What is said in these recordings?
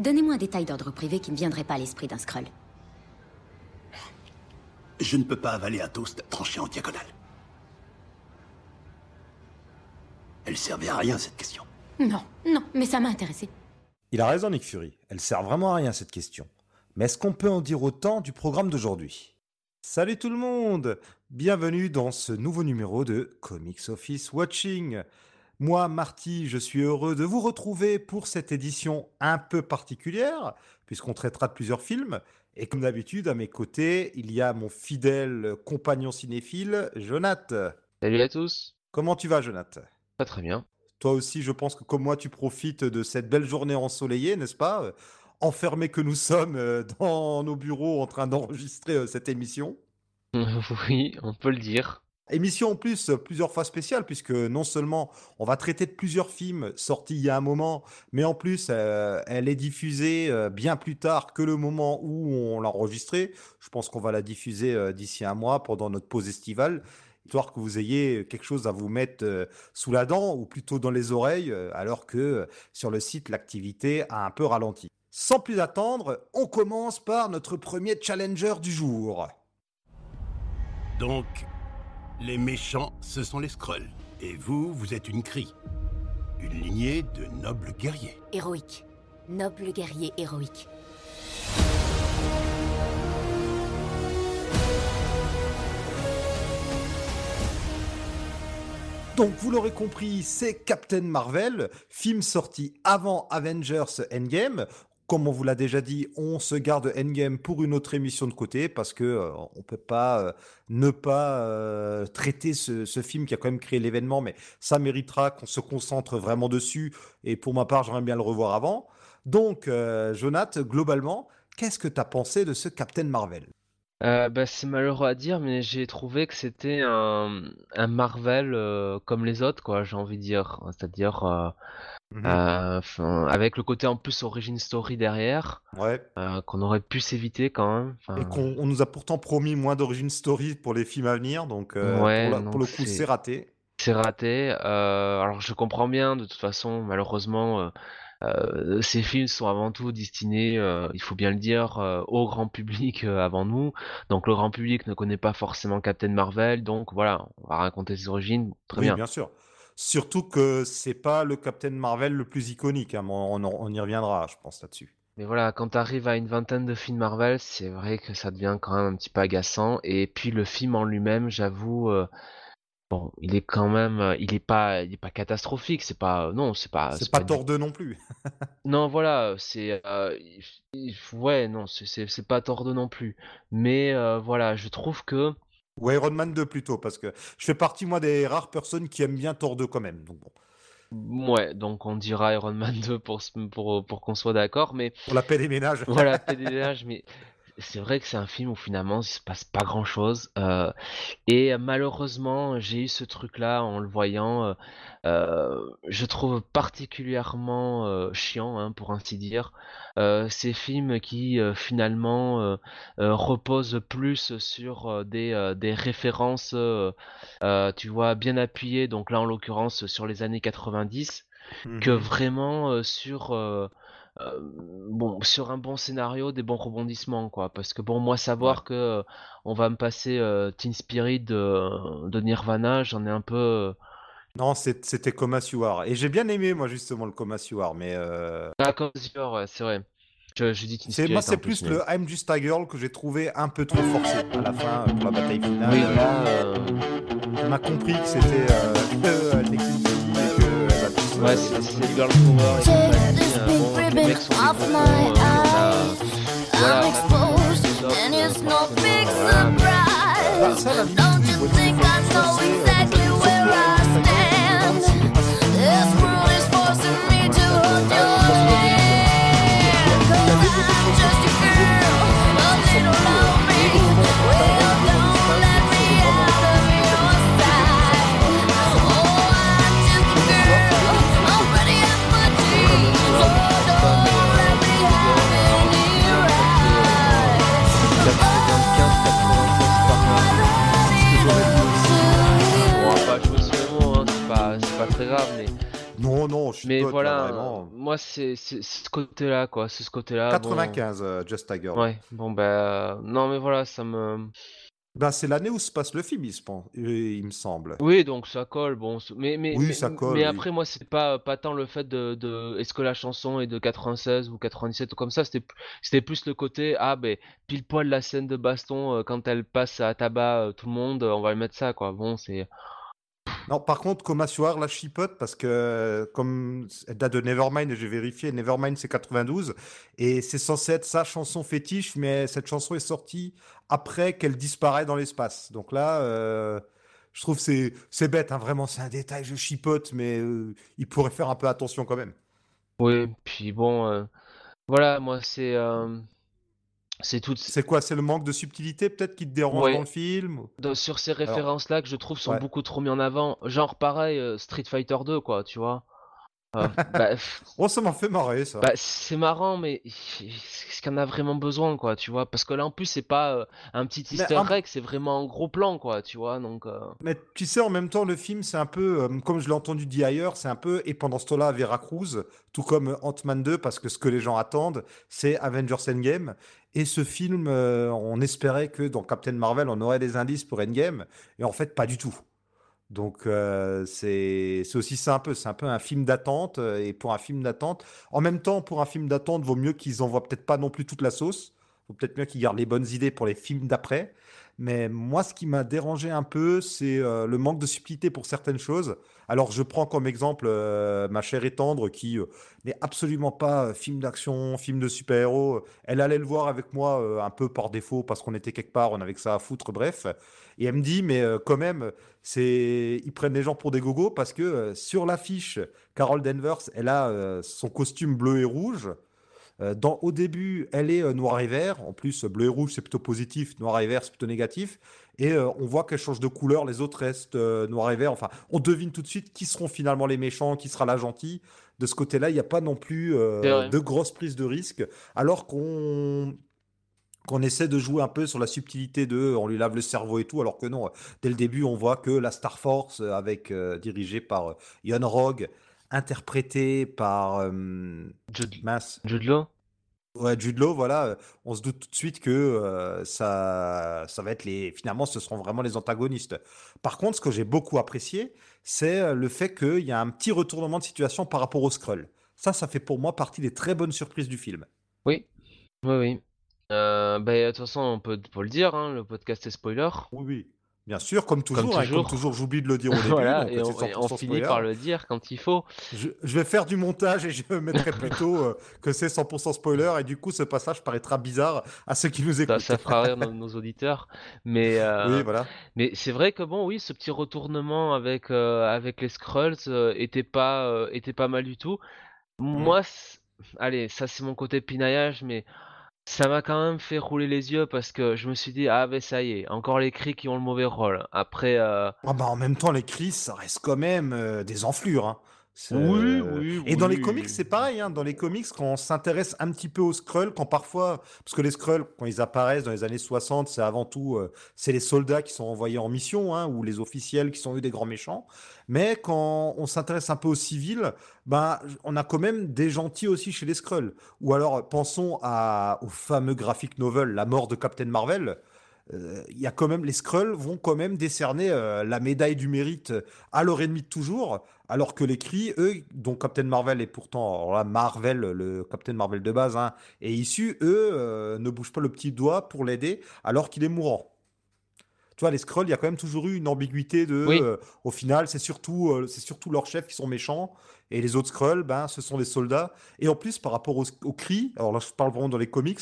Donnez-moi un détail d'ordre privé qui ne viendrait pas à l'esprit d'un Skrull. Je ne peux pas avaler un toast tranché en diagonale. Elle servait à rien, cette question. Non, non, mais ça m'a intéressé. Il a raison, Nick Fury. Elle sert vraiment à rien, cette question. Mais est-ce qu'on peut en dire autant du programme d'aujourd'hui? Salut tout le monde Bienvenue dans ce nouveau numéro de Comics Office Watching. Moi, Marty, je suis heureux de vous retrouver pour cette édition un peu particulière, puisqu'on traitera de plusieurs films. Et comme d'habitude, à mes côtés, il y a mon fidèle compagnon cinéphile, Jonath. Salut à tous. Comment tu vas, Jonath? Pas très bien. Toi aussi, je pense que comme moi, tu profites de cette belle journée ensoleillée, n'est-ce pas? Enfermés que nous sommes euh, dans nos bureaux en train d'enregistrer euh, cette émission. oui, on peut le dire. Émission en plus euh, plusieurs fois spéciale puisque non seulement on va traiter de plusieurs films sortis il y a un moment, mais en plus elle est diffusée bien plus tard que le moment où on l'a enregistrée. Je pense qu'on va la diffuser d'ici un mois pendant notre pause estivale histoire que vous ayez quelque chose à vous mettre sous la dent ou plutôt dans les oreilles, alors que sur le site, l'activité a un peu ralenti. Sans plus attendre, on commence par notre premier challenger du jour. Donc, les méchants, ce sont les Skrulls. Et vous, vous êtes une crie. Une lignée de nobles guerriers. Héroïque. Noble guerrier héroïque. Donc vous l'aurez compris, c'est Captain Marvel, film sorti avant Avengers Endgame. Comme on vous l'a déjà dit, on se garde Endgame pour une autre émission de côté parce que euh, on peut pas euh, ne pas euh, traiter ce, film qui a quand même créé l'événement, mais ça méritera qu'on se concentre vraiment dessus. Et pour ma part, j'aimerais bien le revoir avant. Donc, Jonath, globalement, qu'est-ce que tu as pensé de ce Captain Marvel? Euh, bah, c'est malheureux à dire, mais j'ai trouvé que c'était un, un Marvel euh, comme les autres, quoi, j'ai envie de dire. C'est-à-dire euh, mmh avec le côté en plus origin story derrière, Ouais. qu'on aurait pu s'éviter quand même. Et qu'on on nous a pourtant promis moins d'origin story pour les films à venir, donc pour, Ouais, pour le coup, c'est raté. c'est raté. alors je comprends bien, de toute façon, malheureusement, euh, ces films sont avant tout destinés, euh, il faut bien le dire, euh, au grand public avant nous. Donc le grand public ne connaît pas forcément Captain Marvel, donc voilà, on va raconter ses origines. Très oui, bien. bien sûr. Surtout que c'est pas le Captain Marvel le plus iconique. Hein, on, on, y reviendra, je pense là-dessus. Mais voilà, quand tu arrives à une vingtaine de films Marvel, c'est vrai que ça devient quand même un petit peu agaçant. Et puis le film en lui-même, j'avoue, Bon, il est quand même, euh, il est pas, il est pas catastrophique. C'est pas, non, c'est pas, C'est pas tort non plus. Non, voilà, c'est, euh, ouais, non, c'est, c'est, pas tordeux non plus. Mais euh, voilà, je trouve que. Ou Iron Man 2 plutôt, parce que je fais partie moi des rares personnes qui aiment bien Thor 2 quand même. Donc bon. Ouais, donc on dira Iron Man 2 pour, pour, pour qu'on soit d'accord, mais. Pour la paix des ménages. Voilà, la paix des ménages, mais c'est vrai que c'est un film où finalement il se passe pas grand chose. Euh, et malheureusement, j'ai eu ce truc-là en le voyant. Euh, euh, je trouve particulièrement chiant, hein, pour ainsi dire, ces films qui finalement reposent plus sur des, des références, tu vois, bien appuyées. Donc là, en l'occurrence, sur les années 90, que mmh vraiment sur euh, bon, sur un bon scénario, des bons rebondissements, quoi. Parce que bon, moi, savoir que euh, on va me passer euh, Teen Spirit de, Nirvana, j'en ai un peu. Non, c'était Coma Suar. Et j'ai bien aimé, moi, justement, le Coma Suar, mais. Ah, Coma ouais, c'est vrai. Je, je dis Teen Spirit. Moi, c'est plus, le I'm Just a Girl que j'ai trouvé un peu trop forcé à la fin pour la bataille finale. Oui, là. On a compris que c'était euh, que Ouais, c'est Girl Power et. Bon, les mecs sont des bons, on a... Voilà, on and it's no big surprise. Don't you think I know exactly where I stand? This world is forcing me to hold your hand. Cause I'm just a girl, a little pas pas, très grave, mais Non, non, je Mais chipote, là, voilà, moi c'est ce côté-là, quoi. C'est ce côté-là. Bon, 95, euh, Just Tiger. ouais, bon bah. Non, mais voilà, ça me. Bah, c'est l'année où se passe le film, il, euh, me semble. Oui, donc ça colle, bon. Mais, mais, Oui, mais, ça colle, mais oui. après, moi, c'est pas, pas tant le fait de, de. Est-ce que la chanson est de 96 ou 97 ou comme ça, c'était plus le côté. Ah, ben, pile poil la scène de baston, euh, quand elle passe à tabac tout le monde, on va lui mettre ça, quoi. Bon, c'est. Non, par contre, Coma Suar la chipote parce que, comme elle date de Nevermind, et j'ai vérifié, Nevermind c'est 92, et c'est censé être sa chanson fétiche, mais cette chanson est sortie après qu'elle disparaît dans l'espace. Donc là, euh, je trouve c'est c'est bête, hein, vraiment, c'est un détail, je chipote, mais euh, il pourrait faire un peu attention quand même. Oui, puis bon. euh, Voilà, moi, c'est. C'est tout. C'est quoi? C'est le manque de subtilité peut-être qui te dérange Ouais. dans le film? sur ces références-là que je trouve sont ouais. beaucoup trop mis en avant. Genre pareil, euh, Street Fighter 2, quoi, tu vois. Euh, bah, Oh, ça m'a fait marrer, ça. bah, c'est marrant, mais est-ce en a vraiment besoin, quoi, tu vois? Parce que là, en plus, c'est pas euh, un petit easter egg, c'est vraiment un gros plan, quoi, tu vois, donc... euh, Mais tu sais, en même temps, le film, c'est un peu, euh, comme je l'ai entendu dit ailleurs, c'est un peu, et pendant ce temps-là, Veracruz, tout comme Ant-Man 2, parce que ce que les gens attendent, c'est Avengers Endgame. Et ce film, on espérait que dans Captain Marvel, on aurait des indices pour Endgame, et en fait, pas du tout. Donc, euh, c'est aussi ça un peu, c'est un peu un film d'attente, euh, et pour un film d'attente, en même temps, pour un film d'attente, vaut mieux qu'ils envoient peut-être pas non plus toute la sauce, vaut peut-être mieux qu'ils gardent les bonnes idées pour les films d'après. Mais moi, ce qui m'a dérangé un peu, c'est euh, le manque de subtilité pour certaines choses. Alors, je prends comme exemple euh, ma chère et tendre qui euh, n'est absolument pas film d'action, film de super-héros. Elle allait le voir avec moi un peu par défaut parce qu'on était quelque part, on avait que ça à foutre, bref. Et elle me dit, mais quand même, c'est ils prennent les gens pour des gogos parce que sur l'affiche, Carol Danvers, elle a son costume bleu et rouge. Euh, dans, au début, elle est euh, noir et vert. En plus, bleu et rouge, c'est plutôt positif. Noir et vert, c'est plutôt négatif. Et euh, on voit qu'elle change de couleur. Les autres restent euh, noir et vert. Enfin, on devine tout de suite qui seront finalement les méchants, qui sera la gentille. De ce côté-là, il n'y a pas non plus euh, de grosses prises de risque. Alors qu'on qu'on essaie de jouer un peu sur la subtilité de on lui lave le cerveau et tout, alors que non, dès le début, on voit que la Star Force, avec dirigée par Ian Rogue, interprétée par euh, Jude, Law? Ouais, Jude Law, voilà, euh, on se doute tout de suite que euh, ça, ça va être les. Finalement, ce seront vraiment les antagonistes. Par contre, ce que j'ai beaucoup apprécié, c'est euh, le fait qu'il y a un petit retournement de situation par rapport au Skrull. Ça, ça fait pour moi partie des très bonnes surprises du film. Oui, oui, oui. Euh, bah, de toute façon, on peut, peut le dire, hein, le podcast est spoiler. Oui, oui. Bien sûr, comme toujours, Comme hein, toujours. comme toujours, j'oublie de le dire au début. Voilà, et on, c'est et on 100% finit spoiler. par le dire quand il faut. Je, je vais faire du montage et je mettrai plutôt euh, que c'est 100% spoiler et du coup ce passage paraîtra bizarre à ceux qui nous Ça, écoutent. ça fera rire nos, nos auditeurs. Mais, euh, Oui, voilà. mais c'est vrai que bon, oui, ce petit retournement avec, euh, avec les Skrulls était pas, était pas mal du tout. Moi, c- allez, ça c'est mon côté pinaillage, mais ça m'a quand même fait rouler les yeux parce que je me suis dit, ah ben ça y est, encore les cris qui ont le mauvais rôle. Après, euh, Ah bah, en même temps, les crises, ça reste quand même euh, des enflures. hein. Oui, oui, Et dans les comics, c'est pareil. hein. Dans les comics, quand on s'intéresse un petit peu aux Skrulls, quand parfois, parce que les Skrulls, quand ils apparaissent dans les années 60, c'est avant tout, euh, c'est les soldats qui sont envoyés en mission, hein, ou les officiels qui sont eux des grands méchants. Mais quand on s'intéresse un peu aux civils, ben, on a quand même des gentils aussi chez les Skrulls. Ou alors, pensons à, au fameux graphic novel La mort de Captain Marvel. Euh, Il y a quand même les Skrulls vont quand même décerner euh, la médaille du mérite à leur ennemi de toujours, alors que les Kree, eux, dont Captain Marvel est pourtant, là, Marvel, le Captain Marvel de base, hein, est issu, eux, euh, ne bougent pas le petit doigt pour l'aider, alors qu'il est mourant. Tu vois, les Skrulls, il y a quand même toujours eu une ambiguïté de, Oui. euh, au final, c'est surtout, euh, c'est surtout leurs chefs qui sont méchants, et les autres Skrulls, ben, ce sont des soldats. Et en plus, par rapport aux, aux Kree, alors là, je parle vraiment dans les comics,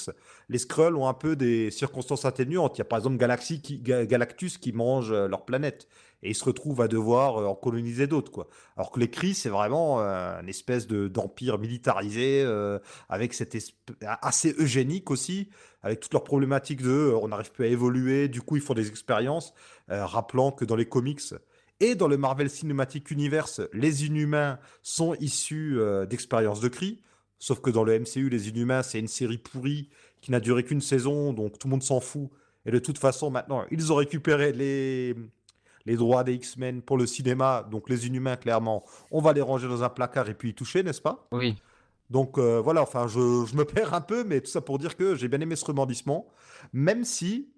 les Skrulls ont un peu des circonstances atténuantes. Il y a par exemple Galaxy Galactus qui mange euh, leur planète et ils se retrouvent à devoir euh, en coloniser d'autres, quoi. Alors que les Kree, c'est vraiment euh, une espèce de d'empire militarisé avec cette assez eugénique aussi, avec toutes leurs problématiques de on n'arrive plus à évoluer, du coup ils font des expériences, rappelant que dans les comics et dans le Marvel Cinematic Universe, les Inhumains sont issus euh, d'expériences de Kree. Sauf que dans le MCU, les Inhumains, c'est une série pourrie qui n'a duré qu'une saison, donc tout le monde s'en fout. Et de toute façon, maintenant, ils ont récupéré les, les droits des X-Men pour le cinéma, donc les Inhumains, clairement, on va les ranger dans un placard et puis y toucher, n'est-ce pas? Oui. Donc euh, voilà, enfin, je, je me perds un peu, mais tout ça pour dire que j'ai bien aimé ce rebondissement, même si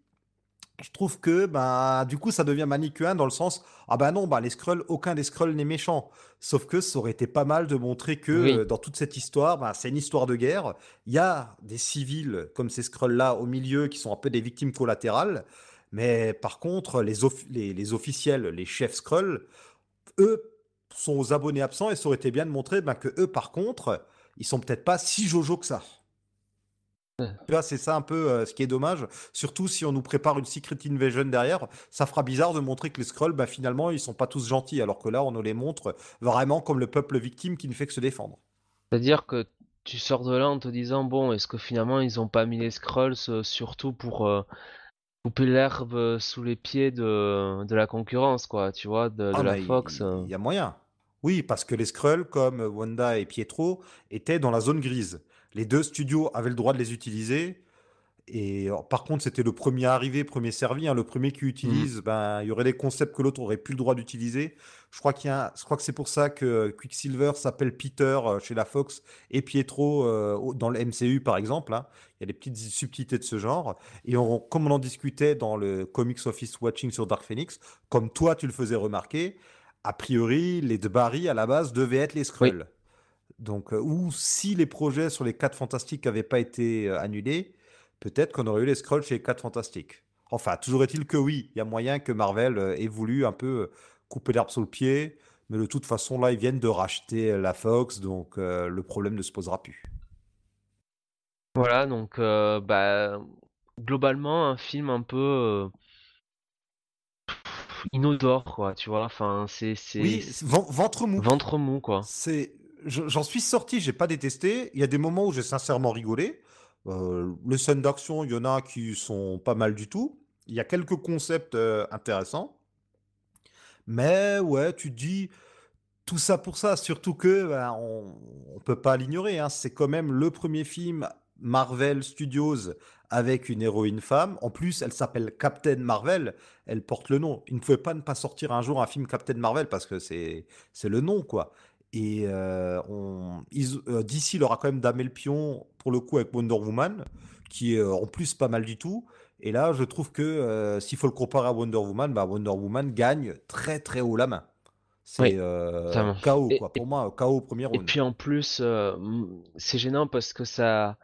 je trouve que bah, du coup ça devient manichéen dans le sens ah bah non bah les Skrulls aucun des Skrulls n'est méchant. Sauf que ça aurait été pas mal de montrer que Oui. euh, dans toute cette histoire bah, c'est une histoire de guerre. Il y a des civils comme ces Skrulls là au milieu qui sont un peu des victimes collatérales mais par contre les, off- les, les officiels les chefs Skrulls eux sont aux abonnés absents et ça aurait été bien de montrer bah, que eux par contre ils sont peut-être pas si jojo que ça tu vois, c'est ça un peu euh, ce qui est dommage. Surtout si on nous prépare une Secret Invasion derrière, ça fera bizarre de montrer que les Skrulls, bah, finalement, ils sont pas tous gentils, alors que là, on nous les montre vraiment comme le peuple victime qui ne fait que se défendre. C'est-à-dire que tu sors de là en te disant, bon, est-ce que finalement ils ont pas mis les Skrulls euh, surtout pour euh, couper l'herbe sous les pieds de, de la concurrence, quoi, tu vois, de, de Ah, la Fox. il y a moyen. Oui, parce que les Skrulls, comme Wanda et Pietro, étaient dans la zone grise. Les deux studios avaient le droit de les utiliser. Et alors, par contre, c'était le premier arrivé, premier servi. hein. Le premier qui utilise, ben, il y aurait des concepts que l'autre aurait plus le droit d'utiliser. Je crois qu'il y a, un- je crois que c'est pour ça que Quicksilver s'appelle Peter euh, chez la Fox et Pietro euh, dans le MCU, par exemple. hein. Il y a des petites subtilités de ce genre. Et on- comme on en discutait dans le Comics Office Watching sur Dark Phoenix, comme toi, tu le faisais remarquer, a priori, les deux Barry, à la base, devaient être les Skrulls. Donc, euh, ou si les projets sur les 4 Fantastiques n'avaient pas été euh, annulés, peut-être qu'on aurait eu les Skrulls chez les 4 Fantastiques. Enfin, toujours est-il que oui, il y a moyen que Marvel euh, ait voulu un peu euh, couper l'herbe sous le pied, mais de toute façon, là, ils viennent de racheter euh, la Fox, donc euh, le problème ne se posera plus. Voilà, donc, euh, bah, globalement, un film un peu euh, inodore, quoi, tu vois, enfin, c'est, Oui, ventre mou. ventre mou, quoi. C'est, j'en suis sorti, j'ai pas détesté. Il y a des moments où j'ai sincèrement rigolé. Euh, les scènes d'action, il y en a qui sont pas mal du tout. Il y a quelques concepts euh, intéressants. Mais ouais, tu te dis tout ça pour ça. Surtout que ben, on, peut pas l'ignorer. hein, C'est quand même le premier film Marvel Studios avec une héroïne femme. En plus, elle s'appelle Captain Marvel. Elle porte le nom. Il ne pouvait pas ne pas sortir un jour un film Captain Marvel parce que c'est le nom quoi. Et euh, on, ils- euh, DC leur a quand même damé le pion pour le coup avec Wonder Woman, qui est euh, en plus pas mal du tout. Et là, je trouve que euh, s'il faut le comparer à Wonder Woman, bah Wonder Woman gagne très très haut la main. C'est Oui, euh. KO Et, quoi. et, Pour moi, KO au premier et round. puis en plus, c'est gênant parce que ça,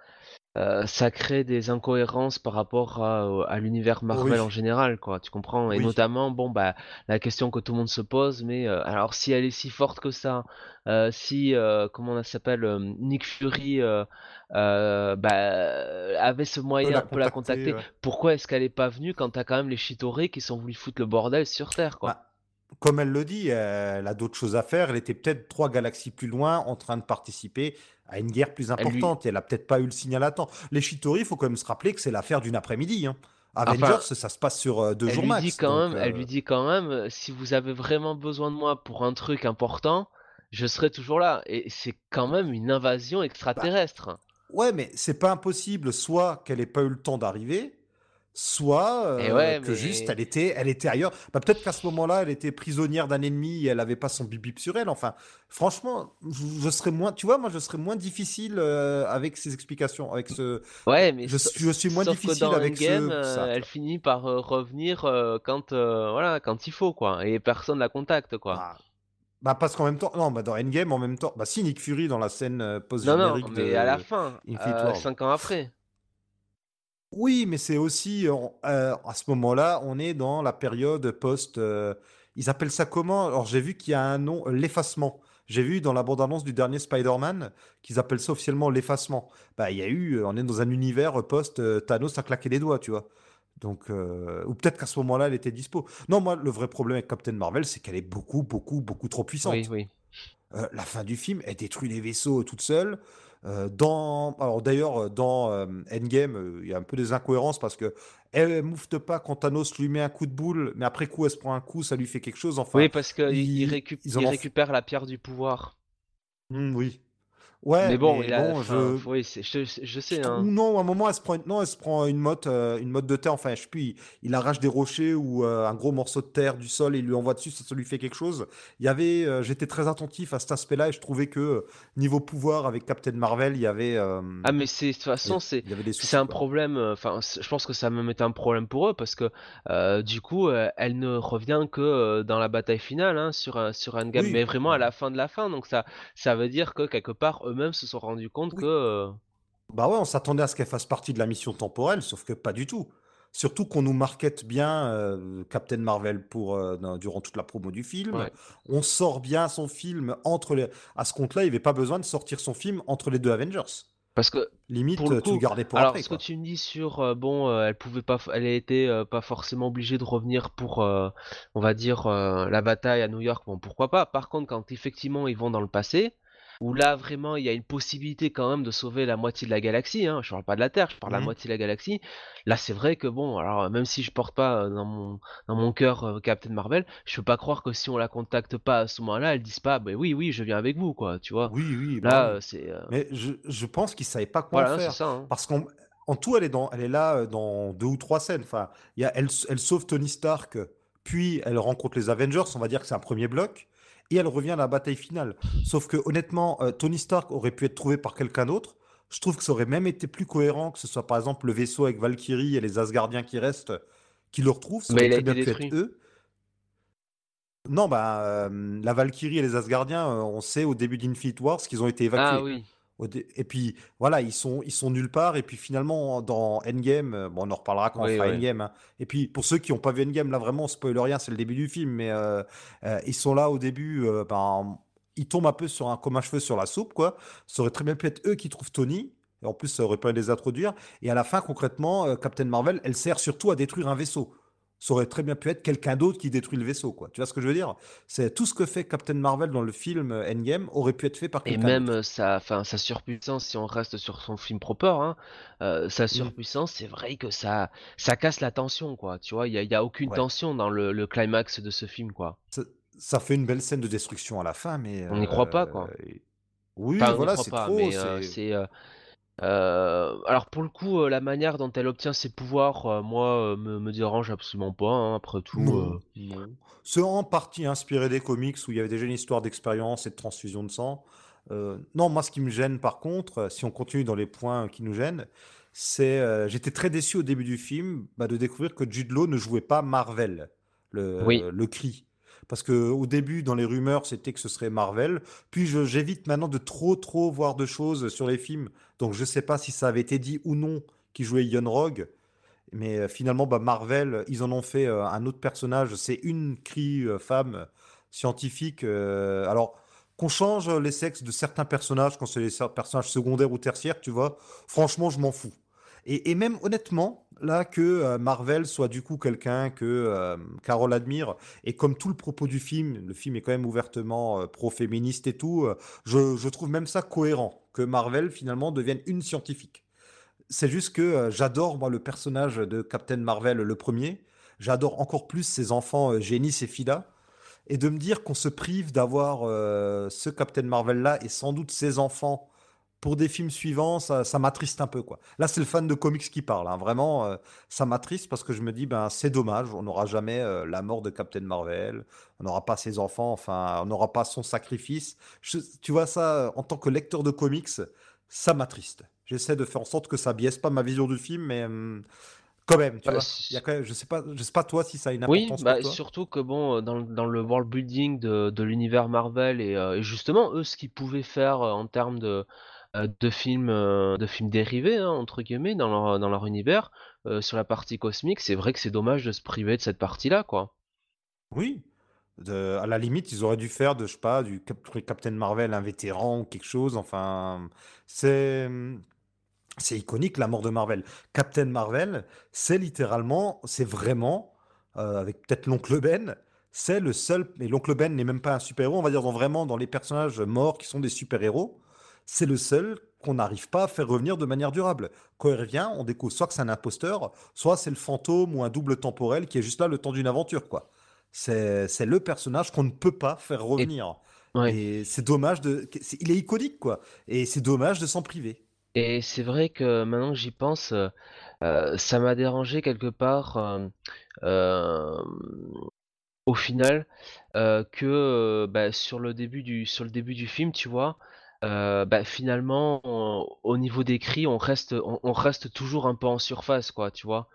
euh, ça crée des incohérences par rapport à, à l'univers Marvel en général, quoi, tu comprends? Et oui. notamment, bon, bah, la question que tout le monde se pose, mais euh, alors si elle est si forte que ça, euh, si, comment on s'appelle, Nick Fury bah, avait ce moyen, peut la contacter, ouais. pourquoi est-ce qu'elle est pas venue quand t'as quand même les Chitorés qui sont voulu foutre le bordel sur Terre, quoi? Bah, comme elle le dit, elle a d'autres choses à faire. Elle était peut-être trois galaxies plus loin en train de participer à une guerre plus Elle lui, importante. Elle a peut-être pas eu le signal à temps. Les Chitori, il faut quand même se rappeler que c'est l'affaire d'une après-midi. hein. enfin, Avengers, ça se passe sur euh, deux Elle jours lui dit max. quand Donc, même, elle euh, lui dit quand même, euh, si vous avez vraiment besoin de moi pour un truc important, je serai toujours là. Et c'est quand même une invasion bah, extraterrestre. ouais, mais c'est pas impossible, soit qu'elle ait pas eu le temps d'arriver, soit euh, ouais, que juste elle était, elle était ailleurs. Bah, peut-être qu'à ce moment-là, elle était prisonnière d'un ennemi et elle avait pas son bip sur elle. Enfin, franchement, je, je serais moins, tu vois, moi, je serais moins difficile euh, avec ces explications, avec ce, ouais, mais je, suis- je suis moins difficile avec Endgame, ce, euh, ça, elle finit par euh, revenir quand, voilà, quand il faut, quoi. Et personne la contacte, quoi. Bah, bah, parce qu'en même temps, non, bah, dans Endgame, en même temps, bah, si Nick Fury dans la scène euh, Non, non, post-générique mais à la fin, Infinity euh, War. cinq ans après. Oui, mais c'est aussi, on- euh, à ce moment-là, on est dans la période post. euh, ils appellent ça comment? Alors, j'ai vu qu'il y a un nom, euh, l'effacement. J'ai vu dans la bande-annonce du dernier Spider-Man qu'ils appellent ça officiellement l'effacement. Bah, il y a eu, euh, on est dans un univers euh, post euh, Thanos a claqué les doigts, tu vois. Donc, euh, ou peut-être qu'à ce moment-là, elle était dispo. Non, moi, le vrai problème avec Captain Marvel, c'est qu'elle est beaucoup, beaucoup, beaucoup trop Oui, puissante. oui. Euh, la fin du film, elle détruit les vaisseaux toute seule. Euh, dans, alors d'ailleurs, euh, dans euh, Endgame, il y a un peu des incohérences parce que elle moufte pas quand Thanos lui met un coup de boule, mais après coup, elle se prend un coup, ça lui fait quelque chose. Oui, Enfin, parce qu'il il récup- récupère la pierre du pouvoir. Hmm, oui. Ouais, Mais bon, mais il a, bon, je, oui, je, je sais, hein. non, à un moment, elle se prend une, non, elle se prend une motte, euh, une motte de terre. Enfin, je sais plus, il, il arrache des rochers ou euh, un gros morceau de terre du sol et il lui envoie dessus, ça, ça lui fait quelque chose. Il y avait, euh, j'étais très attentif à cet aspect-là et je trouvais que niveau pouvoir avec Captain Marvel, il y avait, Ah, mais c'est, de toute façon, c'est, un quoi. problème, enfin, je pense que ça a même été un problème pour eux parce que du coup, elle ne revient que dans la bataille finale, hein, sur un, sur Endgame, mais Oui, vraiment à la fin de la fin. Donc ça, ça veut dire que quelque part, eux-mêmes se sont rendus compte que. euh, Bah ouais, on s'attendait à ce qu'elle fasse partie de la mission temporelle, sauf que pas du tout. Surtout qu'on nous markete bien euh, Captain Marvel pour, euh, dans- durant toute la promo du film. ouais. On sort bien son film entre les... À ce compte-là, il n'y avait pas besoin de sortir son film entre les deux Avengers. Parce que Limite, pour le euh, tu le gardais pour alors après, ce que quoi. tu me dis sur euh, bon, euh, elle pouvait pas, f- elle été euh, pas forcément obligée de revenir pour, euh, on va dire, euh, la bataille à New York. Bon, pourquoi pas. Par contre, quand effectivement ils vont dans le passé, où là vraiment il y a une possibilité quand même de sauver la moitié de la galaxie. Hein, je parle pas de la Terre, je parle de la Mhm. moitié de la galaxie. Là, c'est vrai que bon, alors euh, même si je porte pas euh, dans mon dans mon cœur euh, Captain Marvel, je peux pas croire que si on la contacte pas à ce moment-là, elle dise pas, bah oui, oui, je viens avec vous, quoi. Tu vois. Oui, oui, Là, c'est euh, Mais je, je pense qu'ils ne savaient pas quoi voilà, faire. ça. hein. Parce qu'en en tout, elle est, dans, elle est là dans deux ou trois scènes. Enfin, y a, elle, elle sauve Tony Stark, puis elle rencontre les Avengers. On va dire que c'est un premier bloc. Et elle revient à la bataille finale. Sauf que honnêtement, euh, Tony Stark aurait pu être trouvé par quelqu'un d'autre. Je trouve que ça aurait même été plus cohérent que ce soit par exemple le vaisseau avec Valkyrie et les Asgardiens qui restent, qui le retrouvent. Ça Mais aurait il a très bien pu être eux. Non, bah, euh, la Valkyrie et les Asgardiens, euh, on sait au début d'Infinite Wars qu'ils ont été Ah évacués. oui. Et puis voilà, ils sont, ils sont nulle part. Et puis finalement, dans Endgame, euh, bon, on en reparlera quand on fera oui. Endgame. hein. Et puis pour ceux qui n'ont pas vu Endgame, là vraiment, on spoil rien, c'est le début du film. Mais euh, euh, ils sont là au début, euh, ben, ils tombent un peu sur un, comme un cheveu sur la soupe, quoi. Ça aurait très bien pu être eux qui trouvent Tony. Et en plus, ça aurait pas les introduire. Et à la fin, concrètement, Captain Marvel, elle sert surtout à détruire un vaisseau. Ça aurait très bien pu être quelqu'un d'autre qui détruit le vaisseau, quoi. Tu vois ce que je veux dire? C'est tout ce que fait Captain Marvel dans le film euh, Endgame aurait pu être fait par Et quelqu'un même d'autre. euh, sa, enfin, sa surpuissance, si on reste sur son film proper, hein, euh, sa Mm. surpuissance, c'est vrai que ça, ça casse la tension, quoi. Tu vois, il y y a aucune Ouais. tension dans le, le climax de ce film, quoi. Ça, ça fait une belle scène de destruction à la fin, mais On n'y croit pas, euh, quoi. oui, Enfin, voilà, c'est pas, trop. mais euh, C'est c'est. Euh, alors pour le coup, euh, la manière dont elle obtient ses pouvoirs, euh, moi, euh, me, me dérange absolument pas. hein, après tout, non, euh, non. C'est en partie inspiré des comics où il y avait déjà une histoire d'expérience et de transfusion de sang. Euh, non, moi, ce qui me gêne, par contre, si on continue dans les points qui nous gênent, c'est euh, j'étais très déçu au début du film bah, de découvrir que Jude Law ne jouait pas Marvel, oui. le cri. Parce que au début, dans les rumeurs, c'était que ce serait Marvel. Puis j'évite maintenant de trop, trop voir de choses sur les films. Donc je sais pas si ça avait été dit ou non qui jouait Ian Rogue. Mais euh, finalement, bah, Marvel, ils en ont fait euh, un autre personnage. C'est une cri euh, femme scientifique. alors, qu'on change les sexes de certains personnages, quand c'est ser- personnages secondaires ou tertiaires, tu vois, franchement, je m'en fous. Et, même honnêtement, là, que euh, Marvel soit du coup quelqu'un que euh, Carole admire, et comme tout le propos du film, le film est quand même ouvertement euh, pro-féministe et tout, euh, je, trouve même ça cohérent, que Marvel finalement devienne une scientifique. C'est juste que j'adore, moi, le personnage de Captain Marvel, le premier. J'adore encore plus ses enfants, Génis et Fila. Et de me dire qu'on se prive d'avoir ce Captain Marvel-là et sans doute ses enfants pour des films suivants, ça, ça m'attriste un peu, quoi. Là, c'est le fan de comics qui parle. hein. Vraiment, euh, ça m'attriste parce que je me dis, ben, c'est dommage. On n'aura jamais euh, la mort de Captain Marvel. On n'aura pas ses enfants. Enfin, on n'aura pas son sacrifice. Je- tu vois ça, euh, en tant que lecteur de comics, ça m'attriste. J'essaie de faire en sorte que ça biaise pas ma vision du film, mais hum, quand même, tu Bah, vois. c- Il y a quand même, je sais pas, je sais pas toi si ça a une Oui, importance bah pour toi. surtout que bon, dans, le- dans le world building de, de l'univers Marvel et, euh, et justement eux ce qu'ils pouvaient faire en termes de, de films euh, de films dérivés hein, entre guillemets dans leur, dans leur univers euh, sur la partie cosmique, c'est vrai que c'est dommage de se priver de cette partie-là quoi. Oui. À la limite, ils auraient dû faire de, je sais pas, du Cap- Captain Marvel, un vétéran ou quelque chose. Enfin, c'est, c'est iconique la mort de Marvel. Captain Marvel, c'est littéralement, c'est vraiment, euh, avec peut-être l'oncle Ben, c'est le seul, mais l'oncle Ben n'est même pas un super-héros, on va dire dans, vraiment dans les personnages morts qui sont des super-héros, c'est le seul qu'on n'arrive pas à faire revenir de manière durable. Quand il revient, on découvre soit que c'est un imposteur, soit c'est le fantôme ou un double temporel qui est juste là le temps d'une aventure, quoi. C'est, le personnage qu'on ne peut pas faire Et revenir. Ouais. Et c'est dommage de. Il est iconique, quoi. Et c'est dommage de s'en priver. Et c'est vrai que maintenant que j'y pense, heu heu, ça m'a dérangé quelque part, hem, au final, que, bah, sur le début du sur le début du film, tu vois? Heu, bah, finalement, on au niveau des cris, on reste on on reste toujours un peu en surface, quoi, tu vois?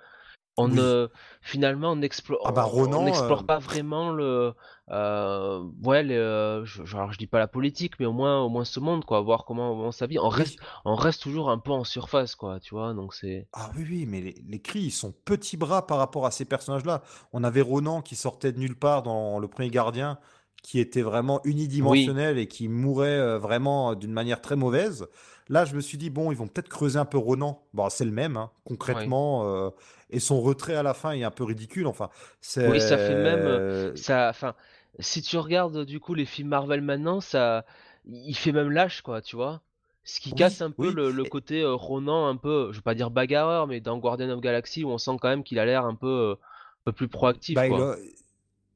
On Oui. finalement, on n'explore Ah bah on n'explore euh, pas vraiment le, heu, ouais, le je je dis pas la politique, mais au moins au moins ce monde quoi, voir comment on s'habille. On oui. reste on reste toujours un peu en surface quoi, tu vois? Donc c'est Ah oui, oui, mais les, les cris, ils sont petits bras par rapport à ces personnages-là. On avait Ronan qui sortait de nulle part dans Le Premier Gardien, qui était vraiment oui, unidimensionnel et qui mourait euh, vraiment euh, d'une manière très mauvaise. Là, je me suis dit, bon, ils vont peut-être creuser un peu Ronan. Bon, c'est le même, hein, concrètement. euh, et son retrait à la fin est un peu ridicule. Enfin, Oui, ça fait même, c'est... ça enfin, si tu regardes, du coup, les films Marvel maintenant, ça il fait même lâche, quoi, tu vois? Ce qui casse un peu oui. le le côté, Ronan un peu, je vais pas dire bagarreur, mais dans Guardian of Galaxy où on sent quand même qu'il a l'air un peu, un peu plus proactif, Bah, quoi.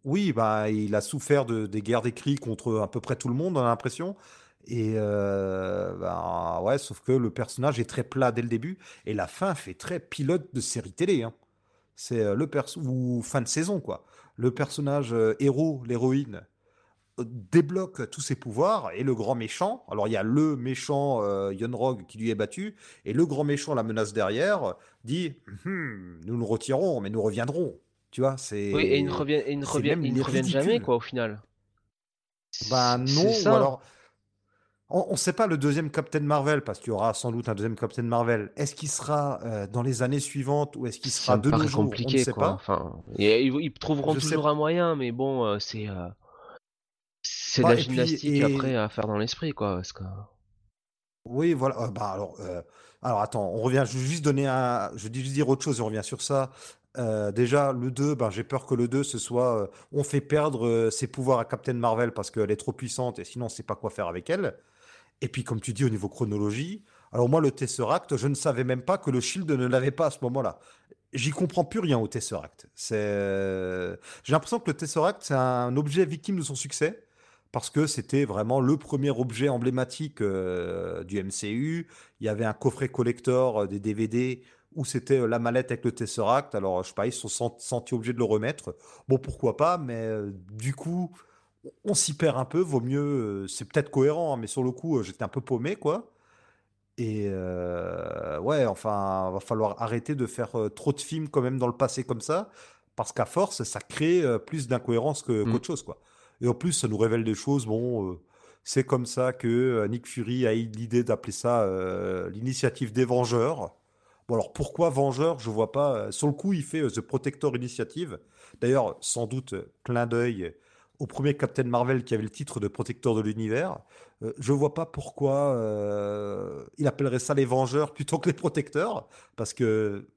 Oui, bah, il a souffert de, des guerres des cris contre à peu près tout le monde, on a l'impression. Et euh, bah, ouais, sauf que le personnage est très plat dès le début, et la fin fait très pilote de série télé. hein. C'est euh, le perso ou fin de saison, quoi. Le personnage euh, héros, l'héroïne, débloque tous ses pouvoirs, et le grand méchant, alors il y a le méchant euh, Yonrog qui lui est battu, et le grand méchant la menace derrière, dit Hum, Nous nous retirons, mais nous reviendrons. Tu vois, Oui et ils ne c'est reviennent et ils ne reviennent ils ne reviennent jamais, quoi, au final. C'est non, ou alors on ne sait pas le deuxième Captain Marvel parce qu'il y aura sans doute un deuxième Captain Marvel. Est-ce qu'il sera euh, dans les années suivantes ou est-ce qu'il sera de nos jours? On ne compliqué, sait quoi, pas. enfin et ils ils trouveront Je sais. toujours un moyen, mais bon, heu, c'est, heu, c'est de la Bah puis gymnastique après à faire dans l'esprit, quoi, parce que oui voilà. euh, bah alors euh, alors attends, on revient. Je vais juste donner un. Je vais juste dire autre chose et on revient sur ça. Euh, déjà le 2, ben, j'ai peur que le 2 ce soit euh, on fait perdre euh, ses pouvoirs à Captain Marvel parce qu'elle est trop puissante et sinon on sait pas quoi faire avec elle. Et puis, comme tu dis, au niveau chronologie, alors moi, le Tesseract, je ne savais même pas que le Shield ne l'avait pas à ce moment-là. J'y comprends plus rien au Tesseract. C'est... J'ai l'impression que le Tesseract, c'est un objet victime de son succès, parce que c'était vraiment le premier objet emblématique du MCU. Il y avait un coffret collector des DVD où c'était euh, la mallette avec le Tesseract. Alors, je sais pas, ils se sont sentis obligés de le remettre. Bon, pourquoi pas, mais euh, du coup, on s'y perd un peu, vaut mieux. euh, c'est peut-être cohérent, hein, mais sur le coup, euh, j'étais un peu paumé, quoi. Et ouais, enfin, va falloir arrêter de faire trop de films quand même dans le passé comme ça, parce qu'à force, ça crée plus d'incohérence que, mmh. qu'autre chose, quoi. Et en plus, ça nous révèle des choses. Bon, c'est comme ça que Nick Fury a eu l'idée d'appeler ça euh, l'initiative des Vengeurs. Bon, alors pourquoi Vengeurs Je vois pas. euh, Sur le coup, il fait euh, The Protector Initiative. D'ailleurs, sans doute, euh, clin d'œil au premier Captain Marvel qui avait le titre de Protecteur de l'univers. Euh, je vois pas pourquoi euh, il appellerait ça les Vengeurs plutôt que les Protecteurs, parce que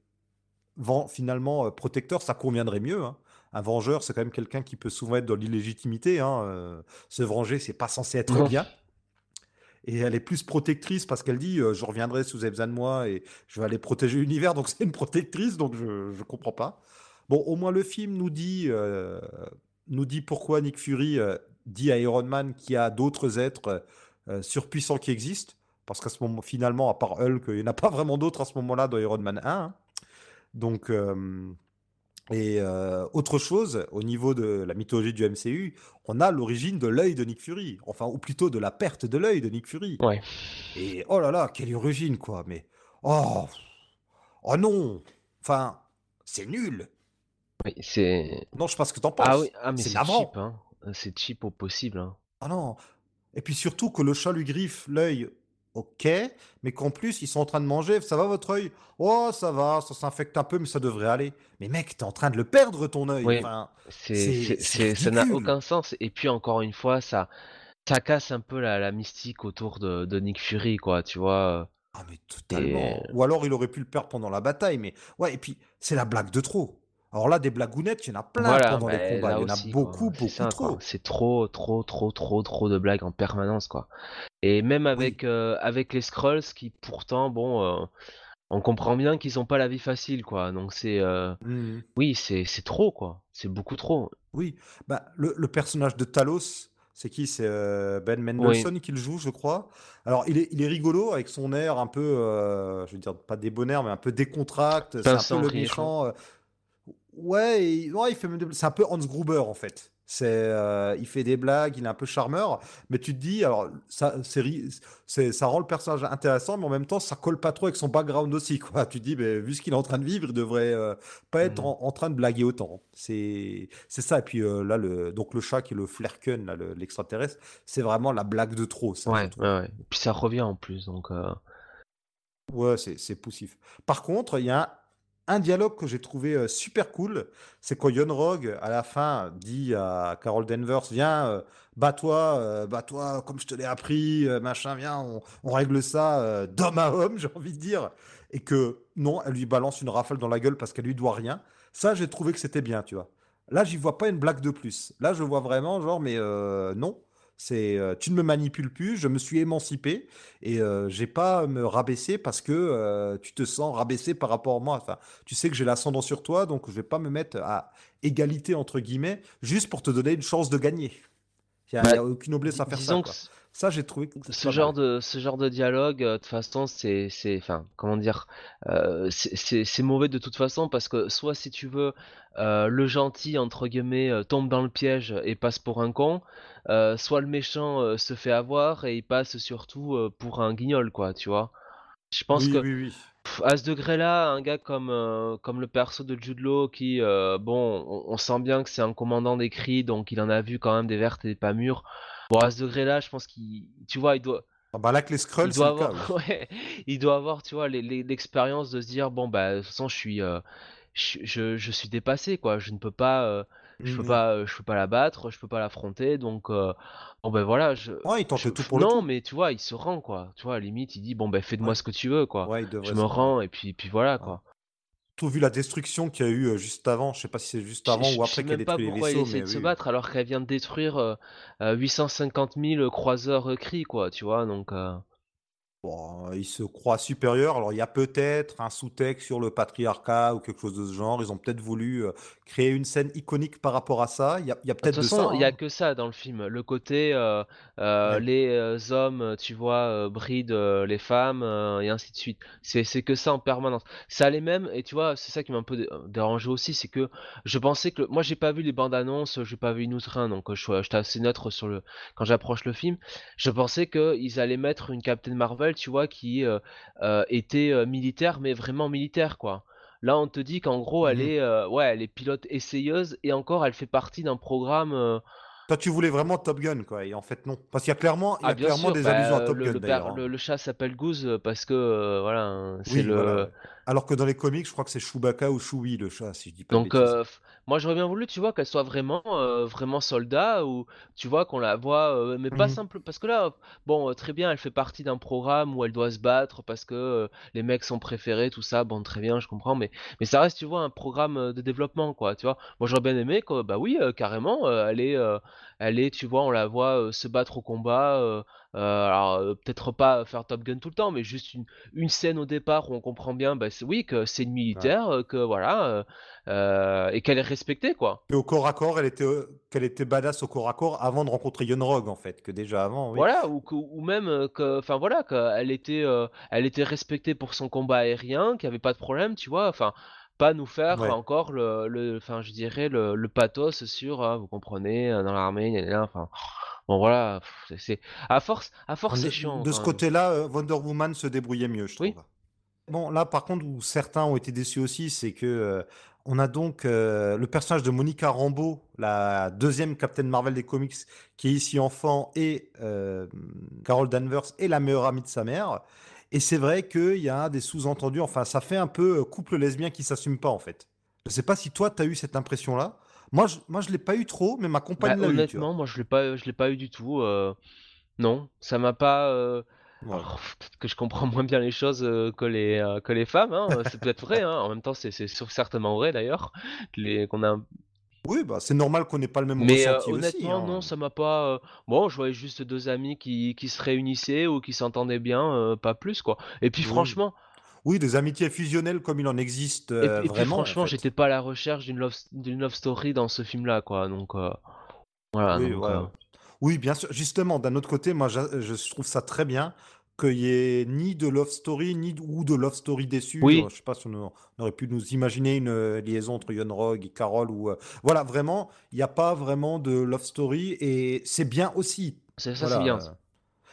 finalement, euh, Protecteur, ça conviendrait mieux. hein. Un Vengeur, c'est quand même quelqu'un qui peut souvent être dans l'illégitimité. hein, se venger, c'est pas censé être bien. Et elle est plus protectrice parce qu'elle dit euh, Je reviendrai si vous de moi et je vais aller protéger l'univers. Donc c'est une protectrice, donc je, je comprends pas. Bon, au moins le film nous dit, euh, nous dit pourquoi Nick Fury euh, dit à Iron Man qu'il y a d'autres êtres surpuissants qui existent. Parce qu'à ce moment, finalement, à part Hulk, il n'y en a pas vraiment d'autres à ce moment-là dans Iron Man 1. hein. Donc, et euh, autre chose, au niveau de la mythologie du MCU, on a l'origine de l'œil de Nick Fury. Enfin, ou plutôt de la perte de l'œil de Nick Fury. Ouais. Et oh là là, quelle origine, quoi. Mais, oh, oh non. Enfin, c'est nul. Oui, c'est Non, je sais pas ce que t'en ah oui, penses. ah mais C'est cheap, hein. c'est cheap au possible, hein. Ah non. Et puis surtout que le chat lui griffe l'œil, ok, mais qu'en plus ils sont en train de manger. Ça va votre œil? Oh, ça va, ça s'infecte un peu, mais ça devrait aller. Mais mec, t'es en train de le perdre ton œil. Oui, Enfin, ça n'a aucun sens et puis encore une fois, ça ça casse un peu la la mystique autour de de Nick Fury, quoi, tu vois? Ah mais et totalement. Ou alors il aurait pu le perdre pendant la bataille, mais ouais, et puis c'est la blague de trop. Alors là, des blagounettes, il y en a plein voilà, pendant les beh, combats. Il y en a aussi, beaucoup, beaucoup ça, trop. C'est trop, trop, trop, trop, trop de blagues en permanence, quoi et même Oui. avec, heu, avec les Skrulls qui pourtant, bon, heu, on comprend bien qu'ils ont pas la vie facile, quoi donc c'est, heu, Mhm. oui, c'est trop, quoi. C'est beaucoup trop. Oui. Bah, le, le personnage de Talos, C'est qui? C'est, euh, Ben Mendelsohn qui le joue, je crois. Alors il est il est rigolo avec son air un peu, je veux dire pas débonnaire, mais un peu décontracté. C'est un peu le méchant, ouais, ouais, il fait c'est un peu Hans Gruber, en fait. C'est, euh, il fait des blagues, il est un peu charmeur, mais tu te dis, alors ça, c'est, ça rend le personnage intéressant, mais en même temps, ça colle pas trop avec son background aussi, quoi. Tu te dis, mais vu ce qu'il est en train de vivre, il devrait euh, pas être mmh. en, train de blaguer autant. C'est, c'est ça. Et puis euh, là, le, donc le chat qui est le Flerken, là, l'extraterrestre, c'est vraiment la blague de trop. Ça, ouais, ouais, ouais. Et puis ça revient en plus, donc. Ouais, c'est, c'est poussif. Par contre, il y a un dialogue que j'ai trouvé super cool, c'est quand Yon Rogue, à la fin, dit à Carol Danvers Viens, bats-toi, bats-toi comme je te l'ai appris, machin, viens, on, règle ça d'homme à homme, j'ai envie de dire. Et que non, elle lui balance une rafale dans la gueule parce qu'elle lui doit rien. Ça, j'ai trouvé que c'était bien, tu vois. Là, j'y vois pas une blague de plus. Là, je vois vraiment, genre, mais non. C'est tu ne me manipules plus, je me suis émancipé et j'ai pas à me rabaisser parce que tu te sens rabaissé par rapport à moi. Enfin, tu sais que j'ai l'ascendant sur toi, donc je vais pas me mettre à égalité entre guillemets juste pour te donner une chance de gagner. Il n'y a, bah, aucune noblesse à faire ça. Ça, j'ai trouvé ce genre de ce genre de dialogue, de toute façon, c'est c'est enfin comment dire, c'est mauvais de toute façon parce que soit si tu veux, le gentil entre guillemets tombe dans le piège et passe pour un con, euh, soit le méchant euh, se fait avoir et il passe surtout euh, pour un guignol, quoi, tu vois. Je pense que à ce degré-là, un gars comme, comme le perso de Jude Law, qui, bon, on, sent bien que c'est un commandant d'écrit, donc il en a vu quand même des vertes et des pas mûres. Bon, à ce degré-là, je pense qu'il, tu vois, il doit. Ah bah là que les scrolls, il doit avoir, il doit avoir, tu vois, l'expérience de se dire, bon bah, de toute façon, je suis, je, je, suis dépassé, quoi. Je ne peux pas je peux mmh pas, je peux pas la battre, je peux pas l'affronter, donc bon ben voilà, je, Ouais, il tente tout pour le non, mais tu vois, il se rend quoi. Tu vois, à limite, il dit bon ben fais de moi ce que tu veux quoi. Je me rends et puis puis voilà quoi. Tout vu la destruction qu'il y a eu juste avant, je sais pas si c'est juste avant ou après qu'elle ait pas pourquoi il essaie de se battre alors qu'elle vient de détruire 850 000 croiseurs cris quoi, tu vois, donc. Bon, il se croit supérieur. Alors, il y a peut-être un sous-texte sur le patriarcat ou quelque chose de ce genre. Ils ont peut-être voulu créer une scène iconique par rapport à ça. Il y a, bah, peut-être de, toute façon, il n'y a hein. que ça dans le film. Le côté, les hommes, tu vois, brident les femmes et ainsi de suite. C'est que ça en permanence. Ça allait même, et tu vois, c'est ça qui m'a un peu dérangé aussi, c'est que je pensais que. Moi, j'ai pas vu les bandes annonces, j'ai pas vu une outre donc je j'étais assez neutre sur le quand j'approche le film. Je pensais qu'ils allaient mettre une Captain Marvel tu vois, qui était militaire, mais vraiment militaire, quoi. Là, on te dit qu'en gros, elle mmh est, ouais, elle est pilote essayeuse et encore, elle fait partie d'un programme. Toi, tu voulais vraiment Top Gun, quoi, et en fait, non. Parce qu'il y a clairement, il y a ah, clairement des bah, allusions à Top Gun, hein. le, le, chat s'appelle Goose parce que, voilà, hein, c'est le. Alors que dans les comics, je crois que c'est Chewbacca ou Chewie, le chat, si je dis pas Donc, moi, j'aurais bien voulu, tu vois, qu'elle soit vraiment, euh, vraiment soldat ou tu vois qu'on la voit, euh, mais pas mmh simple. Parce que là, bon, euh, très bien, elle fait partie d'un programme où elle doit se battre parce que les mecs sont préférés, tout ça. Bon, très bien, je comprends, mais mais ça reste, tu vois, un programme de développement, quoi. Tu vois, moi, j'aurais bien aimé que, bah oui, carrément, elle est, elle est, tu vois, on la voit se battre au combat. Alors peut-être pas faire Top Gun tout le temps, mais juste une, une scène au départ où on comprend bien, bah, oui, que c'est une militaire, que voilà, euh, et qu'elle est respectée, quoi. Et au corps à corps, elle était, euh, qu'elle était badass au corps à corps avant de rencontrer Yon Rogue, en fait, que déjà avant. Oui. Voilà, ou, ou même euh, que, enfin voilà, qu'elle était, elle était respectée pour son combat aérien, qu'il n'y avait pas de problème, tu vois. Enfin, pas nous faire encore le, enfin, je dirais le, le pathos sur, hein, vous comprenez, dans l'armée, enfin. Bon voilà, c'est à force, à force c'est chiant. De ce côté-là, Wonder Woman se débrouillait mieux, je trouve. Bon, là, par contre, où certains ont été déçus aussi, c'est que on a donc euh, le personnage de Monica Rambeau, la deuxième Captain Marvel des comics, qui est ici enfant, et euh, Carol Danvers est la meilleure amie de sa mère. Et c'est vrai qu'il y a des sous-entendus, enfin, ça fait un peu euh, couple lesbien qui s'assume pas, en fait. Je sais pas si toi, tu as eu cette impression-là. Moi, je, moi, je l'ai pas eu trop, mais ma compagne bah, l'a eu. Honnêtement, moi, je l'ai pas, je l'ai pas eu du tout. non, ça m'a pas. peut-être que je comprends moins bien les choses que, les, que les femmes, hein, c'est peut-être vrai, hein. en même temps c'est certainement vrai d'ailleurs, qu'on a Oui, bah, c'est normal qu'on n'ait pas le même Mais honnêtement, hein. non, ça m'a pas. Bon, je voyais juste deux amis qui, qui se réunissaient ou qui s'entendaient bien, pas plus quoi. Et puis franchement. Oui, des amitiés fusionnelles comme il en existe et, et puis, franchement, j'étais pas à la recherche d'une love, love story dans ce film-là, quoi. Donc, voilà. donc, Oui, bien sûr. Justement, d'un autre côté, moi, je, je trouve ça très bien qu'il y ait ni de love story, ni de, ou de love story déçu. Oui. Je sais pas si on, on aurait pu nous imaginer une euh, liaison entre Yon Rogue et Carol. Ou, euh, voilà, vraiment, il n'y a pas vraiment de love story et c'est bien aussi. C'est ça, c'est bien.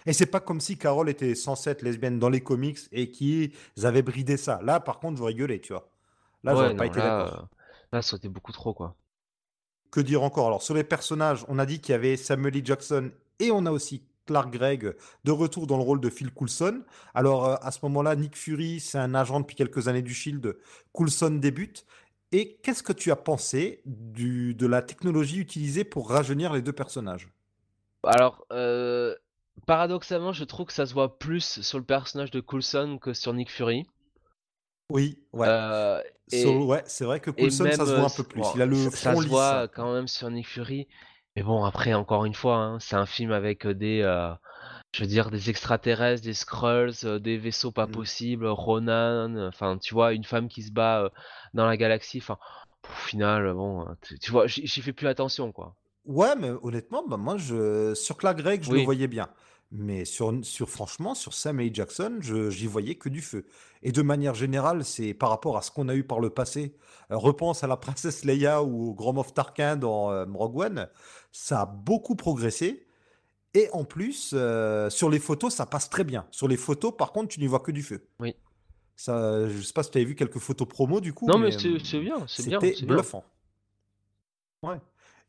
Et c'est pas comme si Carol était censée être lesbienne dans les comics et qu'ils avaient bridé ça. Là, par contre, je rigolais, tu vois. Là, Ouais, j'aurais pas été d'accord. là, euh, là, ça aurait été beaucoup trop, quoi. Que dire encore? Alors, sur les personnages, on a dit qu'il y avait Samuel L. Jackson et on a aussi Clark Gregg de retour dans le rôle de Phil Coulson. Alors, euh, à ce moment-là, Nick Fury, c'est un agent depuis quelques années du Shield. Coulson débute. Et qu'est-ce que tu as pensé du, de la technologie utilisée pour rajeunir les deux personnages? Alors, euh, paradoxalement, je trouve que ça se voit plus sur le personnage de Coulson que sur Nick Fury. Oui, ouais. Euh, et, So- ouais, c'est vrai que Coulson, même, ça se euh, voit un c- peu plus. bon, Il a le ça, ça front se lisse. voit quand même sur Nick Fury. Mais bon, après, encore une fois, hein, c'est un film avec euh, des, euh, je veux dire, des extraterrestres, des Skrulls, euh, des vaisseaux pas Mm. possibles, Ronan, euh, enfin, tu vois, une femme qui se bat euh, dans la galaxie. Enfin, au final, euh, bon, euh, tu, tu vois, j'y fais plus attention, quoi. Ouais, mais honnêtement, bah, moi, je... sur Clark Gregg, je le voyais bien. Mais sur, sur franchement, sur Sam et Jackson, je, j'y voyais que du feu. Et de manière générale, c'est par rapport à ce qu'on a eu par le passé. Euh, repense à la princesse Leia ou au Grand Moff Tarkin dans euh, Rogue One. Ça a beaucoup progressé. Et en plus, euh, sur les photos, ça passe très bien. Sur les photos, par contre, tu n'y vois que du feu. oui. Ça, je sais pas si tu avais vu quelques photos promo du coup, Non, mais mais c'est c'est bien, c'est bien, c'était c'est bien. bluffant. Ouais.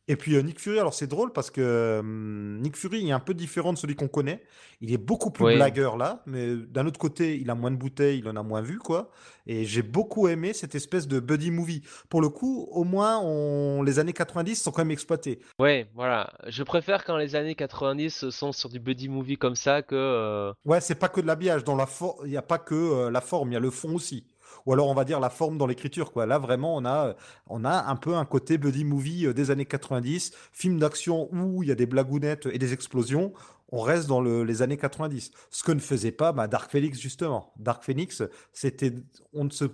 Et puis euh, Nick Fury, alors c'est drôle parce que hum, Nick Fury est un peu différent de celui qu'on connaît. Il est beaucoup plus Oui, blagueur là, mais d'un autre côté, il a moins de bouteilles, il en a moins vu quoi. Et j'ai beaucoup aimé cette espèce de buddy movie. Pour le coup, au moins, on... les années 90 sont quand même exploitées. ouais, voilà. Je préfère quand les années 90 sont sur du buddy movie comme ça que. euh, Ouais, c'est pas que de l'habillage. Dans la for... il n'y a pas que euh, la forme, il y a le fond aussi. Ou alors on va dire la forme dans l'écriture, quoi. Là, vraiment, on a, on a un peu un côté buddy movie euh, des années 90, film d'action où il y a des blagounettes et des explosions. On reste dans le- les années 90. Ce que ne faisait pas bah, Dark Phoenix, justement. Dark Phoenix, c'était, on ne se,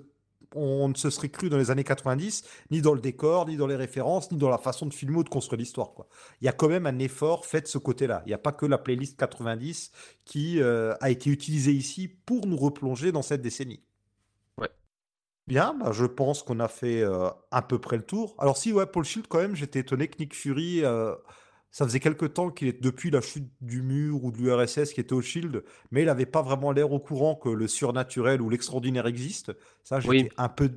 on ne se serait cru dans les années 90, ni dans le décor, ni dans les références, ni dans la façon de filmer ou de construire l'histoire, quoi. Il y a quand même un effort fait de ce côté-là. Il n'y a pas que la playlist 90 qui euh, a été utilisée ici pour nous replonger dans cette décennie. Bien, bah, je pense qu'on a fait euh, à peu près le tour. Alors si, ouais, Paul Shield, quand même, j'étais étonné que Nick Fury, euh, ça faisait quelque temps qu'il est depuis la chute du mur ou de l'URSS qui était au Shield, mais il n'avait pas vraiment l'air au courant que le surnaturel ou l'extraordinaire existe. Ça, Oui, j'étais un peu,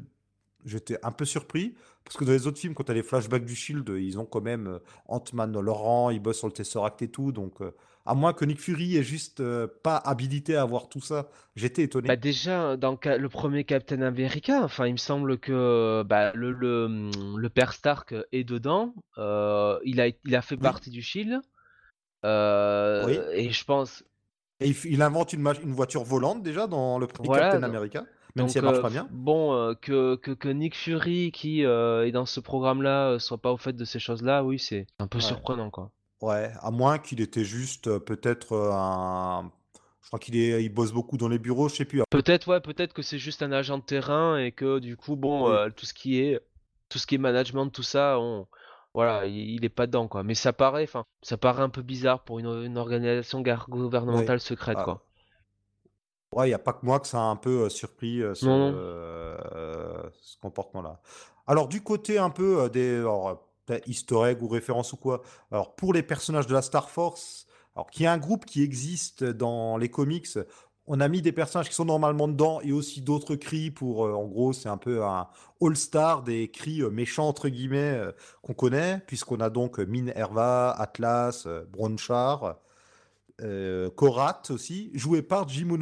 j'étais un peu surpris, parce que dans les autres films, quand tu as les flashbacks du Shield, ils ont quand même euh, Ant-Man rang, ils bossent sur le Tesseract et tout, donc euh, à moins que Nick Fury ait juste euh, pas habilité à voir tout ça, j'étais bah étonné. déjà dans le premier Captain America, enfin il me semble que bah, le, le, le père Stark est dedans, euh, il a, il a fait Oui, partie du Shield, oui. euh, et je pense, Et il, invente une, voiture volante déjà dans le premier voilà, Captain donc, America, même si donc, elle marche pas bien. bon, que, que, que Nick Fury qui euh, est dans ce programme-là soit pas au fait de ces choses-là, oui c'est un peu Ouais, surprenant quoi. Ouais, à moins qu'il était juste euh, peut-être euh, un. Je crois qu'il est, il bosse beaucoup dans les bureaux, je sais plus. Peut-être ouais, peut-être que c'est juste un agent de terrain et que du coup bon Oui, euh, tout ce qui est tout ce qui est management tout ça on voilà il, il est pas dedans quoi. Mais ça paraît enfin ça paraît un peu bizarre pour une, une organisation gar- gouvernementale secrète Ah, quoi. Ouais, il n'y a pas que moi que ça a un peu euh, surpris euh, ce, Non non. euh, ce comportement-là. Alors, du côté un peu euh, des alors, easter egg ou référence ou quoi, alors pour les personnages de la Star Force, alors qui est un groupe qui existe dans les comics, on a mis des personnages qui sont normalement dedans et aussi d'autres cris pour, euh, en gros, c'est un peu un all-star des cris euh, méchants entre guillemets euh, qu'on connaît, puisqu'on a donc Min Herva, Atlas, Bronchar Korat aussi, joué par Jim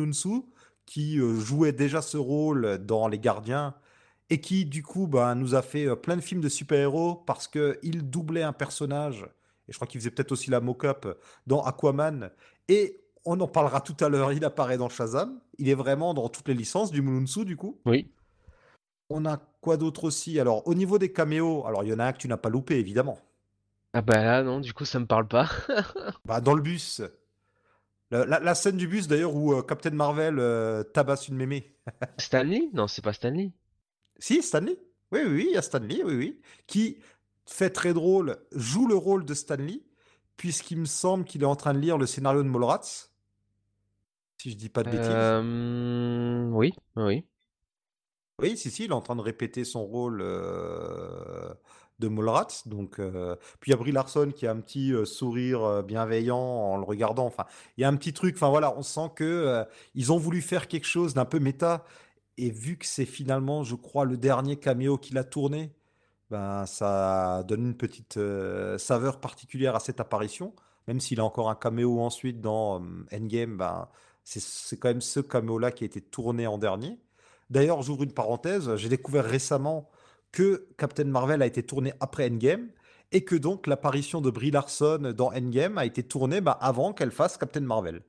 qui jouait déjà ce rôle dans Les Gardiens et qui du coup bah, nous a fait euh, plein de films de super-héros parce qu'il doublait un personnage, et je crois qu'il faisait peut-être aussi la mock-up dans Aquaman, et on en parlera tout à l'heure, il apparaît dans Shazam, il est vraiment dans toutes les licences du Onunsu du coup. Oui. On a quoi d'autre aussi? Alors au niveau des caméos, alors il y en a un que tu n'as pas loupé évidemment. Ah bah là non du coup ça me parle pas. Bah, dans le bus, la, la- la scène du bus d'ailleurs où euh, Captain Marvel euh, tabasse une mémé. Stanley? Non c'est pas Stanley. Si, Stanley. Oui, oui, oui, il y a Stanley, oui, oui. Qui fait très drôle, joue le rôle de Stanley, puisqu'il me semble qu'il est en train de lire le scénario de Mallrats. Si je dis pas de bêtises. Euh, oui, oui. Oui, si, si, il est en train de répéter son rôle euh, de Mallrats. Donc, euh, puis il y a Brie Larson qui a un petit euh, sourire bienveillant en le regardant. Enfin, il y a un petit truc. Enfin voilà, on sent que ils ont voulu faire quelque chose d'un peu méta. Et vu que c'est finalement, je crois, le dernier caméo qu'il a tourné, ben ça donne une petite euh, saveur particulière à cette apparition. Même s'il a encore un caméo ensuite dans euh, Endgame, ben c'est quand même ce caméo-là qui a été tourné en dernier. D'ailleurs, j'ouvre une parenthèse, j'ai découvert récemment que Captain Marvel a été tourné après Endgame et que donc l'apparition de Brie Larson dans Endgame a été tournée bah, avant qu'elle fasse Captain Marvel.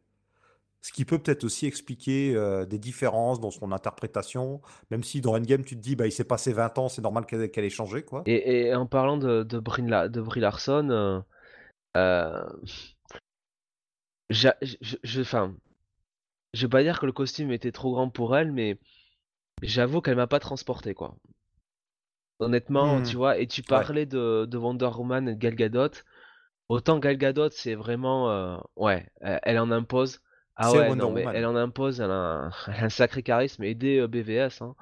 Ce qui peut peut-être aussi expliquer euh, des différences dans son interprétation, même si dans Endgame tu te dis bah il s'est passé 20 ans, c'est normal qu'elle ait changé quoi. Et, et en parlant de, de, de Brie Larson, euh, euh, je, je, enfin, je vais pas dire que le costume était trop grand pour elle, mais j'avoue qu'elle m'a pas transporté, quoi. Honnêtement, tu vois, et tu Ouais, parlais de, de Wonder Woman et de Gal Gadot. Autant Gal Gadot, c'est vraiment, ouais, elle en impose. Ah ouais, Wonder non, mais elle Woman. en impose, elle a un, elle a un sacré charisme. Et des euh, BVS, hein.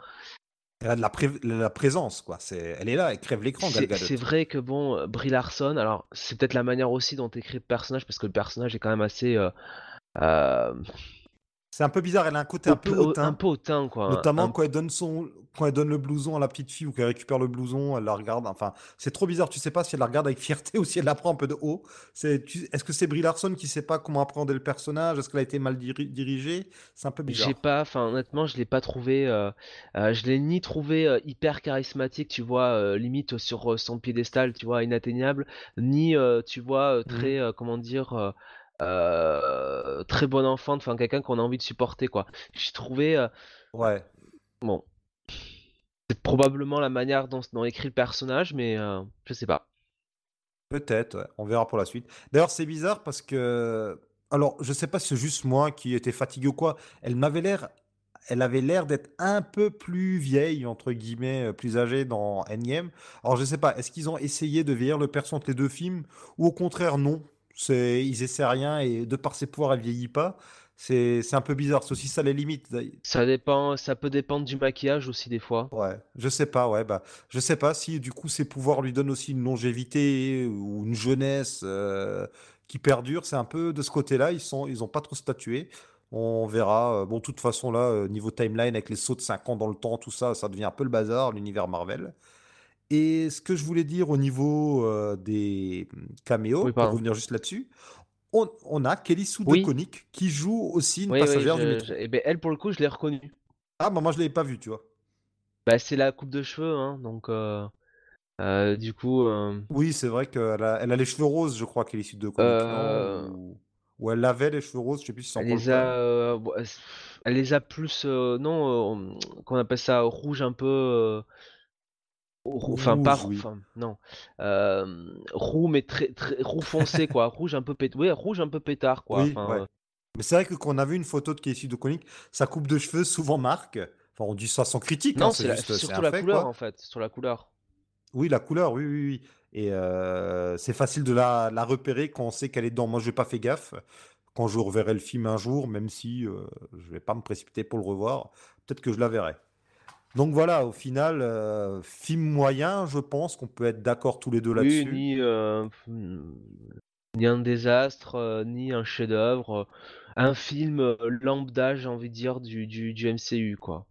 Elle a de la, pré- la présence quoi. C'est, elle est là, elle crève l'écran c'est vrai que bon, euh, Brie Larson, alors c'est peut-être la manière aussi dont écrit le personnage, parce que le personnage est quand même assez euh, euh, C'est un peu bizarre, elle a un côté un peu au- un hautain. peu hautain, quoi. Notamment Un- quand elle donne son, quand elle donne le blouson à la petite fille ou qu'elle récupère le blouson, elle la regarde. Enfin, c'est trop bizarre. Tu sais pas si elle la regarde avec fierté ou si elle la prend un peu de haut. C'est, tu- est-ce que c'est Brie Larson qui sait pas comment appréhender le personnage? Est-ce qu'elle a été mal diri- dirigée? C'est un peu J'ai bizarre. pas, enfin honnêtement, je l'ai pas trouvé, euh, euh, je l'ai ni trouvé euh, hyper charismatique, tu vois, limite sur son piédestal, tu vois, inatteignable, ni tu vois Mhm. très, comment dire, euh, très bon enfant, enfin quelqu'un qu'on a envie de supporter, quoi. J'ai trouvé, euh, Ouais. bon, c'est probablement la manière dont, dont écrit le personnage, mais euh, je sais pas. Peut-être, ouais. On verra pour la suite. D'ailleurs, c'est bizarre parce que, alors, je sais pas si c'est juste moi qui étais fatigué ou quoi. Elle m'avait l'air, elle avait l'air d'être un peu plus vieille entre guillemets, euh, plus âgée dans Endgame. Alors, je sais pas. Est-ce qu'ils ont essayé de vieillir le perso entre les deux films ou au contraire non? C'est, ils essaient rien et de par ses pouvoirs, elle vieillit pas. C'est, c'est un peu bizarre. C'est aussi ça les limites. Ça dépend, ça peut dépendre du maquillage aussi des fois. Ouais, je sais pas, ouais, bah, je sais pas si du coup ses pouvoirs lui donnent aussi une longévité ou une jeunesse euh, qui perdure. C'est un peu de ce côté-là, ils sont, ils ont pas trop statué. On verra. euh, Bon, de toute façon, là, euh, niveau timeline, avec les sauts de 5 ans dans le temps, tout ça, ça devient un peu le bazar, l'univers Marvel. Et ce que je voulais dire au niveau euh, des hum, caméos, Oui, pour revenir juste là-dessus, on, on a Kelly Sue Oui, qui joue aussi une oui, passagère du métro. je- eh ben, elle pour le coup, je l'ai reconnue. Ah, bah moi je l'avais pas vu, tu vois. Bah, c'est la coupe de cheveux, hein, donc euh, euh, du coup, Oui, c'est vrai qu'elle a, elle a les cheveux roses, je crois de comics, non? euh, Ou... ou elle avait les cheveux roses, je sais plus si c'est elle les a, bon, elle les a plus, non, qu'on appelle ça rouge un peu, enfin pas, Rouge, rou- oui. enfin non, euh, roux mais très, très roux foncé quoi, rouge un peu pét, ouais, rouge un peu pétard quoi, Oui, enfin. ouais. euh, Mais c'est vrai que quand on a vu une photo de Casey DeConnick, sa coupe de cheveux souvent marque. Enfin, on dit ça sans critique, hein, Non, c'est c'est surtout la fait, couleur quoi. en fait, sur la couleur. Oui, la couleur, oui, oui, oui. Et euh, c'est facile de la, la repérer quand on sait qu'elle est dedans. Moi, je n'ai pas fait gaffe. Quand je reverrai le film un jour, même si euh, je vais pas me précipiter pour le revoir, peut-être que je la verrai. Donc voilà, au final, euh, film moyen, je pense qu'on peut être d'accord tous les deux Oui, là-dessus. ni, euh, ni un désastre, euh, ni un chef-d'œuvre, un film lambda, j'ai envie de dire, du, du, du MCU, quoi.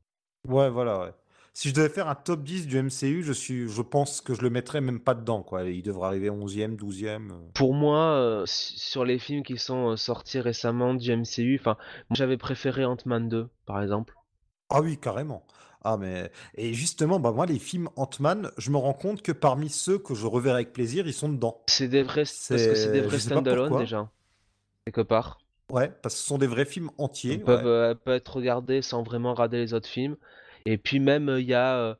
Ouais, voilà, ouais. Si je devais faire un top 10 du MCU, je suis, je pense que je le mettrais même pas dedans, quoi. Il devrait arriver 11e, 12e. euh. Pour moi, euh, sur les films qui sont sortis récemment du MCU, j'avais préféré Ant-Man 2, par exemple. Ah oui, carrément. Ah mais et justement, bah moi les films Ant-Man, je me rends compte que parmi ceux que je reverrai avec plaisir, ils sont dedans. C'est des vrais, parce que c'est des vrais stand-alone déjà, quelque part. Ouais, parce que ce sont des vrais films Ils entiers, peuvent, ouais. euh, peuvent être regardés sans vraiment rater les autres films. Et puis même, euh, il y a, euh,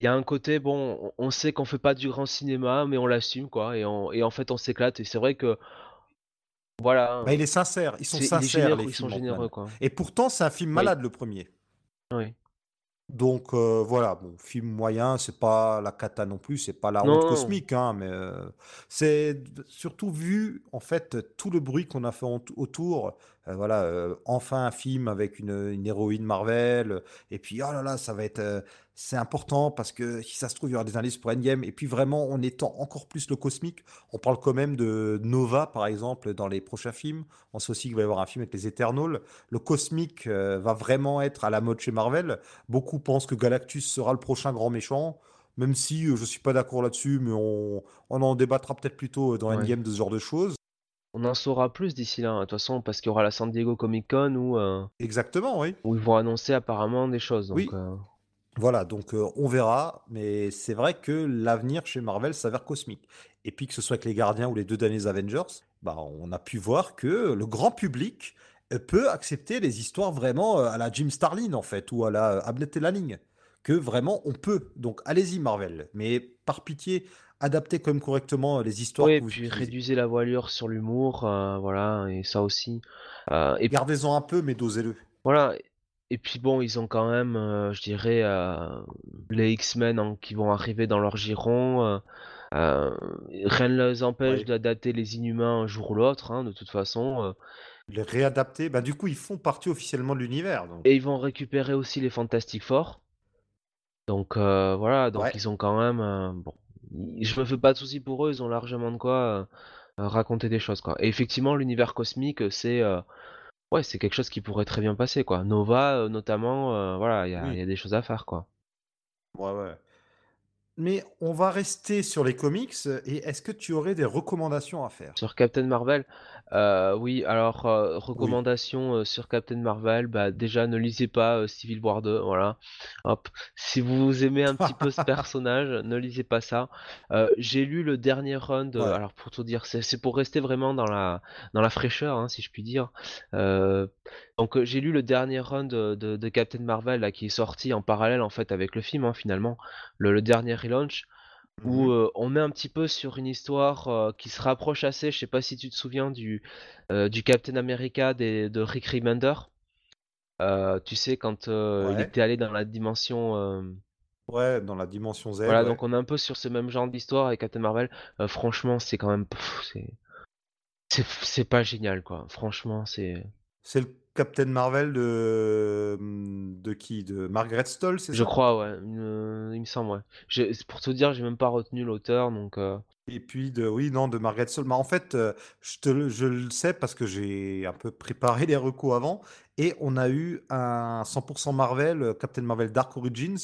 il y a un côté, bon, on sait qu'on fait pas du grand cinéma, mais on l'assume, quoi. Et, on- et en fait, on s'éclate. Et c'est vrai que, voilà, Bah il est sincère, ils sont est sincères généreux, les ils sont films généreux, Ant-Man. quoi. Et pourtant, c'est un film Oui, malade le premier. oui. Donc euh, voilà, bon, film moyen, c'est pas la cata non plus, c'est pas la honte cosmique, hein, mais euh, c'est surtout vu en fait tout le bruit qu'on a fait autour. euh, voilà, enfin un film avec une, une héroïne Marvel, et puis oh là là, ça va être, c'est important parce que si ça se trouve il y aura des indices pour Endgame, et puis vraiment en étant encore plus le cosmique, on parle quand même de Nova par exemple dans les prochains films. On sait aussi qu'il va y avoir un film avec les Eternals. Le cosmique euh, va vraiment être à la mode chez Marvel. Beaucoup pensent que Galactus sera le prochain grand méchant, même si euh, je suis pas d'accord là-dessus, mais on, on en débattra peut-être plutôt euh, dans ouais. Endgame de ce genre de choses. On en saura plus d'ici là, hein, de toute façon, parce qu'il y aura la San Diego Comic Con où, euh, Exactement, oui. où ils vont annoncer apparemment des choses. Donc, Oui, voilà, donc euh, on verra, mais c'est vrai que l'avenir chez Marvel s'avère cosmique. Et puis que ce soit avec les Gardiens ou les deux derniers Avengers, bah, on a pu voir que le grand public euh, peut accepter les histoires vraiment euh, à la Jim Starlin en fait, ou à la Abnett et Lanning. Que vraiment on peut. Donc allez-y Marvel, mais par pitié, adaptez quand même correctement les histoires Oui, que et vous puis utilisez. réduisez la voilure sur l'humour, euh, voilà, et ça aussi. Euh, et Gardez-en un peu, mais dosez-le. voilà. Et puis bon, ils ont quand même, euh, je dirais, euh, les X-Men hein, qui vont arriver dans leur giron. euh, rien ne les empêche Ouais. d'adapter les Inhumains un jour ou l'autre, hein, de toute façon. Les réadapter, bah du coup ils font partie officiellement de l'univers. Et ils vont récupérer aussi les Fantastic Four. Donc voilà, donc ouais, ils ont quand même, bon, je me fais pas de soucis pour eux, ils ont largement de quoi raconter des choses, quoi. Et effectivement, l'univers cosmique, c'est Ouais, c'est quelque chose qui pourrait très bien passer, quoi. Nova, euh, notamment, euh, voilà, il y a, il y oui, a des choses à faire, quoi. ouais, ouais. Mais on va rester sur les comics. Et est-ce que tu aurais des recommandations à faire? Sur Captain Marvel, euh, oui, alors, euh, Oui. recommandation euh, sur Captain Marvel, bah, déjà, ne lisez pas euh, Civil War 2, voilà. Hop. Si vous aimez un petit peu ce personnage, ne lisez pas ça. Euh, j'ai lu le dernier run de, Ouais. alors, pour tout dire, c'est c'est pour rester vraiment dans la, dans la fraîcheur, hein, si je puis dire. Euh, donc, euh, j'ai lu le dernier run de, de, de Captain Marvel, là, qui est sorti en parallèle, en fait, avec le film, hein, finalement. Le, le dernier relaunch. Où euh, on est un petit peu sur une histoire euh, qui se rapproche assez, je sais pas si tu te souviens du, du Captain America des, de Rick Remender. Tu sais, quand il était allé dans la dimension. Ouais, dans la dimension Z, Voilà, ouais. donc on est un peu sur ce même genre d'histoire avec Captain Marvel. Franchement, c'est quand même. c'est pas génial, quoi. Franchement, c'est. C'est le Captain Marvel de, hum, de qui? De Margaret Stoll, c'est Je ça? crois, ouais. Il me, il me semble, ouais. J'ai- Pour te dire, j'ai même pas retenu l'auteur, donc. euh, Et puis de, oui, non, de Margaret Stoll. Mais en fait, euh, je te, le- je le sais parce que j'ai un peu préparé les recos avant. Et on a eu un 100% Marvel, euh, Captain Marvel Dark Origins,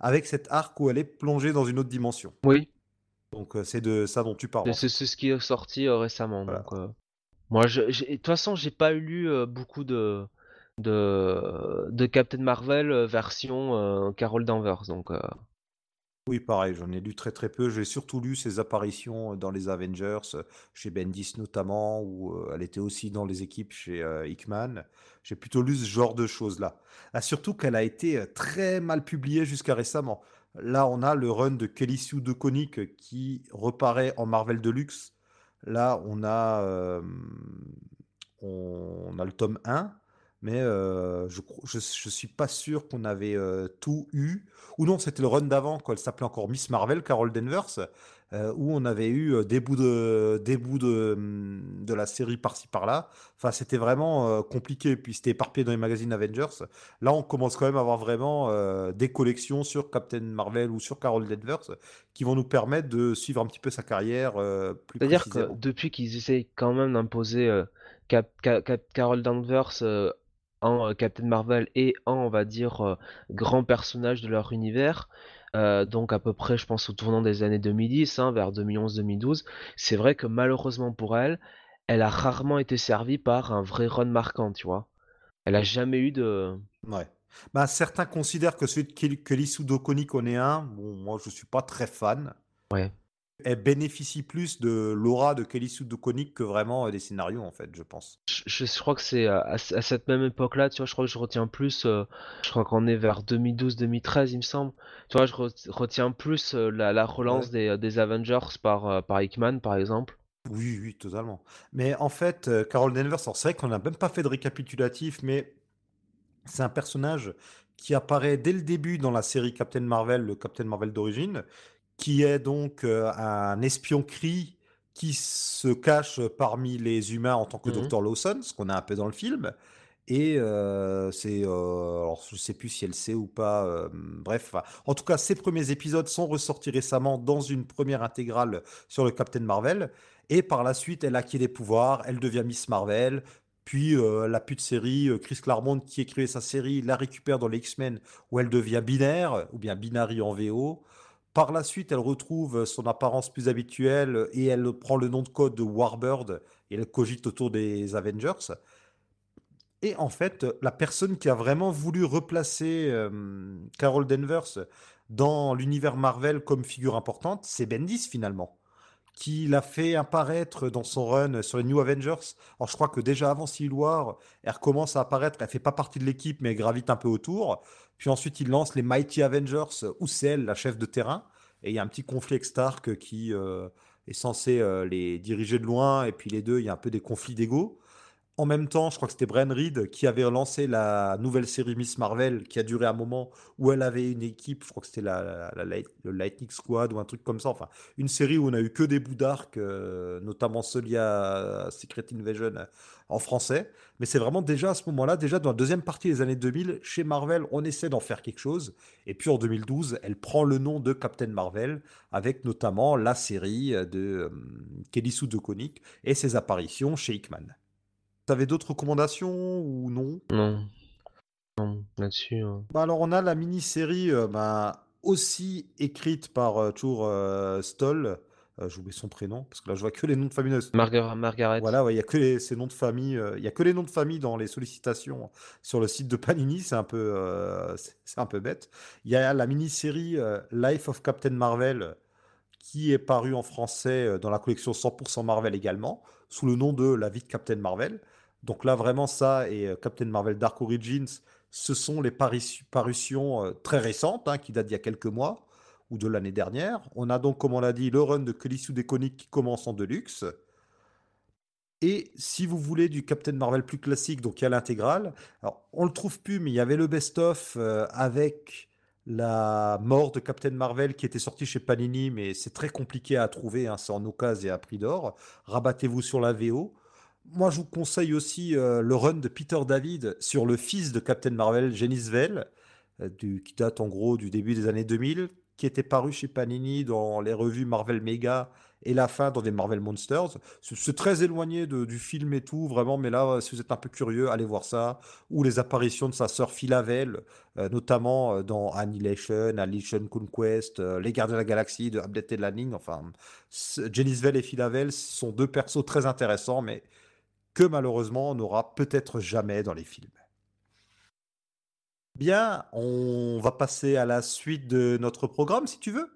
avec cet arc où elle est plongée dans une autre dimension. Oui, Donc c'est de ça dont tu parles c'est ce qui est sorti récemment, Voilà. donc. Moi, de toute façon, j'ai pas lu euh, beaucoup de, de, Captain Marvel euh, version euh, Carol Danvers, donc euh, Oui, pareil, j'en ai lu très très peu. J'ai surtout lu ses apparitions dans les Avengers, chez Bendis notamment, où elle était aussi dans les équipes chez Hickman. J'ai plutôt lu ce genre de choses-là. Ah, surtout qu'elle a été très mal publiée jusqu'à récemment. Là, on a le run de Kelly Sue DeConnick qui reparaît en Marvel Deluxe. Là, on a, le tome 1, mais je, je suis pas sûr qu'on avait tout eu. Ou non, c'était le run d'avant, quand elle s'appelait encore Miss Marvel, Carol Danvers, euh, où on avait eu euh, des bouts de, des bouts de, hum, de la série par-ci par-là. Enfin, c'était vraiment euh, compliqué, puis c'était éparpillé dans les magazines Avengers. Là, on commence quand même à avoir vraiment euh, des collections sur Captain Marvel ou sur Carol Danvers qui vont nous permettre de suivre un petit peu sa carrière plus c'est-à-dire que depuis qu'ils essayent quand même d'imposer Cap- Ca- Cap- Carol Danvers en Captain Marvel et en, on va dire, grand personnage de leur univers, euh, donc à peu près, je pense, au tournant des années 2010, hein, vers 2011-2012, c'est vrai que malheureusement pour elle, elle a rarement été servie par un vrai run marquant, tu vois. Elle a jamais eu de... Ouais. Bah, certains considèrent que celui de Kelly DeConnick en est un. Bon, moi, je suis pas très fan. Ouais. Elle bénéficie plus de l'aura de Kelly Sue DeConnick que vraiment euh, des scénarios, en fait, je pense. Je, je- je crois que c'est à, à ce- à cette même époque-là, tu vois, je crois que je retiens plus, euh, je crois qu'on est vers 2012-2013, il me semble. Tu vois, je re- retiens plus euh, la, la relance Ouais. des, euh, des Avengers par, euh, par Hickman, par exemple. Oui, oui, totalement. Mais en fait, euh, Carol Danvers, c'est vrai qu'on n'a même pas fait de récapitulatif, mais c'est un personnage qui apparaît dès le début dans la série Captain Marvel, le Captain Marvel d'origine, qui est donc euh, un espion cri qui se cache parmi les humains en tant que Mmh Dr. Lawson, ce qu'on a un peu dans le film. Et euh, c'est, euh, alors je sais plus si elle sait ou pas. euh, bref, en tout cas, ces premiers épisodes sont ressortis récemment dans une première intégrale sur le Captain Marvel. Et par la suite, elle acquiert des pouvoirs, elle devient Miss Marvel. Puis la pute série, Chris Claremont qui écrivait sa série, la récupère dans les X-Men où elle devient binaire, ou bien binary en VO. Par la suite, elle retrouve son apparence plus habituelle et elle prend le nom de code de Warbird et elle cogite autour des Avengers. Et en fait, la personne qui a vraiment voulu replacer euh, Carol Danvers dans l'univers Marvel comme figure importante, c'est Bendis finalement, qui l'a fait apparaître dans son run sur les New Avengers. Alors je crois que déjà avant Civil War, elle recommence à apparaître, elle fait pas partie de l'équipe mais gravite un peu autour. Puis ensuite, il lance les Mighty Avengers, où c'est elle, la chef de terrain. Et il y a un petit conflit avec Stark qui euh, est censé euh, les diriger de loin. Et puis les deux, il y a un peu des conflits d'ego. En même temps, je crois que c'était Brian Reed qui avait lancé la nouvelle série Miss Marvel, qui a duré un moment où elle avait une équipe, je crois que c'était la, le Lightning Squad ou un truc comme ça. Enfin, une série où on a eu que des bouts d'arc, euh, notamment celui à Secret Invasion euh, en français. Mais c'est vraiment déjà à ce moment-là, déjà dans la deuxième partie des années 2000, chez Marvel, on essaie d'en faire quelque chose. Et puis en 2012, elle prend le nom de Captain Marvel, avec notamment la série de euh, Kelly Sue DeConnick et ses apparitions chez Hickman. T'avais d'autres recommandations ou non? Non. Non, là-dessus. euh, Bah alors on a la mini-série euh, bah, aussi écrite par euh, toujours euh, Stoll. Euh, J'ai oublié son prénom parce que là je vois que les noms de famille. Margar- Margaret. Voilà, ouais, il y a que les, ces noms de famille. euh, Il y a que les noms de famille dans les sollicitations sur le site de Panini. C'est un peu, c'est un peu bête. Il y a la mini-série Life of Captain Marvel qui est parue en français dans la collection 100% Marvel également, sous le nom de La vie de Captain Marvel. Donc là, vraiment, ça et euh, Captain Marvel Dark Origins, ce sont les parutions euh, très récentes, hein, qui datent d'il y a quelques mois ou de l'année dernière. On a donc, comme on l'a dit, le run de Kelly Deconic qui commence en deluxe. Et si vous voulez du Captain Marvel plus classique, donc il y a l'intégrale. Alors, on le trouve plus, mais il y avait le best-of euh, avec la mort de Captain Marvel qui était sorti chez Panini, mais c'est très compliqué à trouver, hein, c'est en occasion et à prix d'or. Rabattez-vous sur la VO. Moi, je vous conseille aussi euh, le run de Peter David sur le fils de Captain Marvel, Genis Vell, euh, qui date en gros du début des années 2000, qui était paru chez Panini dans les revues Marvel Mega et la fin dans des Marvel Monsters. C'est très éloigné du film et tout, vraiment, mais là, si vous êtes un peu curieux, allez voir ça. Ou les apparitions de sa sœur Philavel, euh, notamment euh, dans Annihilation, Annihilation Conquest, Les Gardiens de la Galaxie de Updated Landing. Enfin, Janice Vell et Philavel sont deux persos très intéressants, mais que malheureusement on n'aura peut-être jamais dans les films. Bien, on va passer à la suite de notre programme si tu veux.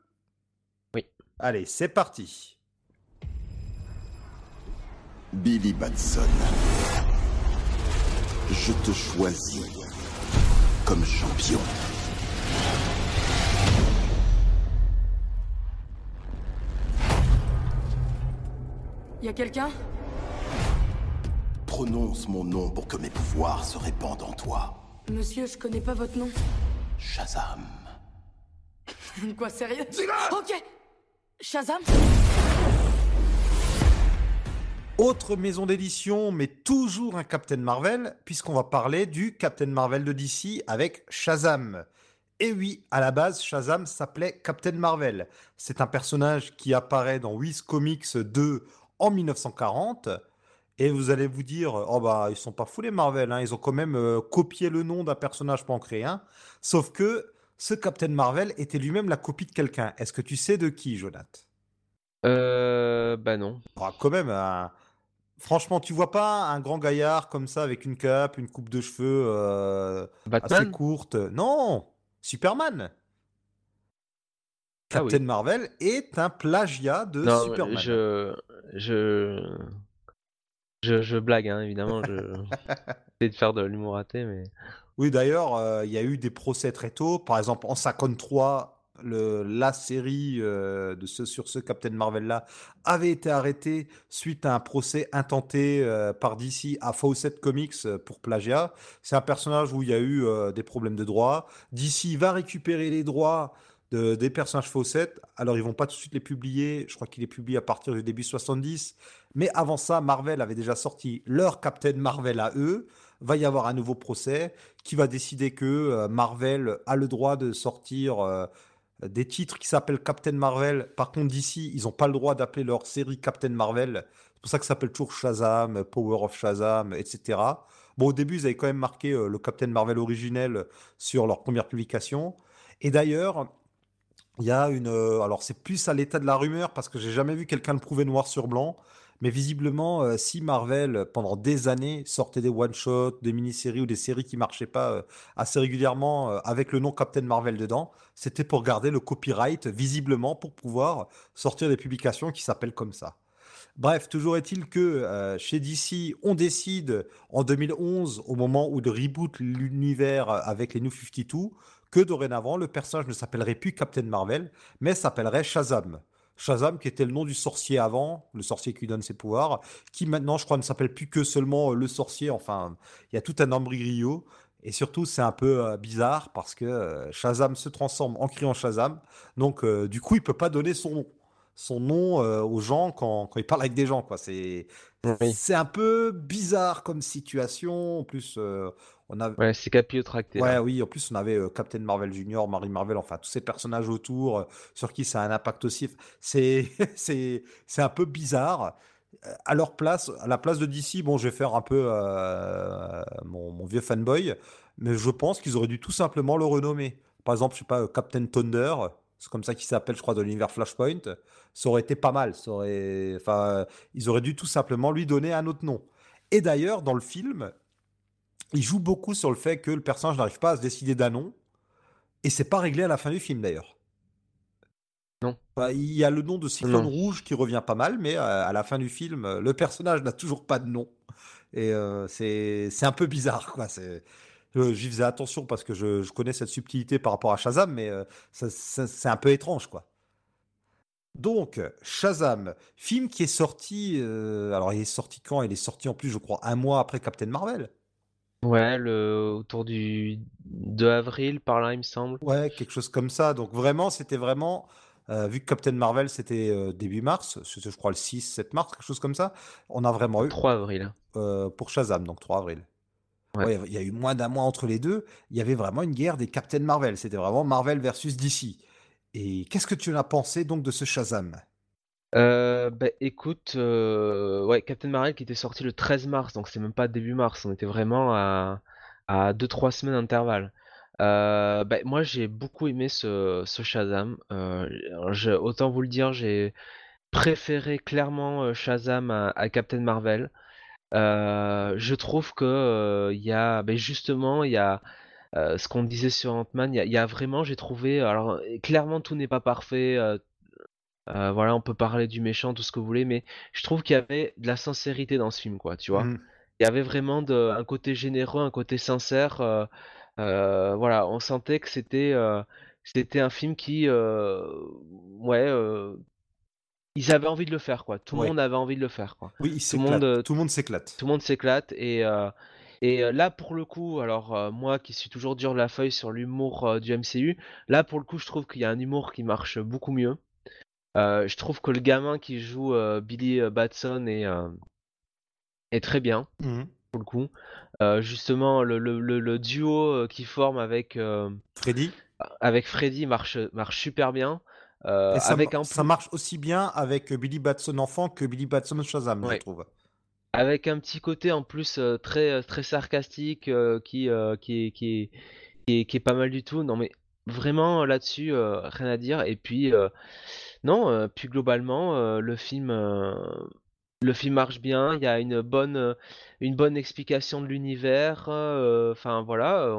Oui. Allez, c'est parti. Billy Batson. Je te choisis comme champion. Y a quelqu'un? Prononce mon nom pour que mes pouvoirs se répandent en toi. Monsieur, je connais pas votre nom. Shazam. Quoi, sérieux Ok Shazam Autre maison d'édition, mais toujours un Captain Marvel, puisqu'on va parler du Captain Marvel de DC avec Shazam. Et oui, à la base, Shazam s'appelait Captain Marvel. C'est un personnage qui apparaît dans Wiz Comics 2 en 1940. Et vous allez vous dire, oh bah ils sont pas fous les Marvel, hein, ils ont quand même euh, copié le nom d'un personnage pour en créer un. Sauf que ce Captain Marvel était lui-même la copie de quelqu'un. Est-ce que tu sais de qui, Jonathan? Euh. Bah non. ah, quand même, un- franchement, tu vois pas un grand gaillard comme ça avec une cape, une coupe de cheveux euh, assez courte? Non, Superman. Ah oui. Captain Marvel est un plagiat de Non, Superman. je. Je. Je, je blague, hein, évidemment. Je. J'essaie de faire de l'humour raté, mais. Oui, d'ailleurs, euh, il y a eu des procès très tôt. Par exemple, en 53, le, la série euh, de ce, sur ce Captain Marvel-là avait été arrêtée suite à un procès intenté euh, par DC à Fawcett Comics pour plagiat. C'est un personnage où il y a eu des problèmes de droit. DC va récupérer les droits de, des personnages Fawcett. Alors, ils vont pas tout de suite les publier. Je crois qu'il est publié à partir du début 70. Mais avant ça, Marvel avait déjà sorti leur Captain Marvel à eux va y avoir un nouveau procès qui va décider que Marvel a le droit de sortir des titres qui s'appellent Captain Marvel. Par contre, d'ici, ils n'ont pas le droit d'appeler leur série Captain Marvel. C'est pour ça que ça s'appelle toujours Shazam, Power of Shazam, etc. Bon, au début, ils avaient quand même marqué euh, le Captain Marvel originel sur leur première publication. Et d'ailleurs, il y a une. Euh, alors, c'est plus à l'état de la rumeur parce que j'ai jamais vu quelqu'un le prouver noir sur blanc. Mais visiblement, euh, si Marvel, pendant des années, sortait des one-shots, des mini-séries ou des séries qui marchaient pas euh, assez régulièrement euh, avec le nom Captain Marvel dedans, c'était pour garder le copyright, visiblement, pour pouvoir sortir des publications qui s'appellent comme ça. Bref, toujours est-il que chez DC, on décide en 2011, au moment où de reboot l'univers avec les New 52, que dorénavant, le personnage ne s'appellerait plus Captain Marvel, mais s'appellerait Shazam. Shazam, qui était le nom du sorcier avant, le sorcier qui donne ses pouvoirs, qui maintenant, je crois, ne s'appelle plus que seulement euh, le sorcier. Enfin, il y a tout un embryrio. Et surtout, c'est un peu euh, bizarre parce que euh, Shazam se transforme en criant Shazam. Donc, du coup, il peut pas donner son nom, son nom aux gens quand, quand, il parle avec des gens. Quoi. C'est, c'est un peu bizarre comme situation. En plus, on a... Ouais, c'est capillotracté. Ouais, oui, en plus, on avait euh, Captain Marvel Junior, Marie Marvel, enfin, tous ces personnages autour, euh, sur qui ça a un impact aussi. C'est, c'est, c'est un peu bizarre. Euh, à leur place, à la place de DC, bon, je vais faire un peu mon, mon, vieux fanboy, mais je pense qu'ils auraient dû tout simplement le renommer. Par exemple, je sais pas, Captain Thunder, c'est comme ça qu'il s'appelle, je crois, de l'univers Flashpoint. Ça aurait été pas mal. Ça aurait... enfin, ils auraient dû tout simplement lui donner un autre nom. Et d'ailleurs, dans le film, il joue beaucoup sur le fait que le personnage n'arrive pas à se décider d'un nom. Et c'est pas réglé à la fin du film d'ailleurs. Non. il y a le nom de Cyclone Rouge qui revient pas mal, mais euh, à, la fin du film, le personnage n'a toujours pas de nom. Et euh, c'est un peu bizarre, quoi. J'y faisais attention parce que je, connais cette subtilité par rapport à Shazam, mais euh, c'est un peu étrange, quoi. Donc, Shazam, film qui est sorti. alors, il est sorti quand? Il est sorti en plus, je crois, un mois après Captain Marvel. Ouais, le autour du 2 avril, par là, il me semble. Ouais, quelque chose comme ça. Donc vraiment, c'était vraiment, euh, vu que Captain Marvel, c'était euh, début mars, c'était je crois le 6, 7 mars, quelque chose comme ça, on a vraiment eu 3 avril. Euh, pour Shazam, donc 3 avril. Ouais. il y a eu moins d'un mois entre les deux. Il y avait vraiment une guerre des Captain Marvel. C'était vraiment Marvel versus DC. Et qu'est-ce que tu en as pensé donc de ce Shazam? Euh, bah, écoute, euh, ouais, Captain Marvel qui était sorti le 13 mars, donc c'est même pas début mars, on était vraiment à, à 2-3 semaines d'intervalle. Euh, bah, moi j'ai beaucoup aimé ce, ce Shazam. Autant vous le dire, j'ai préféré clairement Shazam à, Captain Marvel. Je trouve que il y a, bah, justement, il y a ce qu'on disait sur Ant-Man, il y, a vraiment, j'ai trouvé, alors clairement tout n'est pas parfait, euh, voilà, on peut parler du méchant, tout ce que vous voulez, mais je trouve qu'il y avait de la sincérité dans ce film, quoi, tu vois. Mmh. Il y avait vraiment de, un côté généreux, un côté sincère. Euh, euh, voilà, on sentait que c'était c'était un film qui, ouais, ils avaient envie de le faire, quoi. Tout le monde avait envie de le faire, quoi. Oui, tout le monde, tout le monde s'éclate. Tout le monde s'éclate et et là, pour le coup, alors moi qui suis toujours dur de la feuille sur l'humour du MCU, là pour le coup, je trouve qu'il y a un humour qui marche beaucoup mieux. Euh, je trouve que le gamin qui joue euh, Billy euh, Batson est, est très bien, mmh pour le coup. justement, le, le, le, duo qui forme avec Freddy avec Freddy marche, marche super bien. Ça, avec un... ça marche aussi bien avec Billy Batson enfant que Billy Batson Shazam, je trouve. Avec un petit côté en plus très, très sarcastique qui, qui, qui, qui, qui, est pas mal du tout. Non mais vraiment là-dessus, rien à dire. Et puis non, euh, puis globalement, euh, le film, euh, le film marche bien. Il y a une bonne, une bonne explication de l'univers. Enfin voilà,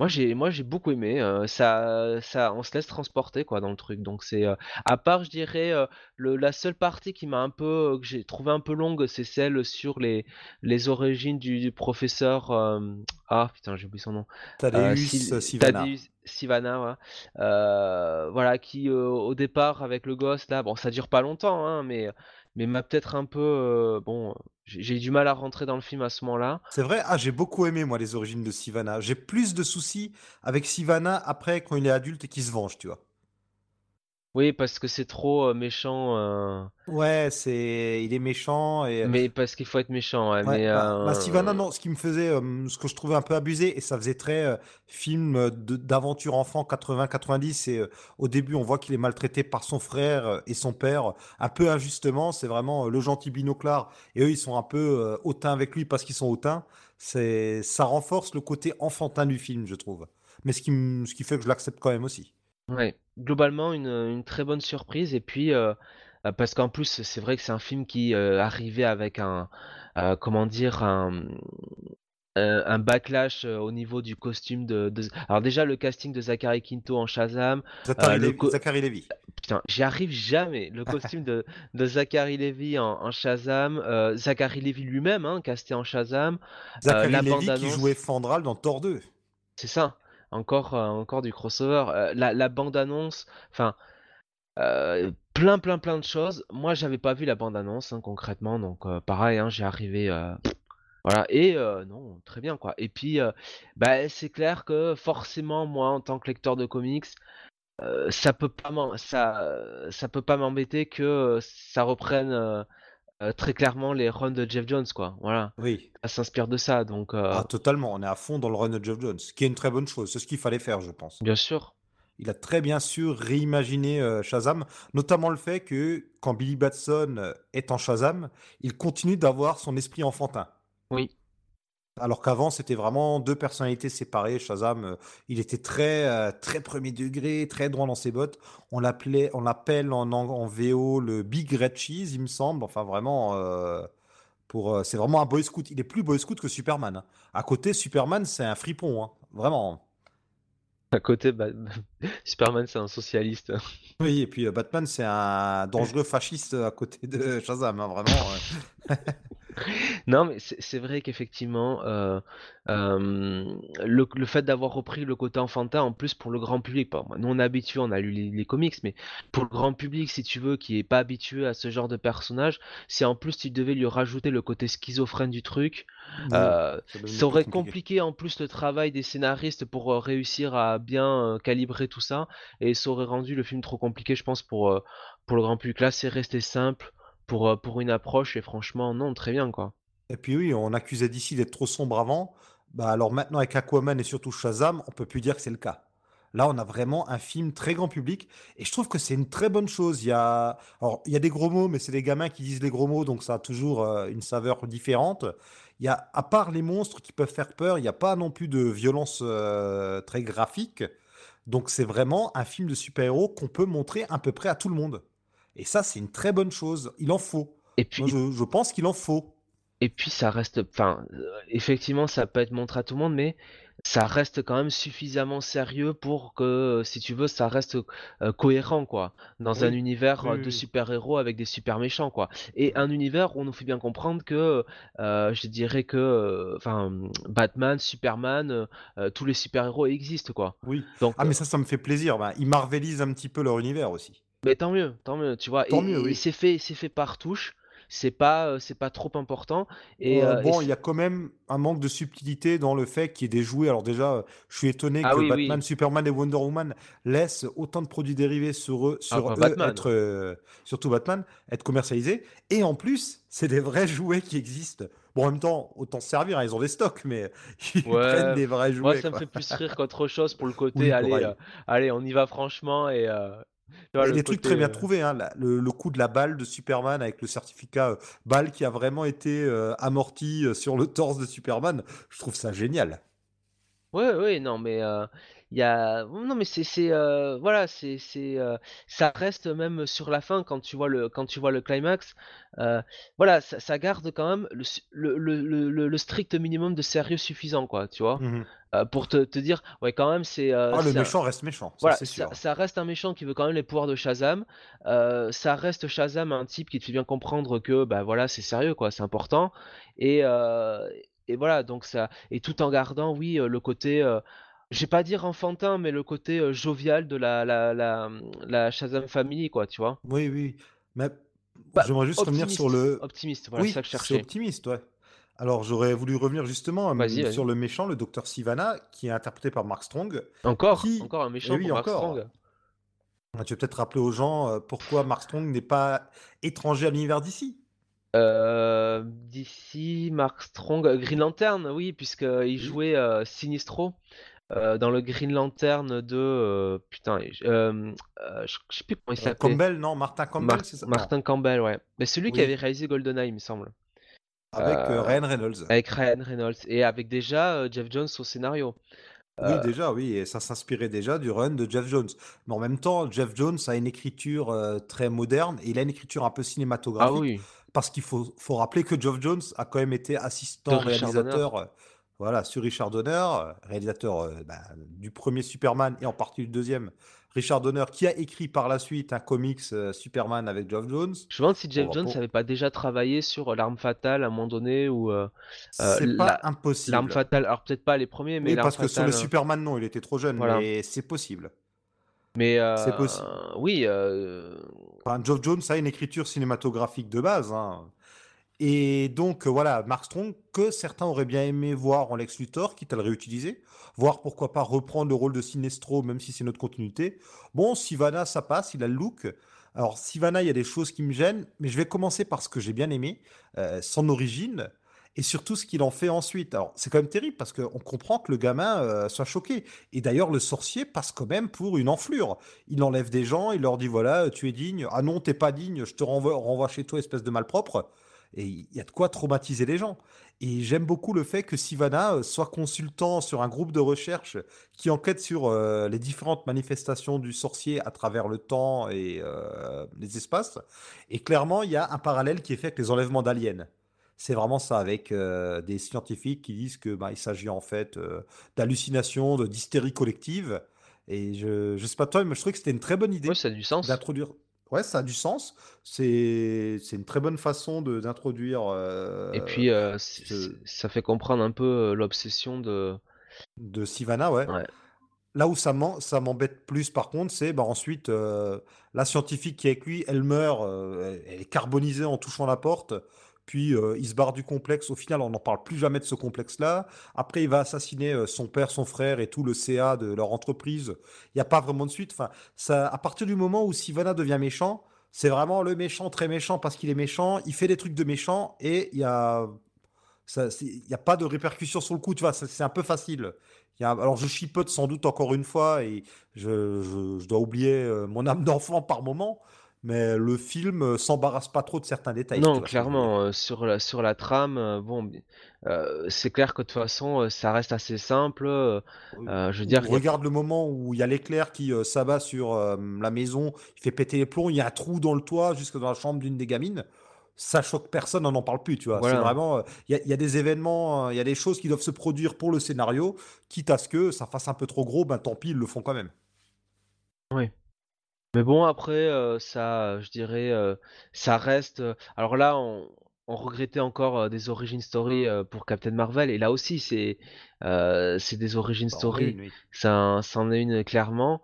Moi j'ai moi j'ai beaucoup aimé, heu, ça ça on se laisse transporter quoi dans le truc. Donc c'est, heu, à part je dirais, le la seule partie qui m'a un peu, que j'ai trouvé un peu longue, c'est celle sur les les origines du du professeur, ah putain j'ai oublié son nom, Sil Sivana. Thaddeus Sivana, ouais, voilà qui, au départ avec le gosse là, bon ça dure pas longtemps, hein, mais mais m'a peut-être un peu, heu, bon, j'ai du mal à rentrer dans le film à ce moment-là. C'est vrai? Ah, j'ai beaucoup aimé moi les origines de Sivana. J'ai plus de soucis avec Sivana après quand il est adulte et qu'il se venge, tu vois? Oui, parce que c'est trop, heu, méchant, heu, Ouais, c'est il est méchant et mais parce qu'il faut être méchant, ouais, ouais, mais bah bah, Sivana non, ce qui me faisait, ce que je trouvais un peu abusé et ça faisait très, film, de d'aventure enfant 80-90 c'est, heu, au début on voit qu'il est maltraité par son frère, et son père, un peu injustement. C'est vraiment, le gentil binoclard et eux ils sont un peu, hautains avec lui parce qu'ils sont hautains. C'est ça renforce le côté enfantin du film, je trouve. Mais ce qui m ce qui fait que je l'accepte quand même aussi. Ouais, globalement une, une très bonne surprise et puis, heu heu, parce qu'en plus c'est vrai que c'est un film qui, arrivait avec un, comment dire? Un, un backlash, au niveau du costume de alors déjà le casting de Zachary Quinto en Shazam, Zachary le co Zachary putain, j'y arrive jamais, le costume de de Zachary Levi en en Shazam, Zachary Levi lui-même, hein, casté en Shazam, Zachary la qui jouait Fandral dans Thor 2. c'est ça, encore, heu, encore du crossover, heu, la la bande annonce, enfin Heu, plein, plein, plein de choses. Moi, j'avais pas vu la bande annonce, hein, concrètement, donc pareil, hein, j'y arrivé, voilà. Et non, très bien, quoi. Et puis, bah, c'est clair que forcément, moi, en tant que lecteur de comics, ça peut pas ça, peut pas m'embêter que, ça reprenne, heu, très clairement les runs de Jeff Jones, quoi, voilà. Oui. Ça s'inspire de ça, donc heu, Ah totalement, on est à fond dans le run de Geoff Jones, ce qui est une très bonne chose. C'est ce qu'il fallait faire, je pense. bien sûr. Il a très bien su réimaginer, heu, Shazam, notamment le fait que quand Billy Batson, est en Shazam, il continue d'avoir son esprit enfantin. Oui, Alors qu'avant, c'était vraiment 2 personnalités séparées. Shazam, heu, il était très, heu, très premier degré, très droit dans ses bottes. On l'appelait on l'appelle en en VO le Big Red Cheese, il me semble. Enfin vraiment, heu, pour, c'est vraiment un boy scout. Il est plus boy scout que Superman, hein. À côté, Superman, c'est un fripon, hein, vraiment. à côté, bah, Superman, c'est un socialiste. Oui et puis, Batman, c'est un dangereux fasciste, à côté de Shazam, hein, vraiment. Non, mais c'est vrai qu'effectivement, heu, hem, le le fait d'avoir repris le côté enfantin, en plus pour le grand public, bon, nous on est habitués, on a lu les les comics, mais pour le grand public, si tu veux, qui est pas habitué à ce genre de personnage, si en plus tu devais lui rajouter le côté schizophrène du truc, Oui, heu, ça aurait compliqué. compliqué en plus le travail des scénaristes pour, réussir à bien, calibrer tout ça et ça aurait rendu le film trop compliqué, je pense, pour, pour le grand public. Là, c'est resté simple pour, pour une approche et franchement, non, très bien, quoi. Et puis oui, on accusait DC d'être trop sombre avant. Bah, alors maintenant avec Aquaman et surtout Shazam, on peut plus dire que c'est le cas. Là, on a vraiment un film très grand public et je trouve que c'est une très bonne chose. Il y a alors il y a des gros mots, mais c'est les gamins qui disent les gros mots, donc ça a toujours, une saveur différente. Il y a à part les monstres qui peuvent faire peur, il y a pas non plus de violence, très graphique. Donc c'est vraiment un film de super-héros qu'on peut montrer à peu près à tout le monde et ça, c'est une très bonne chose. Il en faut. Et Moi, puis je je pense qu'il en faut. et puis ça reste enfin, heu, effectivement, ça peut être montré à tout le monde, mais ça reste quand même suffisamment sérieux pour que, si tu veux, ça reste, heu, cohérent, quoi. Dans un univers, Oui, heu, oui, de super-héros avec des super méchants, quoi. Et un univers où on nous fait bien comprendre que, je dirais que, enfin, Batman, Superman, tous les super-héros existent, quoi. Oui. Donc Ah mais ça, ça me fait plaisir. Ben, ils marvelisent un petit peu leur univers aussi. Mais tant mieux, tant mieux, tu vois? Tant mieux, Et oui. c'est fait c'est fait par touche, c'est pas, heu, c'est pas trop important et et bon, il y a quand même un manque de subtilité dans le fait qu'il y ait des jouets. Alors déjà, heu, je suis étonné ah que oui, Batman, oui. Superman et Wonder Woman laissent autant de produits dérivés sur eux Ah sur bah, eux Batman. être, surtout Batman, être commercialisés et en plus, c'est des vrais jouets qui existent. Bon, en même temps, autant se servir, hein, ils ont des stocks, mais ils prennent Ouais, des vrais moi jouets, ça me fait plus rire qu'autre chose pour le côté Oui, allez, allez on y va franchement et vois Et le des trucs très bien heu trouvés, hein, la le le coup de la balle de Superman avec le certificat, heu, balle qui a vraiment été, heu, amorti, sur le torse de Superman, je trouve ça génial. ouais, ouais, non mais il y a non mais c'est heu, voilà, c'est heu, ça reste même sur la fin quand tu vois le quand tu vois le climax, heu, voilà, ça ça garde quand même le le le le strict minimum de sérieux suffisant quoi, tu vois? Mmh Heu, pour te te dire: «Ouais quand même c'est, heu, Ah, le c'est un» méchant reste méchant, voilà, c'est ça sûr. ça reste un méchant qui veut quand même les pouvoirs de Shazam, ça reste Shazam un type qui te fait bien comprendre que, bah, voilà, c'est sérieux quoi, c'est important et et voilà donc ça et tout en gardant oui, le côté, je vais pas dire enfantin, mais le côté, jovial de la la la, la Shazam Family quoi, tu vois? Oui, oui, mais Bah, j'aimerais juste revenir sur le optimiste, voilà, c'est ça oui, que je c'est cherchais. optimiste, ouais. Alors j'aurais voulu revenir justement, sur le méchant, le docteur Sivana, qui est interprété par Mark Strong, Encore? qui Encore un méchant oui pour Mark encore, Strong? ah, tu veux peut-être rappeler aux gens, pourquoi Mark Strong n'est pas étranger à l'univers d'ici? DC, Mark Strong, Green Lantern, oui, puisqu'il Oui, jouait, heu, Sinestro, heu, dans le Green Lantern de, heu, putain, heu, je je sais plus comment il heu, s'appelait. Campbell, non, Martin Mar Campbell, c'est ça? Martin Campbell, ouais. Mais celui qui avait réalisé GoldenEye, il me semble. avec, Ryan Reynolds. avec Ryan Reynolds et avec déjà, Jeff Jones au scénario. Oui, déjà, oui et ça s'inspirait déjà du run de Jeff Jones. Mais en même temps, Jeff Jones a une écriture, très moderne et il a une écriture un peu ah cinématographique oui, parce qu'il faut faut rappeler que Geoff Jones a quand même été assistant Donner. Voilà, sur Richard Donner, heu, réalisateur, heu, bah, du premier Superman et en partie du deuxième. Richard Donner qui a écrit par la suite un comics, heu, Superman avec Geoff Jones. Je me demande si bah, Jones pour avait pas déjà travaillé sur, L'Arme Fatale à un moment donné ou, c'est pas la L'Arme impossible. Fatale, alors peut-être pas les premiers, mais Oui, parce que sur le Superman, non, il était trop jeune, voilà. mais c'est possible. Mais C'est possible. oui, Enfin, Geoff Jones a une écriture cinématographique de base, hein. Et donc, euh, voilà, Mark Strong, que certains auraient bien aimé voir en Lex Luthor, quitte à le réutiliser, voir pourquoi pas reprendre le rôle de Sinestro, même si c'est notre continuité. Bon, Sivana, ça passe, il a le look. Alors, Sivana, il y a des choses qui me gênent, mais je vais commencer par ce que j'ai bien aimé, euh, son origine, et surtout ce qu'il en fait ensuite. Alors, c'est quand même terrible, parce qu'on comprend que le gamin euh, soit choqué. Et d'ailleurs, le sorcier passe quand même pour une enflure. Il enlève des gens, il leur dit, voilà, tu es digne. Ah non, t'es pas digne, je te renvoie, renvoie chez toi, espèce de malpropre. Et il y a de quoi traumatiser les gens. Et j'aime beaucoup le fait que Sivana euh, soit consultant sur un groupe de recherche qui enquête sur euh, les différentes manifestations du sorcier à travers le temps et euh, les espaces. Et clairement, il y a un parallèle qui est fait avec les enlèvements d'aliens. C'est vraiment ça, avec euh, des scientifiques qui disent que bah, il s'agit en fait d'hallucinations, de d'hystérie collective. Et je, je sais pas toi, mais je trouvais que c'était une très bonne ouais, idée ça a du sens. d'introduire. Ouais, ça a du sens. C'est une très bonne façon de d'introduire Et euh, puis, c c ce- ça fait comprendre un peu, heu, l'obsession de de Sivana, ouais. ouais. Là où ça m'embête plus, par contre, c'est bah, ensuite euh, la scientifique qui est avec lui, elle meurt, euh, elle est carbonisée en touchant la porte. Puis euh, il se barre du complexe. Au final, on n'en parle plus jamais de ce complexe-là. Après, il va assassiner euh, son père, son frère et tout le CA de leur entreprise. Il n'y a pas vraiment de suite. Enfin, à partir du moment où Sivana devient méchant, c'est vraiment le méchant très méchant parce qu'il est méchant. Il fait des trucs de méchant et il y a il n'y a pas de répercussions sur le coup, tu vois, c'est un peu facile. Alors je chipote sans doute encore une fois et je dois oublier euh, mon âme d'enfant par moment, mais le film euh, s'embarrasse pas trop de certains détails, Non, clairement, heu, sur la sur la trame, heu, bon, c'est clair que de toute façon, ça reste assez simple, je veux dire, a regarde le moment où il y a l'éclair qui euh, s'abat sur euh, la maison, il fait péter les plombs, il y a un trou dans le toit jusque dans la chambre d'une des gamines. Ça choque personne, on n'en parle plus, tu vois. C'est vraiment, euh, il y y a des événements, euh, il y a des choses qui doivent se produire pour le scénario, quitte à ce que ça fasse un peu trop gros, ben tant pis, ils le font quand même. oui. Mais bon après, heu, ça, je dirais, heu, ça reste, heu alors là, on on regrettait encore, des origin story, pour Captain Marvel et là aussi c'est, c'est des origin est story. une, oui. Ça en ça en est une clairement,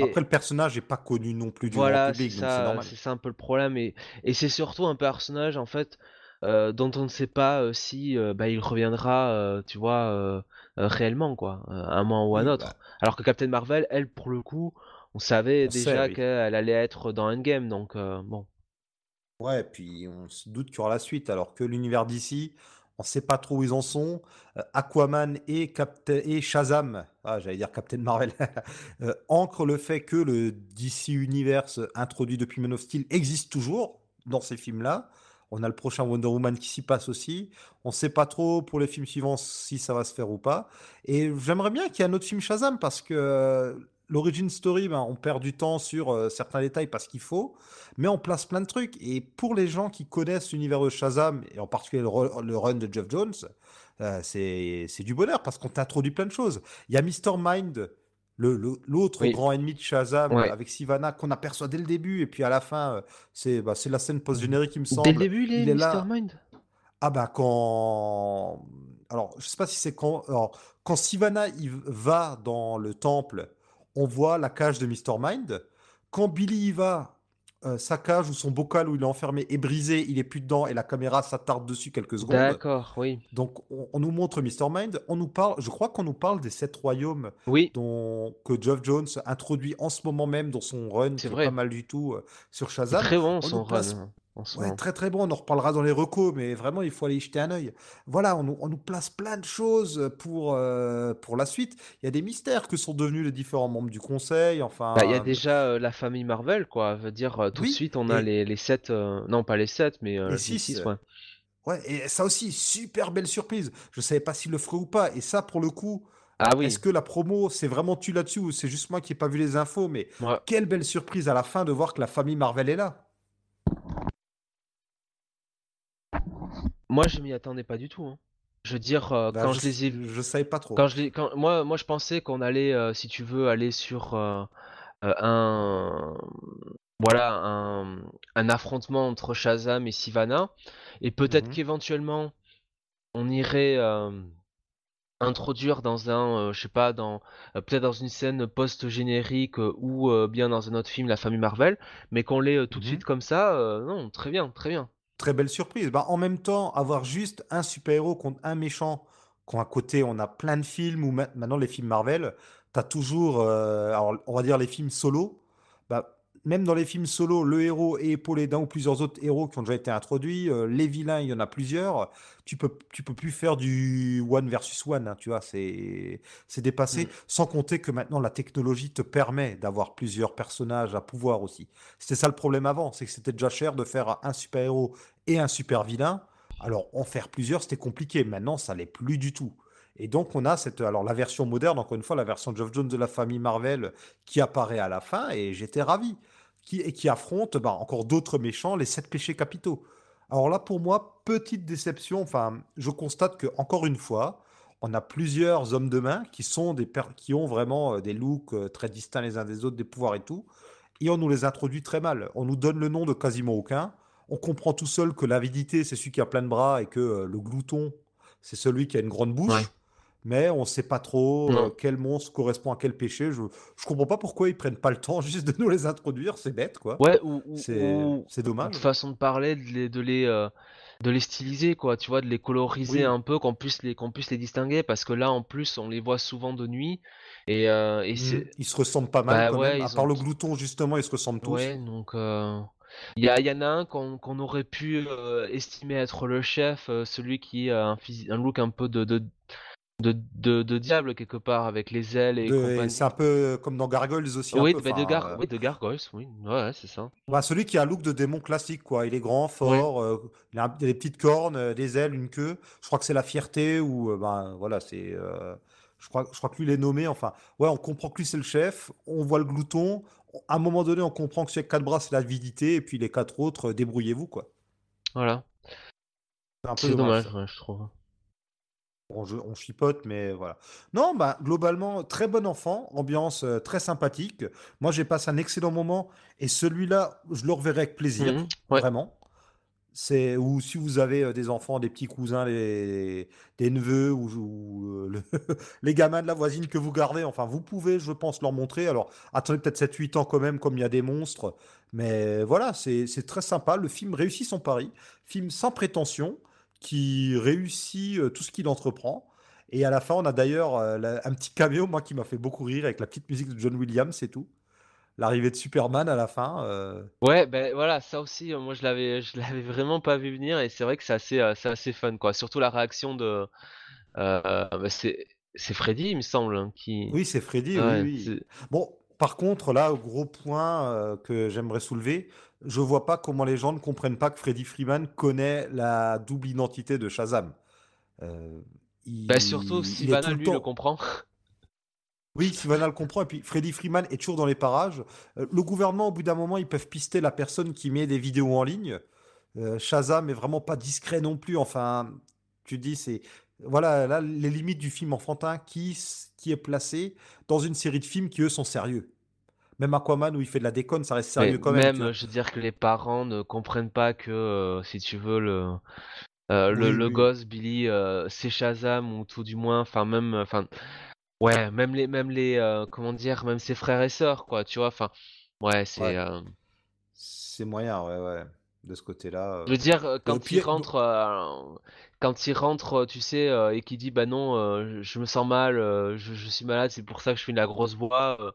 Après, et le personnage est pas connu non plus du voilà, c'est public, c'est ça, c'est ça un peu le problème et et c'est surtout un personnage en fait, dont on ne sait pas, heu, si, bah, il reviendra, tu vois, réellement quoi, à un moment ou à un Oui, autre. bah, Alors que Captain Marvel, elle, pour le coup, on savait on déjà oui. qu'elle allait être dans Endgame donc heu, bon. Ouais, puis on se doute qu'il y aura la suite, alors que l'univers d'ici, on sait pas trop où ils en sont. Euh, Aquaman et, Captain et Shazam, ah, j'allais dire Captain Marvel, euh, ancrent le fait que le DC Universe introduit depuis Man of Steel existe toujours dans ces films-là. On a le prochain Wonder Woman qui s'y passe aussi. On sait pas trop pour les films suivants si ça va se faire ou pas. Et j'aimerais bien qu'il y ait un autre film Shazam parce que euh, l'origin story, ben, on perd du temps sur euh, certains détails parce qu'il faut, mais on place plein de trucs. Et pour les gens qui connaissent l'univers de Shazam, et en particulier le, ru- le run de Jeff Jones, euh, c'est du bonheur parce qu'on t'introduit plein de choses. Il y a Mr. Mind, l'autre Oui. grand ennemi de Shazam Ouais. avec Sivana qu'on aperçoit dès le début, et puis à la fin, euh, c'est bah, la scène post-générique, il me Dès semble. le début, il est, il est là. Mr. Mind? Ah bah quand... Alors, je sais pas si c'est quand... Alors, quand Sivana il va dans le temple, on voit la cage de Mr. Mind. Quand Billy y va, euh, sa cage ou son bocal où il est enfermé est brisé, il est plus dedans et la caméra s'attarde dessus quelques secondes. D'accord, oui. Donc, on, on nous montre Mr. Mind. On nous parle, je crois qu'on nous parle des sept royaumes Oui, dont, que Geoff Jones introduit en ce moment même dans son run, C'est pas mal du tout euh, sur Shazam. très bon On son run hein, Ouais, très très bon, on en reparlera dans les recos, mais vraiment il faut aller y jeter un œil. Voilà, on nous, on nous place plein de choses pour, euh, pour la suite. Il y a des mystères que sont devenus les différents membres du conseil, enfin... Bah, il y a déjà euh, la famille Marvel, quoi. Veut dire, euh, tout de suite, on a les, les 7. non, pas les 7, mais euh, les 6. 6, ouais. Ouais, et ça aussi, super belle surprise. Je savais pas s'il le ferait ou pas, et ça pour le coup... Ah oui, Est-ce que la promo c'est vraiment tu là-dessus ou c'est juste moi qui n'ai pas vu les infos? Mais quelle belle surprise à la fin de voir que la famille Marvel est là. Moi, je m'y attendais pas du tout. hein. Je veux dire, euh, Bah, quand je, je les ai je savais pas trop. Quand je l'ai- quand, moi, moi, je pensais qu'on allait, euh, si tu veux, aller sur euh, un, voilà, un, un affrontement entre Shazam et Sivana, et peut-être Mhm. qu'éventuellement, on irait introduire dans un, je sais pas, dans peut-être dans une scène post-générique ou bien dans un autre film, La Famille Marvel, mais qu'on l'ait tout de Mhm. suite comme ça, non, très bien, très bien. Très belle surprise. Bah, en même temps, avoir juste un super-héros contre un méchant, quand à côté on a plein de films, ou ma- maintenant les films Marvel, t'as toujours, euh, alors on va dire les films solo, bah, même dans les films solo, le héros est épaulé d'un ou plusieurs autres héros qui ont déjà été introduits, euh, les vilains, il y en a plusieurs, tu peux, tu peux plus faire du one versus one, hein, tu vois, c'est, c'est dépassé, Mm. sans compter que maintenant la technologie te permet d'avoir plusieurs personnages à pouvoir aussi. C'était ça le problème avant, c'est que c'était déjà cher de faire un super-héros et un super vilain. Alors, en faire plusieurs, c'était compliqué. Maintenant, ça l'est plus du tout. Et donc, on a cette, alors la version moderne, encore une fois, la version Geoff Jones de la famille Marvel qui apparaît à la fin, et j'étais ravi. Qui, et qui affronte bah, encore d'autres méchants, les sept péchés capitaux. Alors là, pour moi, petite déception. Enfin, je constate que encore une fois, on a plusieurs hommes de main qui sont des qui ont vraiment euh, des looks euh, très distincts les uns des autres, des pouvoirs et tout, et on nous les introduit très mal. On nous donne le nom de quasiment aucun. On comprend tout seul que l'avidité, c'est celui qui a plein de bras et que euh, le glouton, c'est celui qui a une grande bouche. Mais on ne sait pas trop euh, quel monstre correspond à quel péché. Je ne comprends pas pourquoi ils prennent pas le temps juste de nous les introduire. C'est bête, quoi. Ouais, ou, C'est ou dommage. façon de parler, de les, de les, euh, de les styliser, quoi, tu vois, de les coloriser Oui. un peu, qu'on puisse les, qu'on puisse les distinguer, parce que là, en plus, on les voit souvent de nuit, et, euh, et c'est... Ils se ressemblent pas mal Bah quand ouais, même. À part ont... le glouton, justement, ils se ressemblent tous. Ouais, donc... Il y, a, il y en a un qu'on aurait pu euh, estimer être le chef, euh, celui qui a un, look un peu de, de, de, de, de diable, quelque part, avec les ailes et c'est un peu comme dans Gargoyles aussi. un Oui, peu. bah, de, Enfin, gar... euh, oui, de gargoyles, oui, ouais, c'est ça. bah, celui qui a un look de démon classique, quoi. Il est grand, fort, euh, il a un- des petites cornes, euh, des ailes, une queue. Je crois que c'est la fierté ou euh, ben voilà, c'est. euh, je crois, je crois que lui il est nommé. Enfin, ouais, on comprend que lui c'est le chef. On voit le glouton. À un moment donné, on comprend que avec quatre bras c'est l'avidité et puis les quatre autres, euh, débrouillez-vous, quoi. Voilà. C'est un peu dommage. dommage, ça. ouais, je trouve. On, chipote, mais voilà. Non, bah, globalement, très bon enfant, ambiance euh, très sympathique. Moi, j'ai passé un excellent moment et celui-là, je le reverrai avec plaisir, ouais. vraiment. C'est ou si vous avez euh, des enfants, des petits cousins, des, des neveux ou, ou, euh, le- les gamins de la voisine que vous gardez, enfin, vous pouvez, je pense, leur montrer. Alors, attendez peut-être 7-8 ans quand même, comme il y a des monstres. Mais voilà, c'est c'est très sympa. Le film réussit son pari. Film sans prétention, qui réussit euh, tout ce qu'il entreprend. Et à la fin, on a d'ailleurs euh, un petit caméo, moi, qui m'a fait beaucoup rire, avec la petite musique de John Williams, c'est tout. L'arrivée de Superman à la fin. euh, Ouais, ben voilà, ça aussi, moi je l'avais, je l'avais vraiment pas vu venir et c'est vrai que c'est assez, assez fun quoi. Surtout la réaction de, euh, bah, c'est, Freddy, il me semble, hein, qui. Oui, c'est Freddy, oui, Ouais, oui. c'est- Bon, Par contre, là, gros point euh, que j'aimerais soulever, je vois pas comment les gens ne comprennent pas que Freddy Freeman connaît la double identité de Shazam. Euh, Bah surtout si Vanna lui le comprend. Oui, Sylvana le comprend. Et puis Freddy Freeman est toujours dans les parages. Euh, le gouvernement, au bout d'un moment, ils peuvent pister la personne qui met des vidéos en ligne. Euh, Shazam est vraiment pas discret non plus. Enfin, tu dis, c'est. Voilà, là, les limites du film enfantin qui, qui est placé dans une série de films qui, eux, sont sérieux. Même Aquaman, où il fait de la déconne, ça reste Mais sérieux quand même. même, je veux dire que les parents ne comprennent pas que, euh, si tu veux, le, euh, le, Oui, le oui. gosse Billy, euh, c'est Shazam ou tout du moins, enfin même, enfin, ouais, même les, même les, euh, comment dire, même ses frères et sœurs, quoi, tu vois, enfin, ouais, c'est, Ouais. euh, C'est moyen, ouais, ouais. De ce côté-là. je veux dire, euh, Euh, quand il rentre, euh, quand il rentre, tu sais, euh, et qu'il dit, bah non, euh, je me sens mal, euh, je, je suis malade, c'est pour ça que je fais de la grosse voix. euh,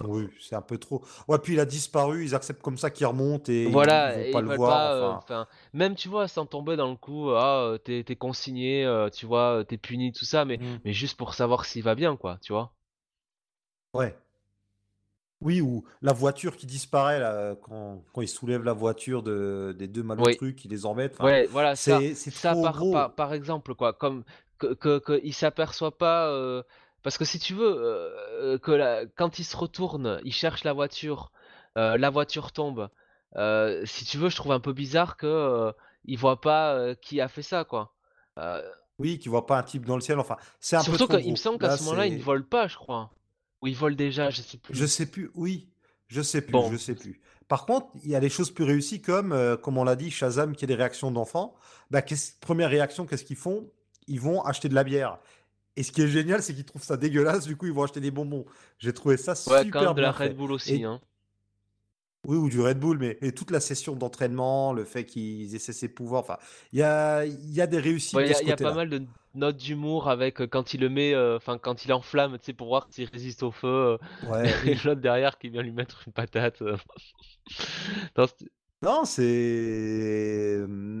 Oui, c'est un peu trop. Ouais, puis il a disparu, ils acceptent comme ça qu'il remonte et Voilà, ils vont et pas ils le voir. pas, euh, Enfin, enfin, même tu vois, sans tomber dans le coup, ah, euh, t'es t'es consigné, euh, tu vois, euh, t'es puni, tout ça, mais, Mm. mais juste pour savoir s'il va bien, quoi, tu vois. ouais. Oui, ou la voiture qui disparaît là, quand, quand ils soulèvent la voiture de, des deux malotrus qui les embêtent. Enfin, Ouais, voilà, ça, c'est ça trop par, gros. par, par exemple, quoi, comme que, que, que il s'aperçoit pas, euh, parce que si tu veux, euh, que la- quand il se retourne, il cherche la voiture, euh, la voiture tombe. si tu veux, je trouve un peu bizarre que il voit pas qui a fait ça, quoi. Oui, qui voit pas un type dans le ciel. Enfin, c'est un peu Surtout trop qu'il me semble qu'à ce moment-là, il ne vole pas, je crois. Ou il vole déjà, je sais plus. Je sais plus. Oui, je sais plus. Bon. Je sais plus. Par contre, il y a des choses plus réussies comme, euh, comme on l'a dit, Shazam qui a des réactions d'enfants. Bah, première réaction, qu'est-ce qu'ils font? Ils vont acheter de la bière. Et ce qui est génial, c'est qu'ils trouvent ça dégueulasse. Du coup, ils vont acheter des bonbons. J'ai trouvé ça Ouais, super quand même de la. Red Bull aussi, Et- hein. Oui, ou du Red Bull, mais et toute la session d'entraînement, le fait qu'ils essaient ses pouvoirs, enfin, il y a, y a des réussites il y, a- y pas mal de notes d'humour avec euh, quand il le met, euh, enfin quand il enflamme, tu sais, pour voir s'il résiste au feu. euh, Ouais, et l'autre derrière qui vient lui mettre une patate. Non, c'est...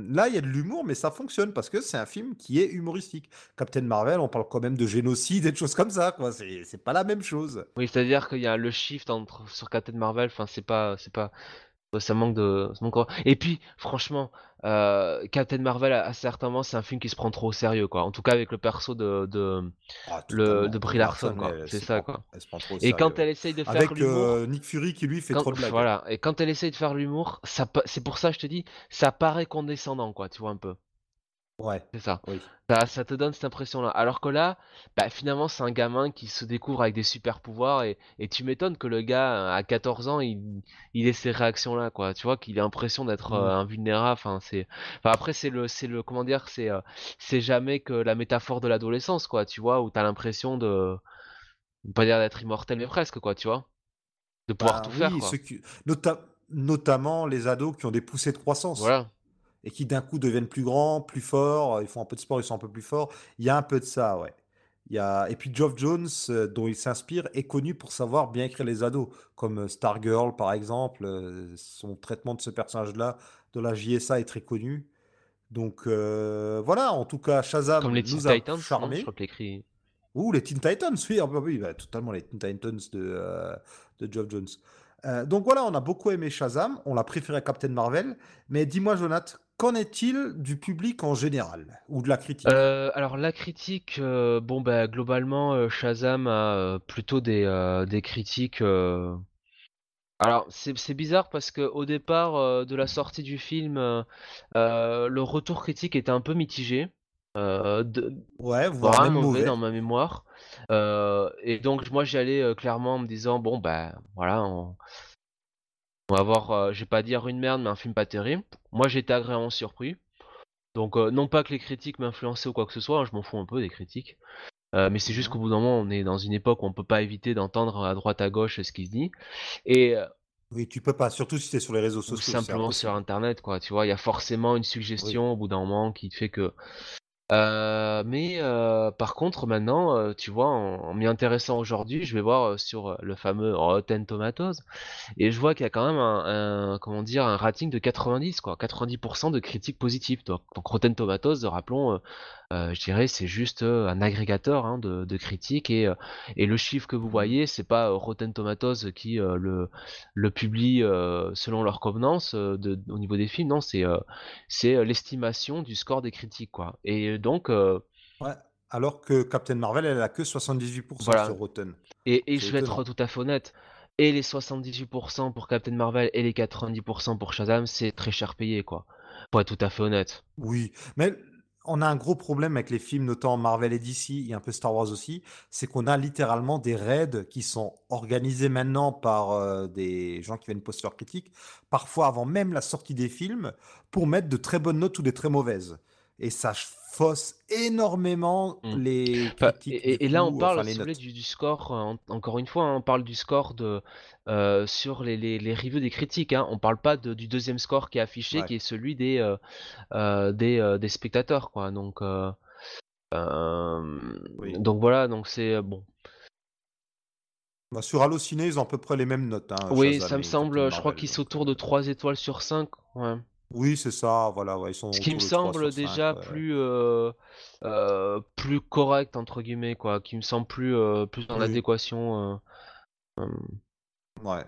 Là, il y a de l'humour, mais ça fonctionne parce que c'est un film qui est humoristique. Captain Marvel, on parle quand même de génocide et de choses comme ça, quoi. C'est c'est pas la même chose. Oui, c'est-à-dire qu'il y a le shift entre sur Captain Marvel, enfin c'est pas, c'est pas, ça manque de, ça manque- Et puis, franchement, euh, Captain Marvel à, à certains moments, c'est un film qui se prend trop au sérieux, quoi. En tout cas avec le perso de, de, Ah, le, de Brie Larson, quoi. C'est ça, prend- quoi. Elle se prend trop au Et sérieux, quand ouais. elle essaye de faire Avec l'humour. euh, Nick Fury qui lui fait Quand- trop de blagues. Voilà, et quand elle essaye de faire l'humour, c'est pour ça je te dis, ça paraît condescendant, quoi, tu vois un peu. Ouais, C'est ça. oui. Ça, ça te donne cette impression-là. Alors que là, bah, finalement, c'est un gamin qui se découvre avec des super pouvoirs et, et tu m'étonnes que le gars, à 14 ans, il, il ait ces réactions-là, quoi. Tu vois, qu'il ait l'impression d'être Mm. euh, invulnérable. Enfin, c'est, enfin, après, c'est le, c'est le, comment dire, c'est, euh, c'est jamais que la métaphore de l'adolescence, quoi. Tu vois, où t'as l'impression de, pas dire d'être immortel, mais presque, quoi, tu vois. De pouvoir Ben tout faire, quoi. ceux qui- nota- notamment les ados qui ont des poussées de croissance. Voilà. Et qui d'un coup deviennent plus grands, plus forts, ils font un peu de sport, ils sont un peu plus forts. Il y a un peu de ça, ouais. Il y a... Et puis Geoff Jones, euh, dont il s'inspire, est connu pour savoir bien écrire les ados, comme euh, Stargirl par exemple. euh, Son traitement de ce personnage-là de la JSA est très connu. Donc euh, voilà, en tout cas, Shazam Comme les Teen nous a Titans, non Je charmé. crois que l'écrit. Ouh, les Teen Titans, oui, ah bah oui, bah, totalement les Teen Titans de, euh, de Geoff Jones. Euh, donc voilà, on a beaucoup aimé Shazam, on l'a préféré à Captain Marvel, mais dis-moi, Jonath, qu'en est-il du public en général ou de la critique? Euh, alors la critique, euh, bon bah globalement euh, Shazam a euh, plutôt des, euh, des critiques. euh, Alors c'est c'est bizarre parce que au départ euh, de la sortie du film, euh, euh, le retour critique était un peu mitigé, euh, de- Ouais, voire même mauvais mauvais. dans ma mémoire. Euh, et donc moi j'y allais euh, clairement en me disant bon bah voilà on, on va voir, euh, je vais pas dire une merde mais un film pas terrible. Moi j'ai été agréablement surpris. Donc euh, non pas que les critiques m'influençaient ou quoi que ce soit, hein, je m'en fous un peu des critiques. Euh, mais c'est juste qu'au bout d'un moment, on est dans une époque où on peut pas éviter d'entendre à droite à gauche ce qui se dit. Et euh, Oui, tu peux pas, surtout si c'est sur les réseaux sociaux, simplement sur internet, quoi. Tu vois, il y a forcément une Oui. suggestion au bout d'un moment qui te fait que. Euh, mais euh, par contre, maintenant, euh, tu vois, en, en m'y intéressant aujourd'hui, je vais voir euh, sur euh, le fameux Rotten Tomatoes et je vois qu'il y a quand même un, un- comment dire, un rating de 90, quoi, 90% de critiques positives. Donc, Rotten Tomatoes, rappelons, euh, je dirais, c'est juste un agrégateur hein, de, critiques et, et le chiffre que vous voyez, c'est pas Rotten Tomatoes qui le, le publie selon leur convenance de, au niveau des films, non, c'est c'est l'estimation du score des critiques, quoi. Et donc. Ouais. Alors que Captain Marvel, elle a que 78% sur Rotten. Et, et je vais être tout à fait honnête, et les 78% pour Captain Marvel et les 90% pour Shazam, c'est très cher payé, quoi. Pour être tout à fait honnête. Oui, mais on a un gros problème avec les films, notamment Marvel et DC et un peu Star Wars aussi, c'est qu'on a littéralement des raids qui sont organisés maintenant par euh, des gens qui viennent poster leurs critiques, parfois avant même la sortie des films, pour mettre de très bonnes notes ou des très mauvaises. Et ça fausse énormément mmh. les critiques. et, là, on parle du, score, euh, encore une fois, hein, on parle du score de, euh, sur les, les, reviews des critiques. Hein. On parle pas du deuxième score qui est affiché, qui est celui des, euh, des, des, spectateurs. Quoi. Donc, donc voilà, donc c'est bon. Bah, sur Allociné, ils ont à peu près les mêmes notes. Hein, oui, ça me semble, je crois qu'ils sont autour de 3 étoiles sur 5. Ouais. Oui, c'est ça, voilà, ils sont Ce qui me semble déjà plus, euh, euh, plus correct entre guillemets quoi, qui me semble plus, euh, plus en adéquation, Ouais.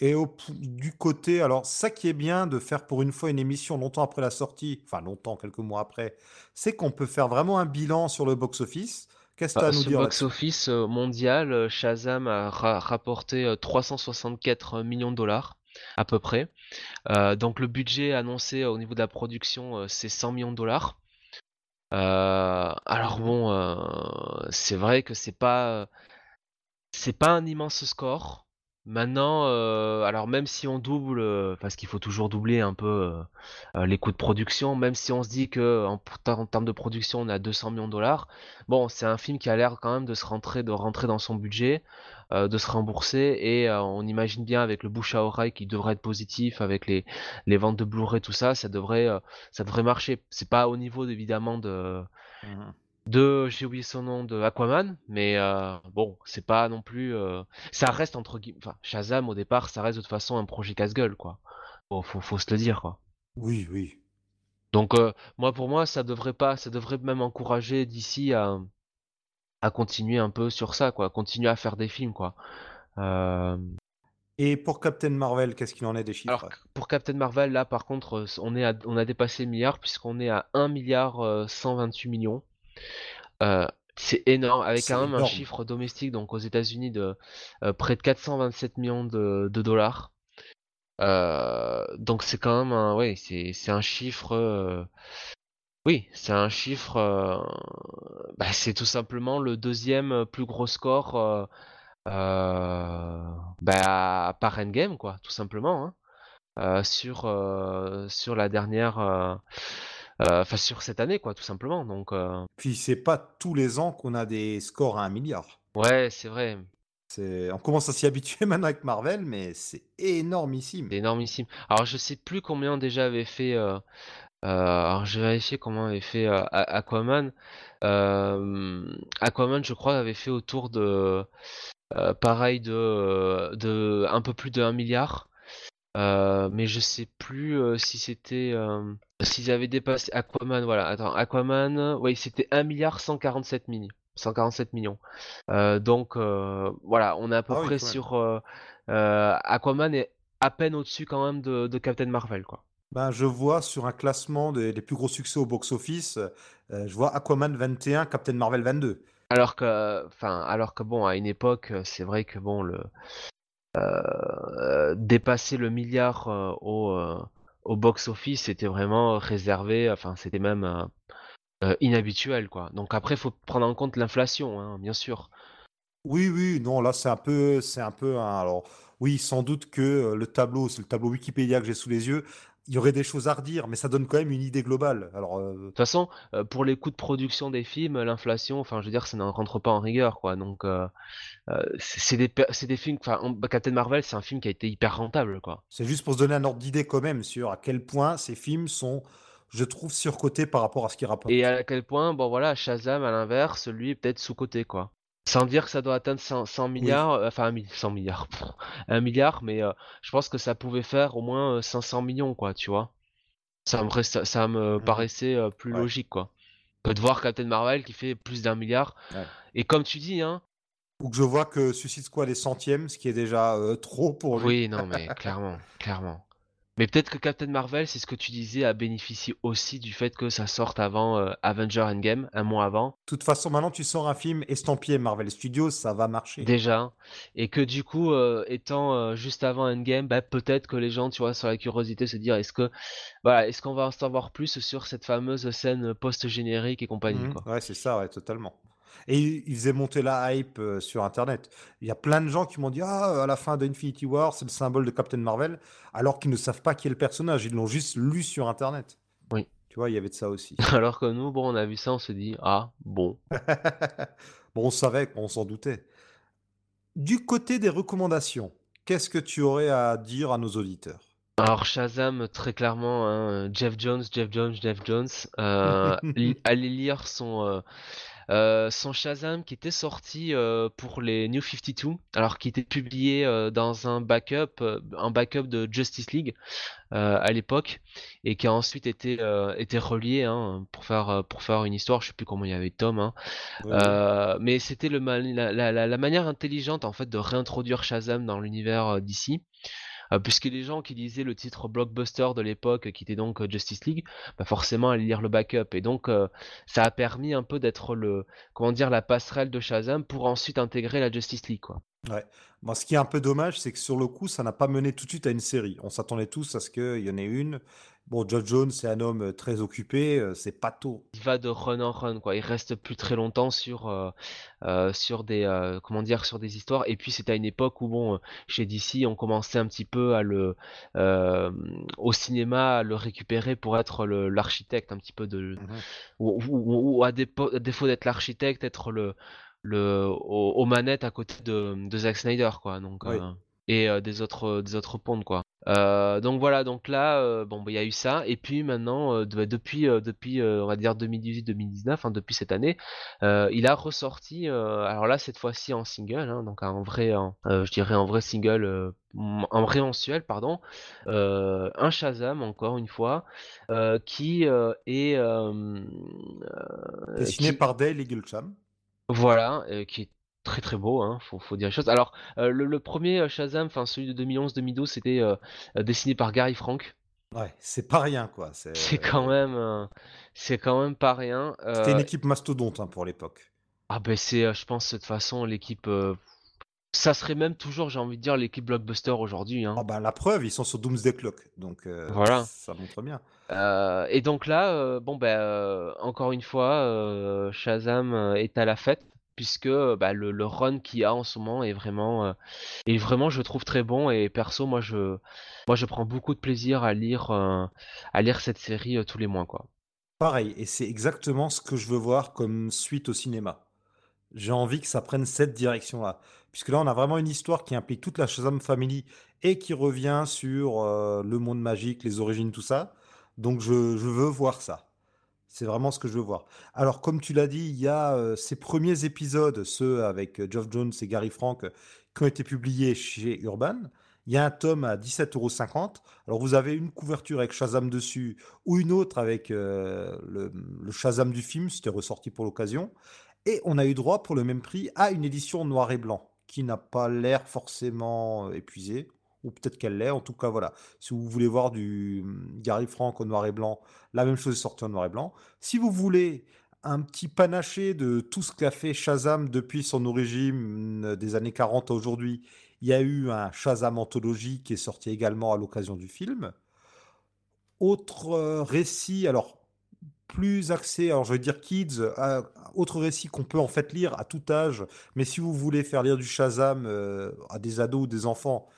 Et au du côté alors ça qui est bien de faire pour une fois une émission longtemps après la sortie, enfin longtemps, quelques mois après, c'est qu'on peut faire vraiment un bilan sur le box-office. Qu'est-ce que tu as à nous dire box-office, mondial, Shazam a rapporté, 364 millions de dollars à peu près. Euh, donc le budget annoncé au niveau de la production, euh, c'est 100 millions de dollars. Euh, alors bon, c'est vrai que c'est pas c'est pas un immense score. Maintenant, alors même si on double, parce qu'il faut toujours doubler un peu les coûts de production, même si on se dit que en, termes de production on a 200 millions de dollars, bon, c'est un film qui a l'air quand même de se rentrer, de rentrer dans son budget. Euh, de se rembourser et euh, on imagine bien avec le bouche à oreille qui devrait être positif avec les, les ventes de Blu-ray tout ça ça devrait euh, ça devrait marcher. C'est pas au niveau évidemment de mmh. de j'ai oublié son nom de Aquaman mais bon c'est pas non plus ça reste entre guillemets enfin Shazam au départ ça reste de toute façon un projet casse-gueule quoi. Faut, faut se le dire quoi. Oui oui. Donc moi pour moi ça devrait pas ça devrait même encourager d'ici à à continuer un peu sur ça, quoi, continuer à faire des films, quoi. Et pour Captain Marvel, qu'est-ce qu'il en est des chiffres? Alors, pour Captain Marvel, là, par contre, on, est on a dépassé le milliard, puisqu'on est à 1 milliard 128 millions. c'est énorme, avec quand même un chiffre domestique, donc aux États-Unis, de près de 427 millions de, dollars. donc c'est quand même un, ouais, c'est un chiffre oui, c'est un chiffre, euh, bah, c'est tout simplement le deuxième euh, plus gros score euh, bah, par endgame, quoi, tout simplement, hein. sur, sur la dernière, enfin sur cette année, quoi, tout simplement. Donc, Puis c'est pas tous les ans qu'on a des scores à un milliard. ouais, c'est vrai, C'est... On commence à s'y habituer maintenant avec Marvel, mais c'est énormissime. c'est énormissime. Alors je sais plus combien déjà avait fait euh, alors j'ai vérifié comment avait fait euh, Aquaman. Aquaman, je crois, avait fait autour de euh, pareil de, de un peu plus de 1 milliard. mais je sais plus si c'était s'ils avaient dépassé Aquaman. Voilà, attends, Aquaman, oui, c'était 1 milliard 147 millions. 147 millions. donc voilà, on est à peu ah près sur Aquaman est à peine au-dessus quand même de, de Captain Marvel, quoi. Ben, je vois sur un classement des, plus gros succès au box-office, euh, je vois Aquaman 21, Captain Marvel 22. Alors que, enfin, alors que bon, à une époque, c'est vrai que bon, le euh, dépasser le milliard euh, au, au box-office, c'était vraiment réservé, enfin, c'était même inhabituel, quoi. Donc après, il faut prendre en compte l'inflation, hein, bien sûr. Oui, oui, non, là c'est un peu, c'est un peu, alors oui, sans doute que le tableau, c'est le tableau Wikipédia que j'ai sous les yeux, il y aurait des choses à redire, mais ça donne quand même une idée globale. Alors, euh, De toute façon, euh, pour les coûts de production des films, l'inflation, enfin, je veux dire, ça n'en rentre pas en rigueur, quoi. Donc, euh, c'est des, des, films. Enfin, bah, Captain Marvel, c'est un film qui a été hyper rentable, quoi. C'est juste pour se donner un ordre d'idée quand même sur à quel point ces films sont, je trouve, surcotés par rapport à ce qu'ils rapportent. Et à quel point, bon voilà, Shazam, à l'inverse, lui, est peut-être sous-coté, quoi. Sans dire que ça doit atteindre 100, milliards, euh, enfin 100 milliards, 1 milliard, mais euh, je pense que ça pouvait faire au moins 500 euh, millions, quoi, tu vois. Ça me, ça me mmh paraissait plus logique, quoi. que de voir Captain Marvel qui fait plus d'un milliard. Ouais. Et comme tu dis, hein, Ou que je vois que Suicide Squad est centième, ce qui est déjà euh, trop pour lui. oui, non, mais clairement, clairement. Mais peut-être que Captain Marvel, c'est ce que tu disais, a bénéficié aussi du fait que ça sorte avant euh, Avenger Endgame, un mois avant. De toute façon, maintenant, tu sors un film estampillé Marvel Studios, ça va marcher. Déjà, et que du coup, euh, étant euh, juste avant Endgame, bah, peut-être que les gens, tu vois, sur la curiosité, se dire est-ce que, voilà, est-ce qu'on va en savoir plus sur cette fameuse scène post-générique et compagnie, quoi. Ouais, c'est ça, ouais, totalement. Et il faisait monter la hype euh, sur Internet. Il y a plein de gens qui m'ont dit Ah, à la fin d'Infinity War, c'est le symbole de Captain Marvel, alors qu'ils ne savent pas qui est le personnage. Ils l'ont juste lu sur Internet. Oui. Tu vois, il y avait de ça aussi. Alors que nous, bon, on a vu ça, on se dit ah bon. bon, on savait, on s'en doutait. Du côté des recommandations, qu'est-ce que tu aurais à dire à nos auditeurs? Alors Shazam, très clairement, hein, Jeff Jones, Jeff Jones, Jeff Jones. Euh, allez lire son, euh, euh, son Shazam qui était sorti euh, pour les New 52, alors qui était publié euh, dans un backup, un backup de Justice League à l'époque, et qui a ensuite été, été relié hein, pour faire pour faire une histoire. Je sais plus comment il y avait Tom, hein. Ouais, mais c'était la, la- manière intelligente en fait de réintroduire Shazam dans l'univers d'ici. Euh, puisque les gens qui lisaient le titre blockbuster de l'époque, qui était donc euh, Justice League, bah forcément allaient lire le backup. Et donc euh, ça a permis un peu d'être le, comment dire, la passerelle de Shazam pour ensuite intégrer la Justice League, quoi. Ouais. Bon, ce qui est un peu dommage, c'est que sur le coup, ça n'a pas mené tout de suite à une série. On s'attendait tous à ce qu'il y en ait une. Bon, Geoff Jones, c'est un homme euh, très occupé, euh, c'est pas tôt. Il va de run en run, quoi. Il reste plus très longtemps sur, euh, sur des, euh, comment dire, sur des histoires. Et puis c'était à une époque où, bon, chez DC, on commençait un petit peu à le, euh, au cinéma, à le récupérer pour être l'architecte un petit peu de, Mhm. ou, ou- ou à, dépo- à défaut d'être l'architecte, être le, le, au- aux manettes à côté de, de Zack Snyder, quoi. Donc, Oui. Euh, et euh, des autres, des autres pontes, quoi. Euh, donc voilà, donc là, euh, bon, bah, il y a eu ça, et puis maintenant, euh, de- depuis, euh, depuis, euh, on va dire 2018-2019, hein, depuis cette année, euh, il a ressorti, euh, alors là, cette fois-ci en single, hein, donc en vrai, en- euh, je dirais en vrai single, euh, en vrai mensuel, pardon, euh, un Shazam encore une fois, euh, qui euh, est euh, euh, Dessiné qui- par Dale Eaglesham. voilà, euh, qui est très très beau, hein, faut, faut dire les choses. Alors, euh, le, le premier euh, Shazam, enfin celui de 2011-2012, c'était euh, dessiné par Gary Frank. Ouais, c'est pas rien, quoi. C'est quand même, c'est quand même pas rien. C'était une équipe mastodonte hein, pour l'époque. ah ben c'est, je pense de toute façon l'équipe, ça serait même toujours, j'ai envie de dire l'équipe blockbuster aujourd'hui. Hein. Ah bah, la preuve, ils sont sur Doomsday Clock, donc euh, Voilà. ça montre bien. Euh, et donc là, euh, bon ben encore une fois, Shazam est à la fête puisque bah, le, run qu'il a en ce moment est vraiment, est vraiment, je trouve très bon et perso, moi je, moi je prends beaucoup de plaisir à lire, à lire cette série tous les mois quoi. Pareil, et c'est exactement ce que je veux voir comme suite au cinéma. J'ai envie que ça prenne cette direction-là. Puisque là, on a vraiment une histoire qui implique toute la Shazam Family et qui revient sur le monde magique, les origines, tout ça. Donc, je veux voir ça. C'est vraiment ce que je veux voir. Alors, comme tu l'as dit, il y a euh, ces premiers épisodes, ceux avec euh, Geoff Jones et Gary Frank, euh, qui ont été publiés chez Urban. Il y a un tome à 17,50€. Alors, vous avez une couverture avec Shazam dessus ou une autre avec euh, le, le Shazam du film, c'était ressorti pour l'occasion. Et on a eu droit pour le même prix à une édition noir et blanc, qui n'a pas l'air forcément épuisée, ou peut-être qu'elle l'est. En tout cas, voilà. Si vous voulez voir du hum, Gary Frank au noir et blanc, la même chose est sortie en noir et blanc. Si vous voulez un petit panaché de tout ce qu'a fait Shazam depuis son origine euh, des années 40 à aujourd'hui, il y a eu un Shazam anthologie qui est sorti également à l'occasion du film. Autre euh, récit, alors plus axé, alors je vais dire kids, euh, autre récit qu'on peut en fait lire à tout âge, mais si vous voulez faire lire du Shazam euh, à des ados ou des enfants,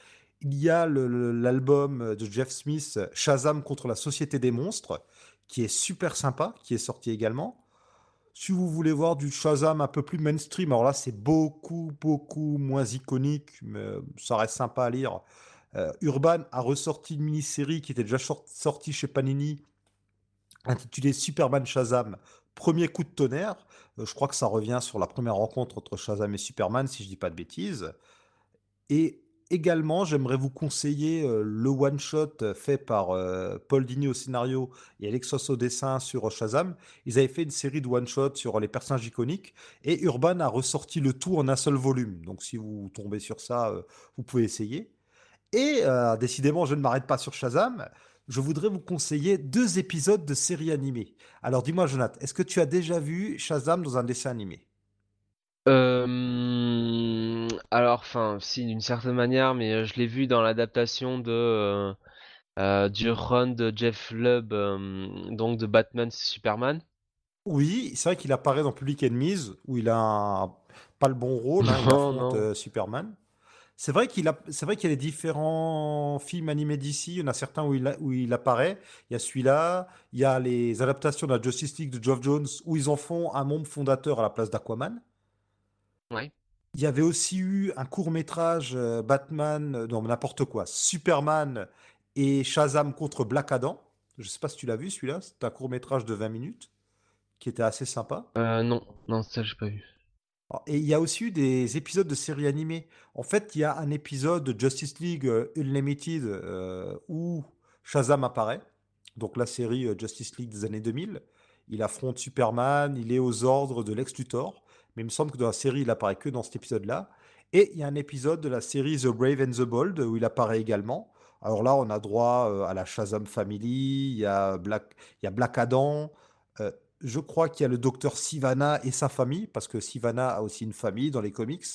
il y a l'album de Jeff Smith, Shazam contre la société des monstres, qui est super sympa, qui est sorti également. Si vous voulez voir du Shazam un peu plus mainstream, alors là c'est beaucoup, beaucoup moins iconique, mais euh, ça reste sympa à lire. Euh, Urban a ressorti une mini-série qui était déjà sortie chez Panini, intitulée Superman Shazam, premier coup de tonnerre. Euh, je crois que ça revient sur la première rencontre entre Shazam et Superman, si je dis pas de bêtises. Et également, j'aimerais vous conseiller euh, le one-shot fait par euh, Paul Dini au scénario et Alexos au dessin sur Shazam. Ils avaient fait une série de one-shots sur les personnages iconiques et Urban a ressorti le tout en un seul volume. Donc si vous tombez sur ça, euh, vous pouvez essayer. Et décidément, je ne m'arrête pas sur Shazam. Je voudrais vous conseiller deux épisodes de série animée. Alors dis-moi, Jonathan, est-ce que tu as déjà vu Shazam dans un dessin animé? Alors, enfin, si, d'une certaine manière, mais je l'ai vu dans l'adaptation de du run de Jeff Lubb, donc de Batman Superman. Oui, c'est vrai qu'il apparaît dans Public Enemies, où il a pas le bon rôle, hein, il Superman. C'est vrai qu'il a, c'est vrai qu'il y a les différents films animés d'ici. Il y en a certains où il, où il apparaît. Il y a celui-là. Il y a les adaptations de la Justice League de Geoff Jones où ils en font un membre fondateur à la place d'Aquaman. Il y avait aussi eu un court métrage euh, Batman, euh, non n'importe quoi, Superman et Shazam contre Black Adam. Je ne sais pas si tu l'as vu celui-là, c'est un court métrage de 20 minutes qui était assez sympa. Euh, non, non, ça j'ai pas vu. Ah, et il y a aussi eu des épisodes de séries animées. En fait, il y a un épisode de Justice League Unlimited où Shazam apparaît. Donc la série Justice League des années 2000. Il affronte Superman, il est aux ordres de Lex Luthor mais il me semble que dans la série, il apparaît que dans cet épisode-là. Et il y a un épisode de la série The Brave and the Bold où il apparaît également. Alors là, on a droit euh, à la Shazam Family, il y a Black, il y a Black Adam. Euh, je crois qu'il y a le docteur Sivana et sa famille, parce que Sivana a aussi une famille dans les comics.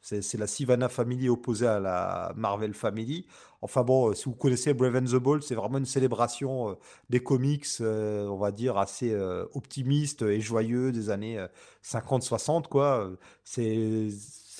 C'est la Sivana Family opposée à la Marvel Family. Enfin bon, euh, si vous connaissez Brave and the Bold, c'est vraiment une célébration euh, des comics, euh, on va dire, assez optimiste et joyeux des années 50-60, quoi. Ces,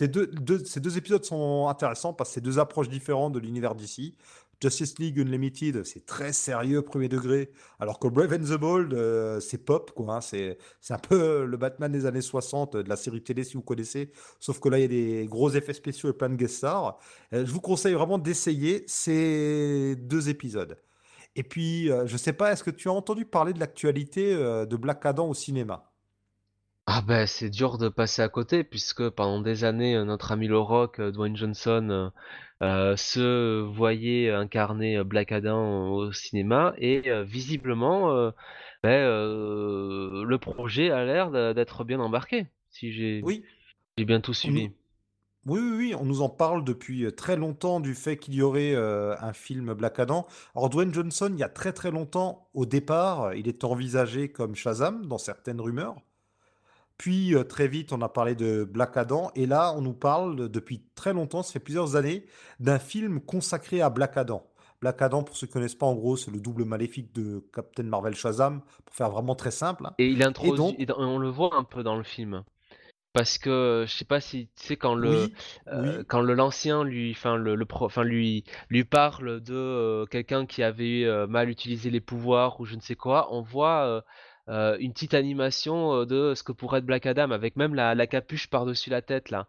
deux, ces deux épisodes sont intéressants parce que c'est deux approches différentes de l'univers d'ici. Justice League Unlimited, c'est très sérieux, premier degré, alors que Brave and the Bold, euh, c'est pop, quoi. Hein. c'est, un peu le Batman des années 60 de la série télé, si vous connaissez, sauf que là, il y a des gros effets spéciaux et plein de guest stars. Euh, je vous conseille vraiment d'essayer ces deux épisodes. Et puis, euh, je sais pas, est-ce que tu as entendu parler de l'actualité de Black Adam au cinéma? Ah ben c'est dur de passer à côté puisque pendant des années notre ami le Rock, Dwayne Johnson euh, se voyait incarner Black Adam au cinéma et visiblement ben, le projet a l'air d'être bien embarqué si j'ai Oui, j'ai bien tout suivi. oui, oui, oui, on nous en parle depuis très longtemps du fait qu'il y aurait un film Black Adam. Alors Dwayne Johnson, il y a très très longtemps, au départ, il était envisagé comme Shazam dans certaines rumeurs. Puis euh, très vite, on a parlé de Black Adam. Et là, on nous parle depuis très longtemps, ça fait plusieurs années, d'un film consacré à Black Adam. Black Adam, pour ceux qui ne connaissent pas, en gros, c'est le double maléfique de Captain Marvel Shazam, pour faire vraiment très simple. Et il introduit, et on le voit un peu dans le film. Parce que je sais pas si tu sais quand le euh, quand le l'ancien lui enfin le, le enfin lui lui parle de euh, quelqu'un qui avait mal utilisé les pouvoirs ou je ne sais quoi, on voit euh, une petite animation euh, de ce que pourrait être Black Adam, avec même la, capuche par-dessus la tête, là.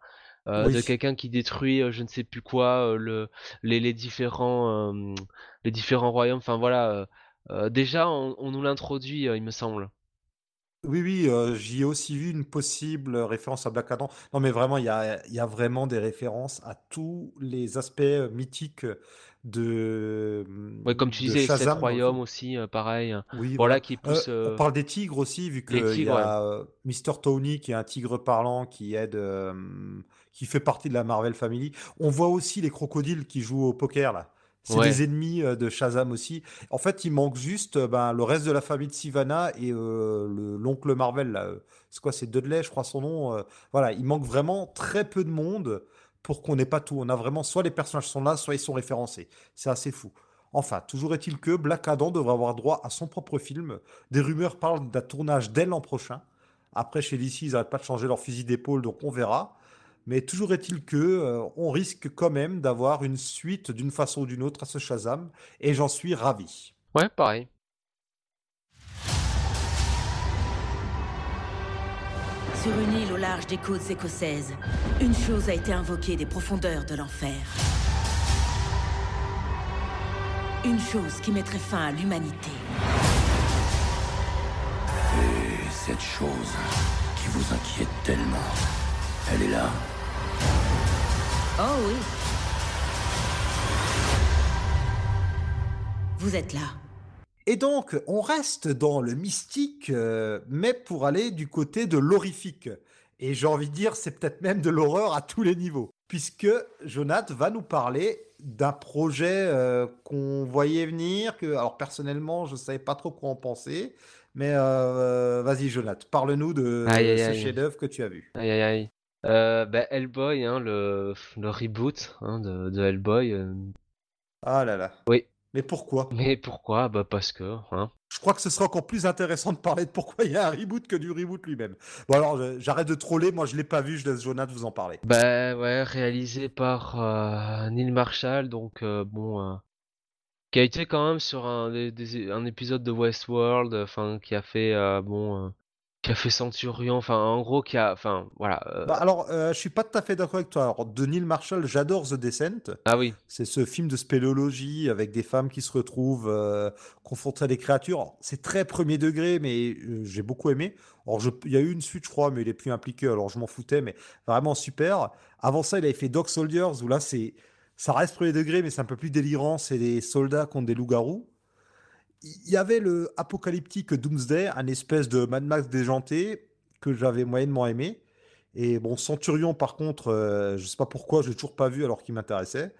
Euh, de quelqu'un qui détruit je ne sais plus quoi le, les, différents les différents royaumes enfin voilà déjà on, nous l'introduit il me semble oui, oui, j'y ai aussi vu une possible référence à Black Adam. Non, mais vraiment, il y a, y a vraiment des références à tous les aspects mythiques de, Ouais, comme tu disais, Royaumes aussi, pareil. Oui, voilà, qui pousse. on parle des tigres aussi, vu qu'il y a Mr. Tony qui est un tigre parlant qui aide, qui fait partie de la Marvel Family. On voit aussi les crocodiles qui jouent au poker là. C'est des ennemis de Shazam aussi. En fait, il manque juste ben, le reste de la famille de Sivana et l'oncle Marvel. C'est quoi C'est Dudley, je crois son nom. voilà, il manque vraiment très peu de monde pour qu'on n'ait pas tout. On a vraiment soit les personnages sont là, soit ils sont référencés. C'est assez fou. Enfin, toujours est-il que Black Adam devrait avoir droit à son propre film. Des rumeurs parlent d'un tournage dès l'an prochain. Après, chez DC, ils n'arrêtent pas de changer leur fusil d'épaule, donc on verra. Mais toujours est-il que euh, on risque quand même d'avoir une suite d'une façon ou d'une autre à ce Shazam, et j'en suis ravi. Ouais, pareil. Sur une île au large des côtes écossaises, une chose a été invoquée des profondeurs de l'enfer. Une chose qui mettrait fin à l'humanité. Et cette chose qui vous inquiète tellement, elle est là Oh oui. Vous êtes là. Et donc, on reste dans le mystique, euh, mais pour aller du côté de l'horrifique. Et j'ai envie de dire, c'est peut-être même de l'horreur à tous les niveaux. Puisque Jonath va nous parler d'un projet euh, qu'on voyait venir, que, alors personnellement, je ne savais pas trop quoi en penser. Mais euh, vas-y, Jonath, parle-nous de, aïe, de ce chef-d'œuvre que tu as vu. Aïe, aïe, aïe. Euh, bah, Hellboy, hein, le, le reboot hein, de, de Hellboy. euh, Ah là là. Oui. Mais pourquoi? Mais pourquoi? Bah parce que, hein. Je crois que ce sera encore plus intéressant de parler de pourquoi il y a un reboot que du reboot lui-même. Bon alors, j'arrête de troller, moi je l'ai pas vu, je laisse Jonath vous en parler. Bah ouais, réalisé par euh, Neil Marshall, donc euh, bon, euh, qui a été quand même sur un, des- des- un épisode de Westworld, enfin qui a fait euh, bon, euh, qui a fait Centurion, enfin en gros qui a, enfin voilà. euh, Bah alors, euh, je suis pas tout à fait d'accord avec toi. Alors, de Neil Marshall, j'adore The Descent. Ah oui, C'est ce film de spéléologie avec des femmes qui se retrouvent euh, confrontées à des créatures. C'est très premier degré, mais euh, j'ai beaucoup aimé. Alors, il y a eu une suite, je crois, mais il est plus impliqué, alors je m'en foutais, mais vraiment super. Avant ça, il avait fait Dog Soldiers, où là, c'est, ça reste premier degré, mais c'est un peu plus délirant. C'est des soldats contre des loups-garous. Il y avait le apocalyptique Doomsday, un espèce de Mad Max déjanté que j'avais moyennement aimé. Et bon, Centurion, par contre, euh, je sais pas pourquoi, je l'ai toujours pas vu alors qu'il m'intéressait.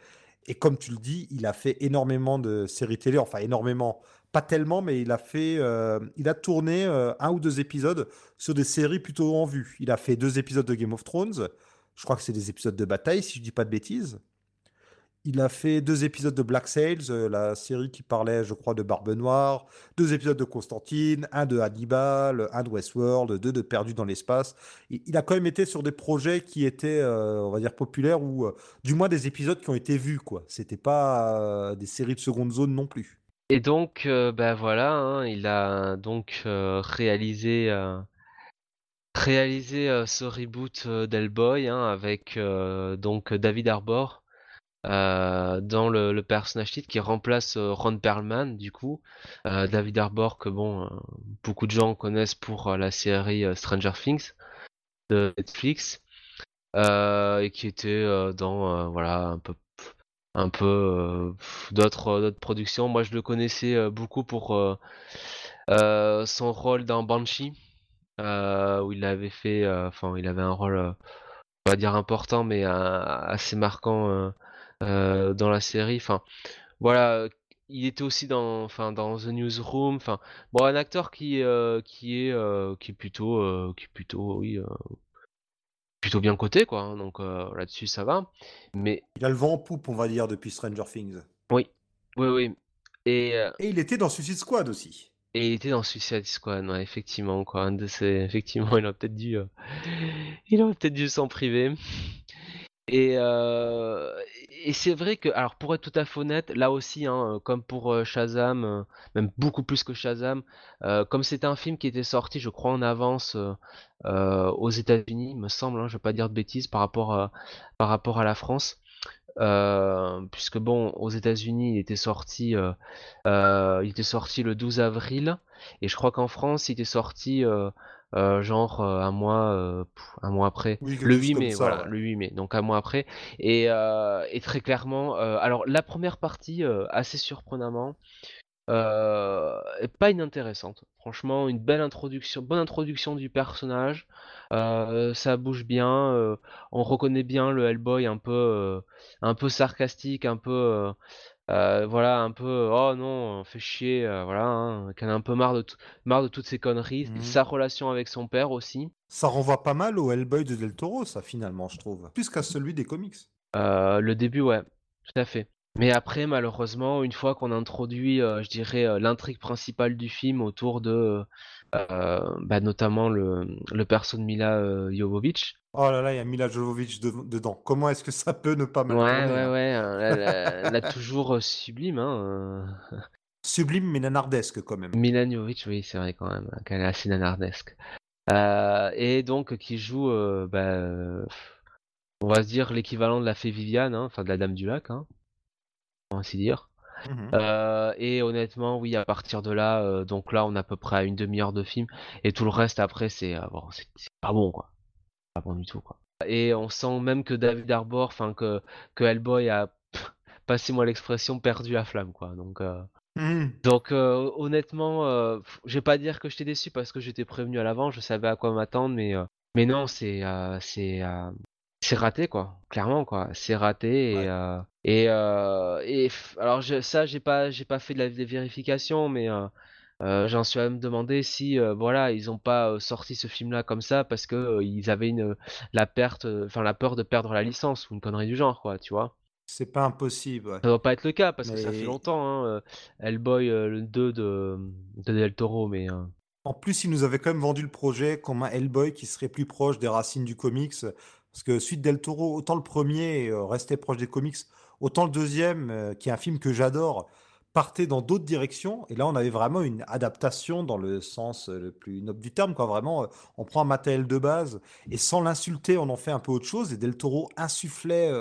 Et comme tu le dis, il a fait énormément de séries télé, enfin énormément, pas tellement, mais il a fait, euh, il a tourné euh, un ou deux épisodes sur des séries plutôt en vue. Il a fait deux épisodes de Game of Thrones, je crois que c'est des épisodes de bataille, si je dis pas de bêtises. Il a fait deux épisodes de Black Sails, euh, la série qui parlait, je crois, de Barbe Noire, deux épisodes de Constantine, un de Hannibal, un de Westworld, deux de Perdu dans l'espace. Il, a quand même été sur des projets qui étaient, euh, on va dire, populaires ou euh, du moins des épisodes qui ont été vus, quoi. C'était pas des séries de seconde zone non plus. Et donc, bah voilà, hein, il a donc réalisé, ce reboot euh, d'Hellboy hein, avec donc David Harbour euh, dans le, personnage titre qui remplace euh, Ron Perlman du coup. Euh, David Harbour que bon, beaucoup de gens connaissent pour la série Stranger Things de Netflix et qui était dans voilà un peu un peu d'autres d'autres productions. Moi, je le connaissais beaucoup pour son rôle dans Banshee, où il avait fait, enfin, il avait un rôle, on va dire important, mais assez marquant euh, dans la série. Enfin, voilà. euh, Il était aussi dans, enfin, dans The Newsroom. Enfin, bon, un acteur qui, euh, qui est, euh, qui est plutôt, qui est plutôt, oui, plutôt bien coté, quoi. hein, donc là-dessus, ça va. Mais Il a le vent en poupe, on va dire, depuis Stranger Things. oui, oui, oui. Et, Et il était dans Suicide Squad aussi. et il était dans Suicide Squad, ouais, effectivement, quoi. Un de ces- Effectivement, il a peut-être dû, euh, il aurait peut-être dû s'en priver. Et, euh, et c'est vrai que, alors pour être tout à fait honnête, là aussi, hein, comme pour euh, Shazam, euh, même beaucoup plus que Shazam, comme c'était un film qui était sorti, je crois, en avance aux États-Unis, me semble, hein, je vais pas dire de bêtises par rapport à, par rapport à la France. Puisque bon, aux États-Unis, il était sorti, il était sorti le 12 avril, et je crois qu'en France, il était sorti euh, genre euh, un mois, euh, un mois après, Oui, le chose 8 comme mai, ça, voilà, ouais. le 8 mai, donc un mois après, et, et très clairement, alors la première partie, assez surprenamment, est pas inintéressante. Franchement, une belle introduction, bonne introduction du personnage. ça bouge bien. on reconnaît bien le Hellboy un peu, un peu sarcastique, un peu, euh, euh, voilà, un peu. Oh non, fait chier, euh, voilà, hein, en a un peu marre de, marre de toutes ces conneries. Mhm. Sa relation avec son père aussi. Ça renvoie pas mal au Hellboy de Del Toro, ça, finalement, je trouve. Plus qu'à celui des comics. Euh, le début, ouais, tout à fait. Mais après, malheureusement, une fois qu'on introduit, euh, je dirais, euh, l'intrigue principale du film autour de, euh, bah, notamment le, le perso de Mila euh, Jovovich. Oh là là, il y a Mila Jovovich de- dedans. Comment est-ce que ça peut ne pas me Ouais, ouais, hein ouais, euh, elle, elle- elle a toujours euh, sublime, hein. euh. Sublime mais nanardesque quand même. Mila Jovovich, oui, c'est vrai quand même, hein, qu'elle est assez nanardesque. Euh, et donc, qui joue, euh, bah, euh, on va se dire, l'équivalent de la fée Viviane, hein, enfin de la Dame du Lac, hein, pour ainsi dire. Mhm. Euh, et honnêtement, oui, à partir de là, euh, donc là, on est à peu près à une demi-heure de film, et tout le reste après, c'est euh, bon, c'est pas bon, quoi. Pas bon du tout, quoi. Et on sent même que David Harbour, enfin que que Hellboy a, passez-moi l'expression, perdu la flamme, quoi. Donc, Mmh. Donc honnêtement, je vais pas dire que j'étais déçu parce que j'étais prévenu à l'avance, je savais à quoi m'attendre, mais mais non, c'est c'est c'est raté quoi, clairement quoi, c'est raté et Ouais. Et euh, et alors je, ça j'ai pas j'ai pas fait de la des vérifications, mais euh, euh, j'en suis à me demander si euh, voilà ils ont pas sorti ce film-là comme ça parce que ils avaient une la perte, enfin la peur de perdre la licence ou une connerie du genre quoi, tu vois. C'est pas impossible, ouais. Ça doit pas être le cas parce que ça fait longtemps, hein, Hellboy le 2 de, de Del Toro, mais en plus, ils nous avaient quand même vendu le projet comme un Hellboy qui serait plus proche des racines du comics. Parce que suite Del Toro, autant le premier restait proche des comics, autant le deuxième, euh, qui est un film que j'adore, partait dans d'autres directions. Et là, on avait vraiment une adaptation dans le sens euh, le plus noble du terme, quoi. Vraiment, euh, on prend un matériel de base et sans l'insulter, on en fait un peu autre chose. Et Del Toro insufflait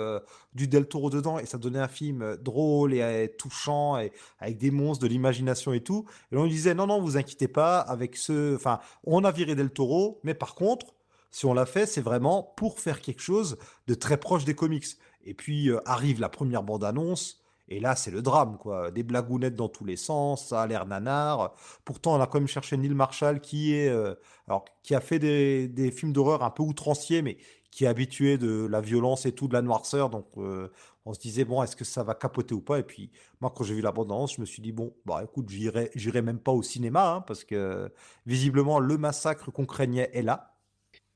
du Del Toro dedans et ça donnait un film drôle et touchant et avec des monstres, de l'imagination et tout. Et on lui disait non, non, vous inquiétez pas, avec ce. Enfin, on a viré Del Toro, mais par contre, si on l'a fait, c'est vraiment pour faire quelque chose de très proche des comics. Et puis euh, arrive la première bande-annonce. Et là, c'est le drame, quoi. Des blagounettes dans tous les sens, ça a l'air nanar. Pourtant, on a quand même cherché Neil Marshall, qui est, euh, alors, qui a fait des, films d'horreur un peu outranciers, mais qui est habitué de la violence et tout, de la noirceur. Donc, euh, on se disait, bon, est-ce que ça va capoter ou pas? Et puis, moi, quand j'ai vu la bande-annonce, je me suis dit, bon, bah écoute, j'irai, j'irai même pas au cinéma, hein, parce que visiblement, le massacre qu'on craignait est là.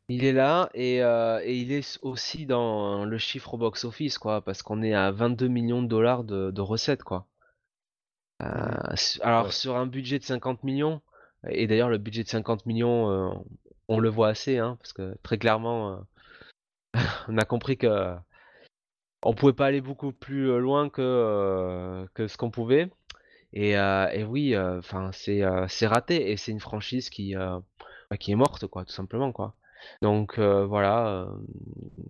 Il est là et, euh, et il est aussi dans le chiffre au box-office, quoi, parce qu'on est à 22 millions de dollars de, de recettes, quoi. Euh, alors Ouais. sur un budget de 50 millions, et d'ailleurs le budget de 50 millions, euh, on le voit assez, hein, parce que très clairement, on a compris que on pouvait pas aller beaucoup plus loin que, que ce qu'on pouvait. Et, et oui, enfin c'est raté et c'est une franchise qui bah, qui est morte quoi, tout simplement quoi. Donc euh, voilà, euh,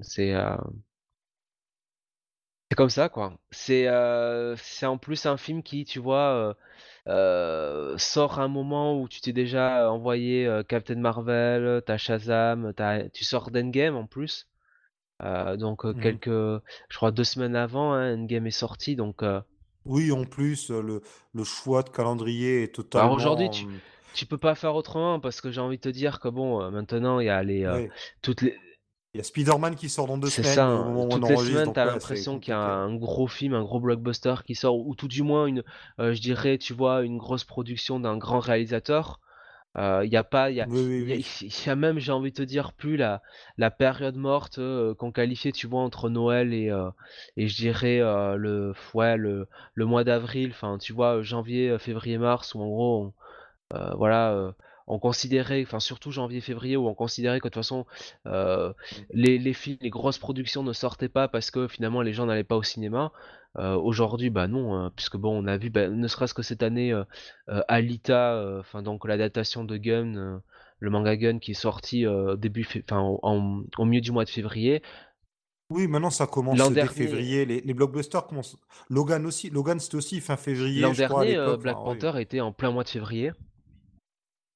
c'est euh, c'est comme ça quoi. C'est euh, c'est en plus un film qui, tu vois, euh, euh, sort à un moment où tu t'es déjà envoyé Captain Marvel, t'as Shazam, tu sors d'Endgame en plus. Donc Mhm. quelques, je crois deux semaines avant, hein, Endgame est sorti. Donc Oui, en plus, le, le choix de calendrier est alors aujourd'hui totalement. tu hum, tu peux pas faire autrement parce que j'ai envie de te dire que bon, euh, maintenant il y a les euh, toutes les Il y a Spider-Man qui sort dans deux C'est semaines ça, au hein. Toutes les semaines, t'as c'est l'impression qu'il y a un gros film, un gros blockbuster qui sort, ou tout du moins une, euh, je dirais, tu vois, une grosse production d'un grand réalisateur. Euh, Il y a pas, il y a, Oui, oui, y oui. y a même, j'ai envie de te dire, plus la, la période morte euh, qu'on qualifiait, tu vois, entre Noël et, et je dirais le, ouais, le, le mois d'avril, enfin, tu vois, janvier, février, mars, où en gros, on- voilà, euh, on considérait, enfin surtout janvier-février, où on considérait que de toute façon euh, les, les films, les grosses productions ne sortaient pas parce que finalement les gens n'allaient pas au cinéma. Euh, aujourd'hui, bah non, hein, puisque bon, on a vu, bah, ne serait-ce que cette année, euh, euh, Alita, euh, enfin donc l'adaptation de Gun, euh, le manga Gun qui est sorti euh, début, enfin en- en- au milieu du mois de février. Oui, maintenant ça commence dès dernier, février. Les, les blockbusters commencent. Logan aussi. Logan, c'était aussi fin février, l'an je crois, à dernier, euh. Black. Panther était en plein mois de février.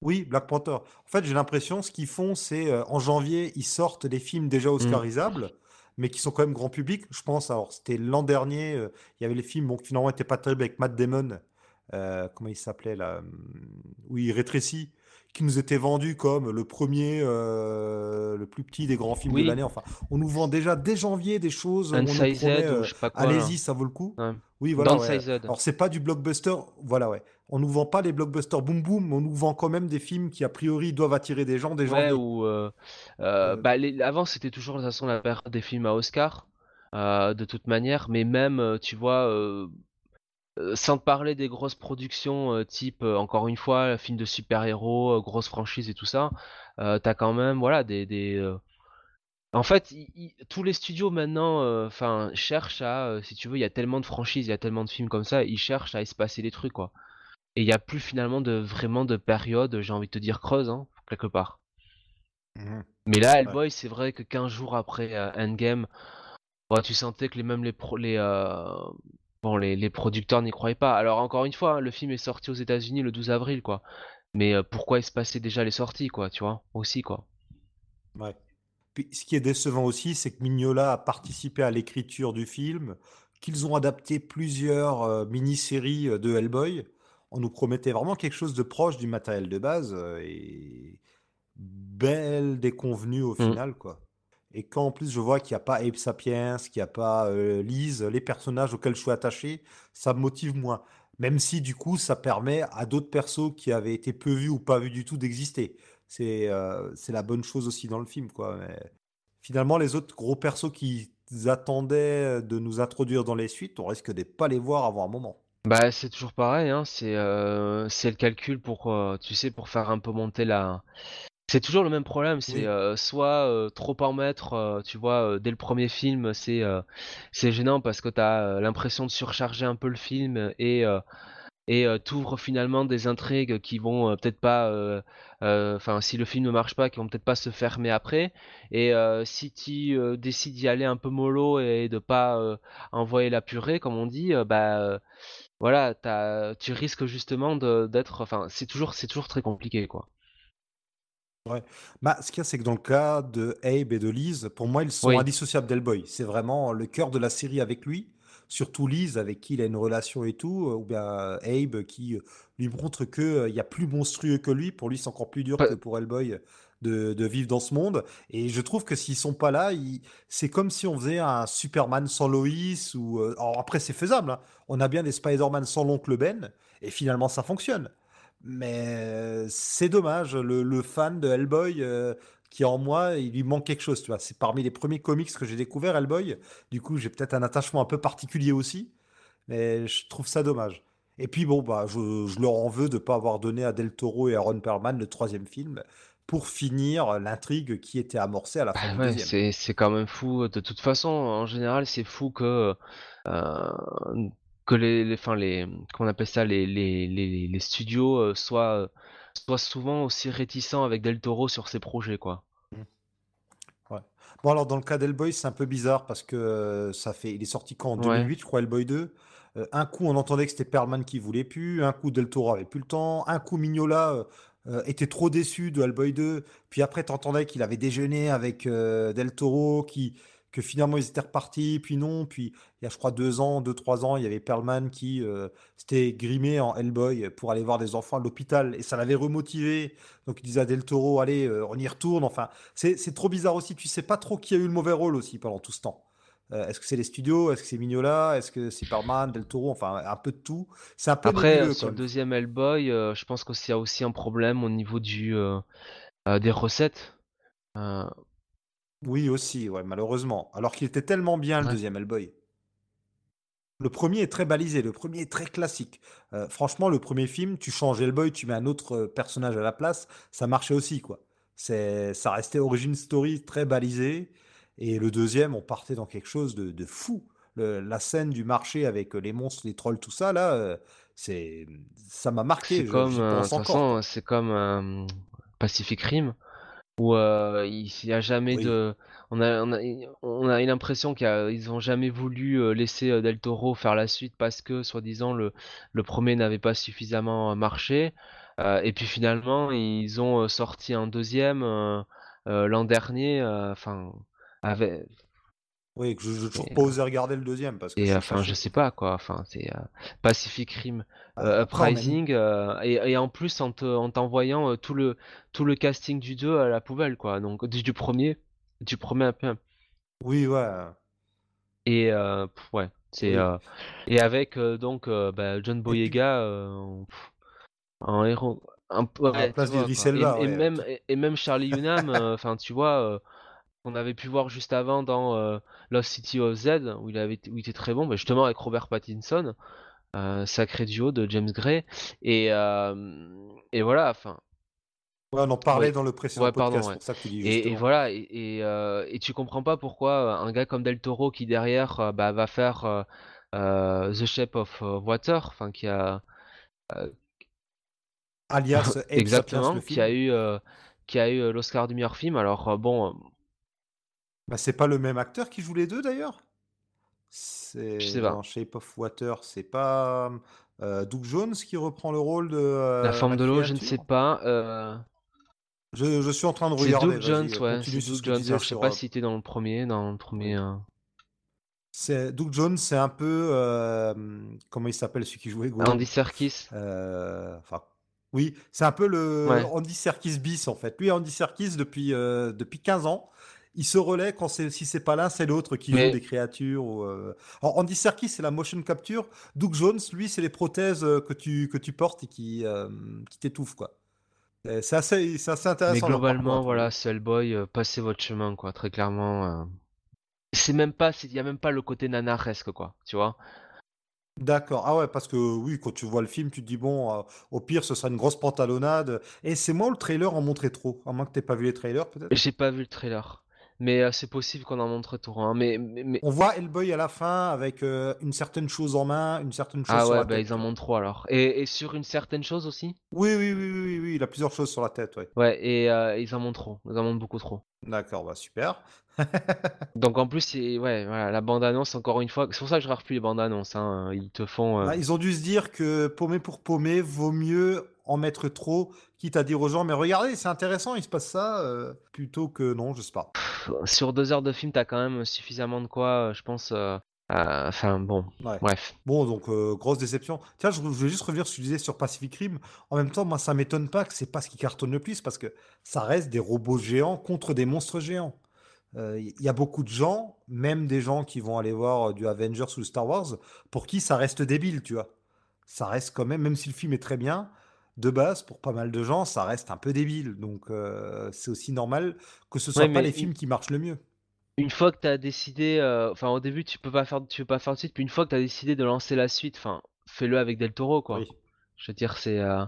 Oui, Black Panther. En fait, j'ai l'impression, ce qu'ils font, c'est euh, en janvier, ils sortent des films déjà Mm. oscarisables, mais qui sont quand même grand public. Je pense, alors, c'était l'an dernier, euh, il y avait les films bon, qui finalement n'étaient pas terribles avec Matt Damon. euh, comment il s'appelait là? hum, Oui, il rétrécit, qui nous était vendu comme le premier, le plus petit des grands films de l'année. Enfin, on nous vend déjà dès janvier des choses allez-y, ça vaut le coup. Ouais. Oui, voilà, ouais. Alors, c'est pas du blockbuster, voilà, ouais. On nous vend pas les blockbusters boom boom, mais on nous vend quand même des films qui, a priori, doivent attirer des gens dès Ouais, janvier. ou euh, euh, bah, les- avant c'était toujours de toute façon la période des films à Oscar, euh, de toute manière, mais même tu vois, sans parler des grosses productions type encore une fois film de super-héros, grosses franchises et tout ça, t'as quand même voilà des, des en fait tous les studios maintenant, euh, cherchent à, euh, si tu veux, il y a tellement de franchises, il y a tellement de films comme ça, ils cherchent à espacer les trucs quoi. Et il y a plus finalement de vraiment de période, j'ai envie de te dire creuse, hein, quelque part. mhm, Mais là, ouais. Hellboy, c'est vrai que 15 jours après euh, Endgame, ouais, tu sentais que les, même les, pro- les, bon, les, les producteurs n'y croyaient pas. Alors, encore une fois, hein, le film est sorti aux États-Unis le 12 avril, quoi. Mais pourquoi espacer déjà les sorties, quoi, tu vois, aussi, quoi. Ouais. Ce qui est décevant aussi, c'est que Mignola a participé à l'écriture du film, qu'ils ont adapté plusieurs euh, mini-séries euh, de Hellboy. on nous promettait vraiment quelque chose de proche du matériel de base euh, et belle déconvenue au Mmh. final, quoi. Et quand en plus je vois qu'il n'y a pas Abe Sapiens, qu'il n'y a pas euh, Lise, les personnages auxquels je suis attaché, ça me motive moins. Même si du coup ça permet à d'autres persos qui avaient été peu vus ou pas vus du tout d'exister. C'est euh, c'est la bonne chose aussi dans le film, quoi. Mais finalement, les autres gros persos qui attendaient de nous introduire dans les suites, on risque de pas les voir avant un moment. Bah, c'est toujours pareil, hein, c'est euh, le calcul pour, euh, tu sais, pour faire un peu monter la. C'est toujours le même problème, c'est Oui. euh, soit euh, trop en mettre, euh, tu vois, euh, dès le premier film, c'est euh, c'est gênant parce que t'as euh, l'impression de surcharger un peu le film et euh, et euh, t'ouvres finalement des intrigues qui vont euh, peut-être pas, enfin si le film ne marche pas, qui vont peut-être pas se fermer après. Et si tu décides d'y aller un peu mollo et de pas envoyer la purée, comme on dit, bah voilà, tu risques justement d'être, enfin c'est toujours c'est toujours très compliqué quoi. Ouais. Bah, ce qu'il y a, c'est que dans le cas de Abe et de Liz, pour moi, ils sont Oui. indissociables d'Hellboy. C'est vraiment le cœur de la série avec lui. Surtout Liz, avec qui il a une relation et tout, euh, ou bien Abe qui euh, lui montre que euh, il y a plus monstrueux que lui. Pour lui, c'est encore plus dur que pour Hellboy de, de vivre dans ce monde. Et je trouve que s'ils sont pas là, c'est comme si on faisait un Superman sans Loïs. Ou euh, alors après, c'est faisable. hein. On a bien des Spider-Man sans l'oncle Ben, et finalement, ça fonctionne. Mais euh, c'est dommage, le, le fan de Hellboy euh, qui en moi, il lui manque quelque chose, tu vois. C'est parmi les premiers comics que j'ai découvert, Hellboy. Du coup, j'ai peut-être un attachement un peu particulier aussi, mais je trouve ça dommage. Et puis bon, bah, je, je leur en veux de ne pas avoir donné à Del Toro et à Ron Perlman le troisième film pour finir l'intrigue qui était amorcée à la fin Bah du deuxième. c'est quand même fou. De toute façon, en général, c'est fou que euh, que les, les, enfin les, qu'on appelle ça, les les les, les studios euh, soient soient souvent aussi réticents avec Del Toro sur ses projets quoi. Ouais. Bon, alors dans le cas d'Hellboy, c'est un peu bizarre parce que euh, ça fait, il est sorti quand? En Ouais. 2008, je crois, Hellboy 2. Euh, un coup, on entendait que c'était Perlman qui voulait plus. Un coup, Del Toro avait plus le temps. Un coup, Mignola euh, était trop déçu de Hellboy 2. Puis après, t'entendais qu'il avait déjeuné avec Del Toro, qui, que finalement ils étaient repartis. Puis non. Puis il y a, je crois, deux ans, deux, trois ans, il y avait Perlman qui euh, s'était grimé en Hellboy pour aller voir des enfants à l'hôpital. Et ça l'avait remotivé. Donc il disait à Del Toro, allez, euh, on y retourne. Enfin, c'est trop bizarre aussi. Tu sais pas trop qui a eu le mauvais rôle aussi pendant tout ce temps. Euh, est-ce que c'est les studios? Est-ce que c'est Mignola? Est-ce que c'est Perlman, Del Toro? Enfin, un peu de tout. C'est un peu Après, sur le deuxième Hellboy, euh, je pense qu'il y a aussi un problème au niveau du euh, des recettes. Oui, aussi, ouais, malheureusement. Alors qu'il était tellement bien le ouais. deuxième Hellboy. Le premier est très balisé, le premier est très classique. Franchement, le premier film, tu changes Hellboy, tu mets un autre personnage à la place, ça marchait aussi, quoi. C'est, ça restait origin story très balisé. Et le deuxième, on partait dans quelque chose de, de fou. Le- la scène du marché avec les monstres, les trolls, tout ça, là, c'est, ça m'a C'est marqué, je- comme, j'y de pense toute encore, façon, quoi. c'est comme Pacific Rim. Où euh, il n'y a jamais Oui. de on a on a, on a eu l'impression qu'ils ont jamais voulu euh, laisser euh, Del Toro faire la suite parce que soi-disant le le premier n'avait pas suffisamment marché Euh, et puis finalement ils ont sorti un deuxième euh, l'an dernier enfin avec Oui, que je n'ai toujours pas osé regarder le deuxième parce que et, enfin je sais pas quoi enfin c'est euh, Pacific Rim Euh, euh. Uprising euh, et, et en plus en te- en t'envoyant euh, tout le tout le casting du 2 à la poubelle quoi donc du, du premier du premier un peu Oui, ouais. et euh, ouais c'est Oui. euh, et avec euh, donc euh, bah, John Boyega euh, en, pff, en héros un peu à la ouais, place vois quoi et, Elba, et ouais. même et, même Charlie Hunnam euh, enfin tu vois euh, qu'on avait pu voir juste avant dans euh, Lost City of Z où il avait été- où il était très bon bah, justement avec Robert Pattinson euh, sacré duo de James Gray. Et euh, et voilà enfin. Ouais, on en parlait dans le précédent ouais pardon podcast, ouais. pour ça que tu dis et, voilà et, et, euh, et tu comprends pas pourquoi un gars comme Del Toro qui derrière bah, va faire The Shape of Water enfin qui a Alias exactement qui a eu qui a eu l'Oscar du meilleur film. Alors bon Bah, c'est pas le même acteur qui joue les deux d'ailleurs? je C'est sais pas dans Shape of Water, c'est pas euh, Doug Jones qui reprend le rôle de la euh, forme la de l'eau je ne sais pas euh, Je, je suis en train de c'est regarder, Doug Jones vas-y, ouais continue c'est sur ce Doug que Jones disais je sais sur. pas euh, si c'était dans le premier dans le premier euh, C'est Doug Jones, c'est un peu euh, comment il s'appelle celui qui jouait Gollum Andy Serkis. Euh, Enfin, oui, c'est un peu le Ouais. Andy Serkis bis en fait. Lui, Andy Serkis depuis euh, depuis 15 ans, il se relaie quand c'est si c'est pas l'un, c'est l'autre qui Mais- joue des créatures. Ou, euh, Alors, Andy Serkis, c'est la motion capture. Doug Jones, lui, c'est les prothèses euh, que tu que tu portes et qui euh, qui t'étouffent quoi. C'est assez c'est assez intéressant. Mais globalement, voilà, Cellboy, euh, passez votre chemin, quoi, très clairement. C'est même pas, il y a même pas le côté nanaresque, quoi, tu vois. D'accord. Ah ouais, parce que oui, quand tu vois le film, tu te dis, bon, euh, au pire, ce sera une grosse pantalonnade. Et c'est moi, le trailer en montrait trop. À moins que tu pas vu les trailers, peut-être? J'ai pas vu le trailer, mais euh, c'est possible qu'on en montre trop. Hein. Mais, mais, mais- On voit Hellboy à la fin avec euh, une certaine chose en main, une certaine chose ah sur ouais, la bah tête. ils en montrent trop alors. Et, et sur une certaine chose aussi? Oui, oui, oui, oui, oui, oui, il a plusieurs choses sur la tête, ouais. Ouais, et euh, ils en montrent trop. Ils en montrent beaucoup trop. D'accord, bah super. Donc en plus, ouais, voilà, la bande-annonce, encore une fois, c'est pour ça que je regarde plus les bandes-annonces. Hein. Ils te font. euh, Ah, ils ont dû se dire que paumé pour paumé, vaut mieux en mettre trop, quitte à dire aux gens, mais regardez, c'est intéressant, il se passe ça, euh, plutôt que non, je sais pas. Sur deux heures de film, t'as quand même suffisamment de quoi, euh, je pense. euh, euh, Enfin bon, Ouais. bref. Bon, donc euh, grosse déception. Tiens, je je voulais juste revenir sur ce que tu disais sur Pacific Rim. En même temps, moi, ça m'étonne pas que c'est pas ce qui cartonne le plus parce que ça reste des robots géants contre des monstres géants. Il y a beaucoup de gens, même des gens qui vont aller voir du Avengers ou Star Wars, pour qui ça reste débile, tu vois. Ça reste quand même, même si le film est très bien, de base, pour pas mal de gens, ça reste un peu débile. Donc, euh, c'est aussi normal que ce soit Ouais, pas les il- films qui marchent le mieux. Une fois que t'as décidé, euh, enfin au début tu peux pas faire, tu peux pas faire de suite, puis une fois que t'as décidé de lancer la suite, enfin fais-le avec Del Toro quoi. Oui. Je veux dire c'est, euh,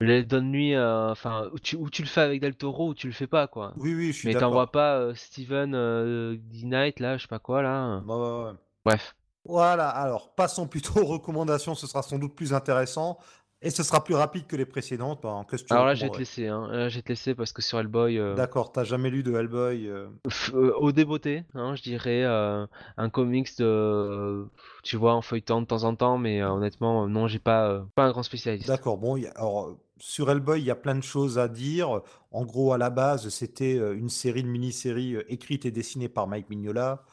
donne-lui, enfin ou tu, ou tu le fais avec Del Toro ou tu le fais pas quoi. Oui, oui, je suis Mais t'envoies pas Steven D. Knight là, je sais pas quoi là. Ouais, ouais, ouais. Bref. Voilà, alors passons plutôt aux recommandations, ce sera sans doute plus intéressant et ce sera plus rapide que les précédentes. Ben, Qu'est-ce que tu Alors là je vais te laisser, hein. Là je vais te laisser parce que sur Hellboy, euh, D'accord, t'as jamais lu de Hellboy euh, euh, au débeauté, hein, je dirais euh, un comics de, tu vois en feuilletant de temps en temps, mais honnêtement non j'ai pas, pas un grand spécialiste. D'accord, bon, il y a- alors sur Hellboy, il y a plein de choses à dire. En gros, à la base, c'était une série de mini-séries écrite et dessinée par Mike Mignola.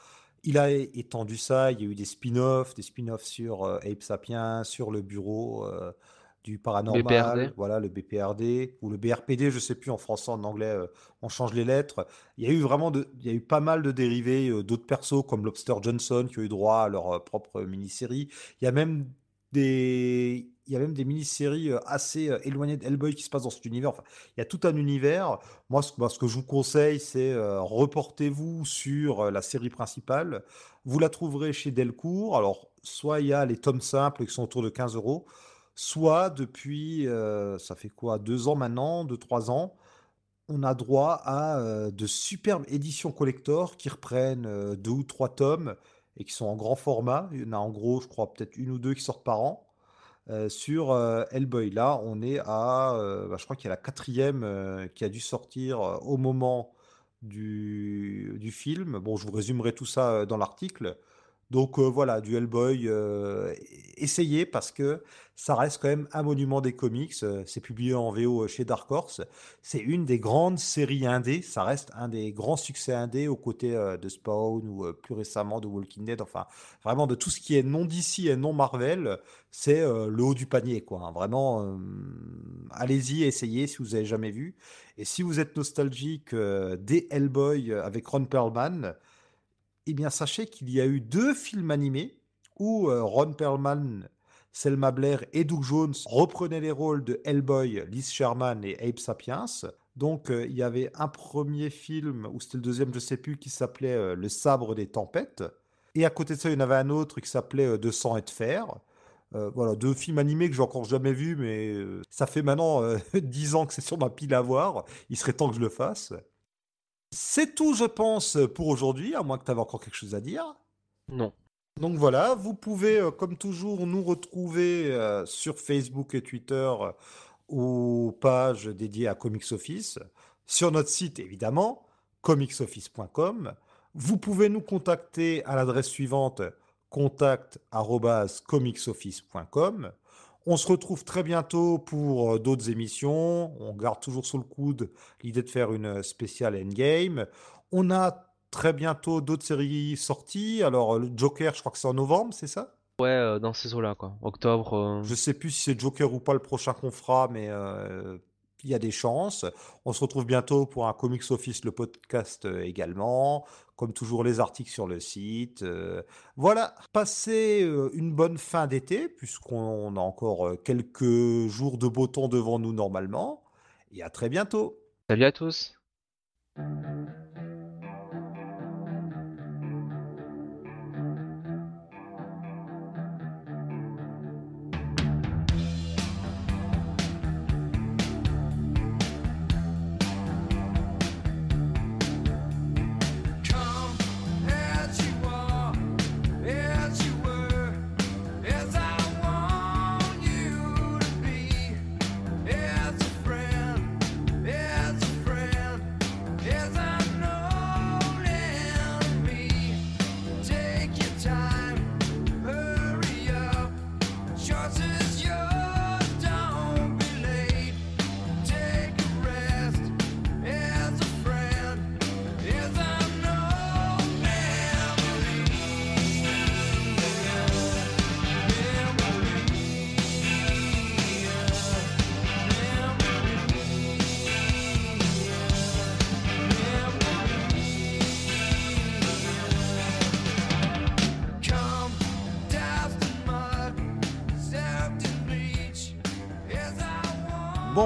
Il a étendu ça, il y a eu des spin-offs, des spin-offs sur Ape Sapiens, sur le bureau du paranormal, BPRD. voilà, le BPRD, ou le BRPD, je sais plus en français, en anglais, euh, on change les lettres. Il y a eu vraiment de, il y a eu pas mal de dérivés euh, d'autres persos comme Lobster Johnson qui ont eu droit à leur euh, propre mini-série. Il y a même des, il y a même des mini-séries assez éloignées de Hellboy qui se passent dans cet univers. Enfin, il y a tout un univers. Moi, ce, moi, ce que je vous conseille, c'est reportez-vous sur la série principale. Vous la trouverez chez Delcourt. Alors, soit il y a les tomes simples qui sont autour de 15 euros, soit depuis, euh, ça fait quoi, deux ans maintenant, deux, trois ans, on a droit à euh, de superbes éditions collector qui reprennent euh, deux ou trois tomes et qui sont en grand format. Il y en a en gros, je crois, peut-être une ou deux qui sortent par an. sur Hellboy, là, on est à, bah, je crois qu'il y a la quatrième qui a dû sortir au moment du, film. Bon, je vous résumerai tout ça dans l'article. Donc euh, voilà, du Hellboy, euh, essayez parce que ça reste quand même un monument des comics. euh, C'est publié en VO chez Dark Horse. C'est une des grandes séries indées. Ça reste un des grands succès indés aux côtés de Spawn ou plus récemment de Walking Dead. Enfin, vraiment de tout ce qui est non DC et non Marvel, c'est le haut du panier, quoi. hein. Vraiment, allez-y, essayez si vous n'avez jamais vu. Et si vous êtes nostalgique des Hellboy avec Ron Perlman, eh bien, sachez qu'il y a eu deux films animés où euh, Ron Perlman, Selma Blair et Doug Jones reprenaient les rôles de Hellboy, Liz Sherman et Abe Sapiens. Donc, euh, il y avait un premier film, ou c'était le deuxième, je sais plus, qui s'appelait euh, Le sabre des tempêtes. Et à côté de ça, il y en avait un autre qui s'appelait De sang et de fer. Voilà, deux films animés que j'ai encore jamais vus, mais ça fait maintenant euh, 10 ans que c'est sur ma pile à voir. Il serait temps que je le fasse. C'est tout, je pense, pour aujourd'hui, à moins que tu avais encore quelque chose à dire. Non. Donc voilà, vous pouvez, euh, comme toujours, nous retrouver euh, sur Facebook et Twitter euh, aux pages dédiées à Comics Office, sur notre site évidemment, comicsoffice.com. Vous pouvez nous contacter à l'adresse suivante contact@comicsoffice.com. On se retrouve très bientôt pour euh, d'autres émissions. On garde toujours sous le coude l'idée de faire une spéciale Endgame. On a très bientôt d'autres séries sorties. Alors, le Joker, je crois que c'est en novembre, c'est ça? Ouais, euh, dans ces eaux-là, quoi. Octobre. euh, Je sais plus si c'est Joker ou pas le prochain qu'on fera, mais euh, il y a des chances. On se retrouve bientôt pour un Comics Office, le podcast euh, également. Comme toujours, les articles sur le site. euh. voilà, passez euh, une bonne fin d'été, puisqu'on a encore quelques jours de beau temps devant nous normalement. Et à très bientôt. Salut à tous!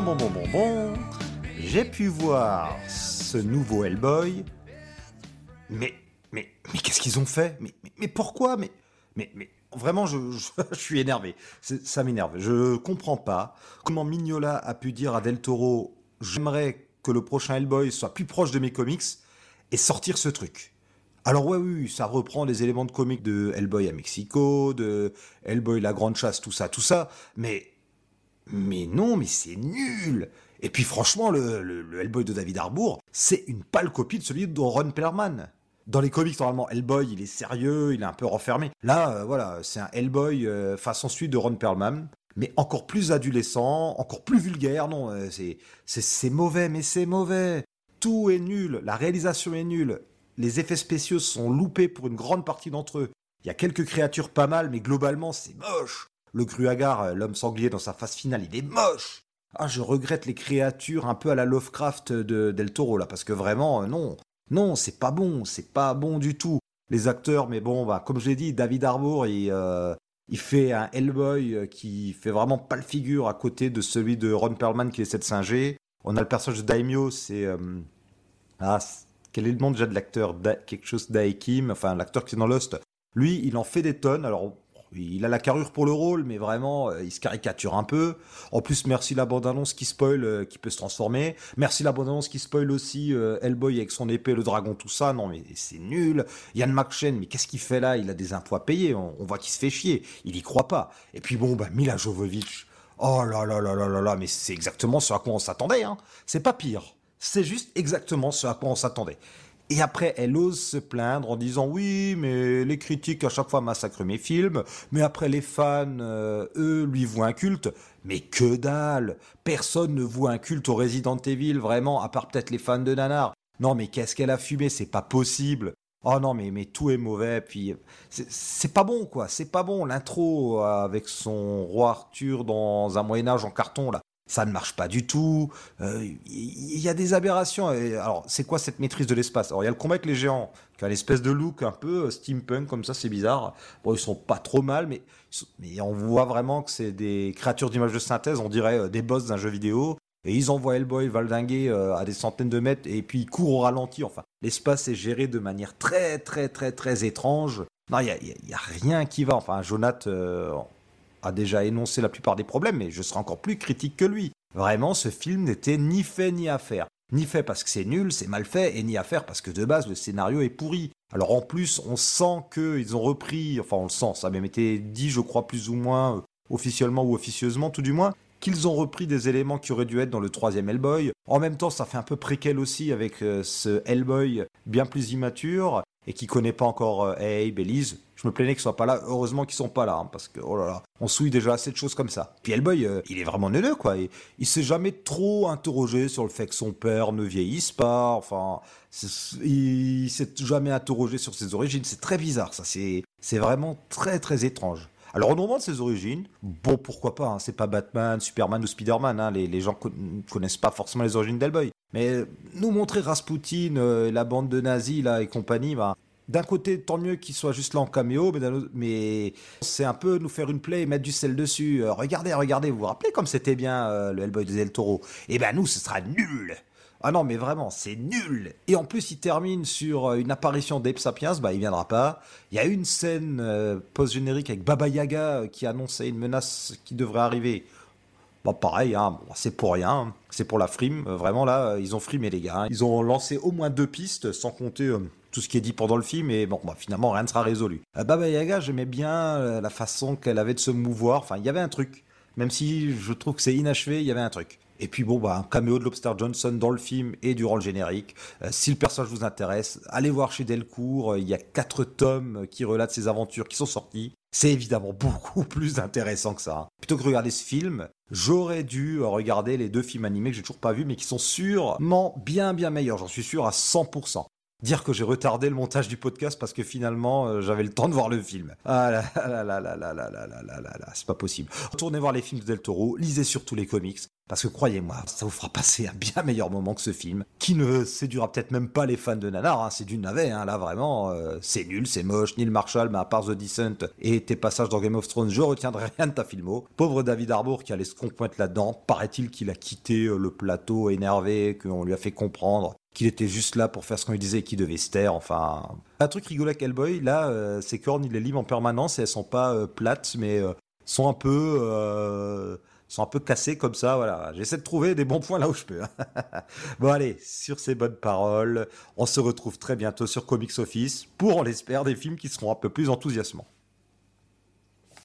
Bon, bon, bon, bon. J'ai pu voir ce nouveau Hellboy. Mais, mais, mais qu'est-ce qu'ils ont fait? Mais, mais, pourquoi? Mais, mais, mais vraiment, je, je, suis énervé. Ça m'énerve. Je comprends pas comment Mignola a pu dire à Del Toro j'aimerais que le prochain Hellboy soit plus proche de mes comics et sortir ce truc. Alors ouais, oui, ça reprend des éléments de comics de Hellboy à Mexico, de Hellboy la grande chasse, tout ça, tout ça, mais mais non, mais c'est nul Et puis franchement, le, le- Hellboy de David Harbour, c'est une pâle copie de celui de Ron Perlman. Dans les comics, normalement, Hellboy, il est sérieux, il est un peu renfermé. Là, euh, voilà, c'est un Hellboy euh, façon suite de Ron Perlman, mais encore plus adolescent, encore plus vulgaire. Non, euh, c'est c'est c'est mauvais, mais c'est mauvais. Tout est nul, la réalisation est nulle, les effets spéciaux sont loupés pour une grande partie d'entre eux. Il y a quelques créatures pas mal, mais globalement, c'est moche. Le Gruagar, euh, l'homme sanglier dans sa phase finale, il est moche. Ah, je regrette les créatures un peu à la Lovecraft de Del Toro là, parce que vraiment, euh, non, non, c'est pas bon, c'est pas bon du tout. Les acteurs, mais bon, bah, comme je l'ai dit, David Harbour, il, euh, il fait un Hellboy qui fait vraiment pas le figure à côté de celui de Ron Perlman qui essaie de singer. On a le personnage de Daimyo, c'est ah, quel est le nom déjà de l'acteur Quelque chose d'Aikim, enfin l'acteur qui est dans Lost. Lui, il en fait des tonnes. Alors, il a la carrure pour le rôle, mais vraiment, euh, il se caricature un peu. En plus, merci la bande-annonce qui spoil, euh, qui peut se transformer. Merci la bande-annonce qui spoil aussi euh, Hellboy avec son épée, le dragon, tout ça. Non, mais c'est nul. Yann McShane, mais qu'est-ce qu'il fait là? Il a des impôts à payer. On, voit qu'il se fait chier. Il y croit pas. Et puis bon, bah, Mila Jovovich. Oh là là là là là là, mais c'est exactement ce à quoi on s'attendait. Hein. C'est pas pire. C'est juste exactement ce à quoi on s'attendait. Et après, elle ose se plaindre en disant oui, mais les critiques à chaque fois massacrent mes films, mais après les fans, euh, eux, lui voient un culte. Mais que dalle Personne ne voit un culte au Resident Evil, vraiment, à part peut-être les fans de Nanar. Non, mais qu'est-ce qu'elle a fumé? C'est pas possible. Oh non, mais, mais tout est mauvais, puis c'est- pas bon, quoi. C'est pas bon. L'intro euh, avec son roi Arthur dans un Moyen-Âge en carton, là. Ça ne marche pas du tout. Euh, Il y, a des aberrations. Alors, c'est quoi cette maîtrise de l'espace? Alors, il y a le combat avec les géants, qui a l'espèce de look un peu euh, steampunk, comme ça, c'est bizarre. Bon, ils sont pas trop mal, mais, on voit vraiment que c'est des créatures d'image de synthèse, on dirait euh, des boss d'un jeu vidéo. Et ils envoient Hellboy valdinguer euh, à des centaines de mètres, et puis ils courent au ralenti. Enfin, l'espace est géré de manière très, très, très, très étrange. Non, il y a, y a- rien qui va. Enfin, Jonath euh, a déjà énoncé la plupart des problèmes, mais je serai encore plus critique que lui. Vraiment, ce film n'était ni fait ni à faire. Ni fait parce que c'est nul, c'est mal fait, et ni à faire parce que de base le scénario est pourri. Alors en plus, on sent qu'ils ont repris, enfin on le sent, ça a même été dit, je crois, plus ou moins, euh, officiellement ou officieusement, tout du moins, qu'ils ont repris des éléments qui auraient dû être dans le troisième Hellboy. En même temps, ça fait un peu préquel aussi avec euh, ce Hellboy bien plus immature. Et qui connaît pas encore euh, Abe et je me plaignais qu'ils soient pas là. Heureusement qu'ils sont pas là, hein, parce que oh là là, on souille déjà assez de choses comme ça. Puis Hellboy, euh, il est vraiment neuleux, quoi. Il, il s'est jamais trop interrogé sur le fait que son père ne vieillisse pas. Enfin, il s'est jamais interrogé sur ses origines. C'est très bizarre, ça. C'est vraiment très très étrange. Alors moment de ses origines, bon pourquoi pas, hein, c'est pas Batman, Superman ou Spider-Man, hein, les, gens con- connaissent pas forcément les origines d'Hellboy. Mais nous montrer Rasputin, euh, la bande de nazis là et compagnie, bah, d'un côté tant mieux qu'il soit juste là en caméo, mais c'est un peu nous faire une play et mettre du sel dessus. Euh, regardez, regardez, vous vous rappelez comme c'était bien euh, le Hellboy de Del Toro? Eh ben nous ce sera nul ah non, mais vraiment, c'est nul. Et en plus, il termine sur euh, une apparition d'Ape Sapiens, bah il viendra pas. Il y a une scène euh, post-générique avec Baba Yaga euh, qui annonçait une menace qui devrait arriver. Bah pareil, hein, c'est pour rien, hein. c'est pour la frime. Vraiment là, ils ont frimé les gars. hein. Ils ont lancé au moins deux pistes, sans compter tout ce qui est dit pendant le film, et bon, bah, finalement rien ne sera résolu. Baba Yaga, j'aimais bien la façon qu'elle avait de se mouvoir. Enfin, il y avait un truc. Même si je trouve que c'est inachevé, il y avait un truc. Et puis bon, bah, un caméo de Lobster Johnson dans le film et durant le générique. Euh, si le personnage vous intéresse, allez voir chez Delcourt. euh, Il y a quatre tomes qui relatent ses aventures qui sont sortis. C'est évidemment beaucoup plus intéressant que ça. hein. Plutôt que de regarder ce film, j'aurais dû euh, regarder les deux films animés que j'ai toujours pas vus, mais qui sont sûrement bien bien meilleurs. J'en suis sûr à 100%. Dire que j'ai retardé le montage du podcast parce que finalement euh, j'avais le temps de voir le film. Ah là là là là là là là là là là là, c'est pas possible. Retournez voir les films de Del Toro, lisez surtout les comics, parce que croyez-moi, ça vous fera passer un bien meilleur moment que ce film, qui ne séduira peut-être même pas les fans de Nanar, hein, c'est du navet, hein, là vraiment, euh, c'est nul, c'est moche, Neil Marshall, mais à part The Descent et tes passages dans Game of Thrones, je retiendrai rien de ta filmo. Pauvre David Harbour qui allait se compointe là-dedans, paraît-il qu'il a quitté euh, le plateau énervé, qu'on lui a fait comprendre qu'il était juste là pour faire ce qu'on lui disait et qu'il devait se taire, enfin... Un truc rigolo avec Hellboy, là, euh, ses cornes, il les lime en permanence et elles sont pas euh, plates, mais euh, sont un peu... euh, sont un peu cassées comme ça, voilà. J'essaie de trouver des bons points là où je peux. bon allez, sur ces bonnes paroles, on se retrouve très bientôt sur Comics Office pour, on l'espère, des films qui seront un peu plus enthousiasmants.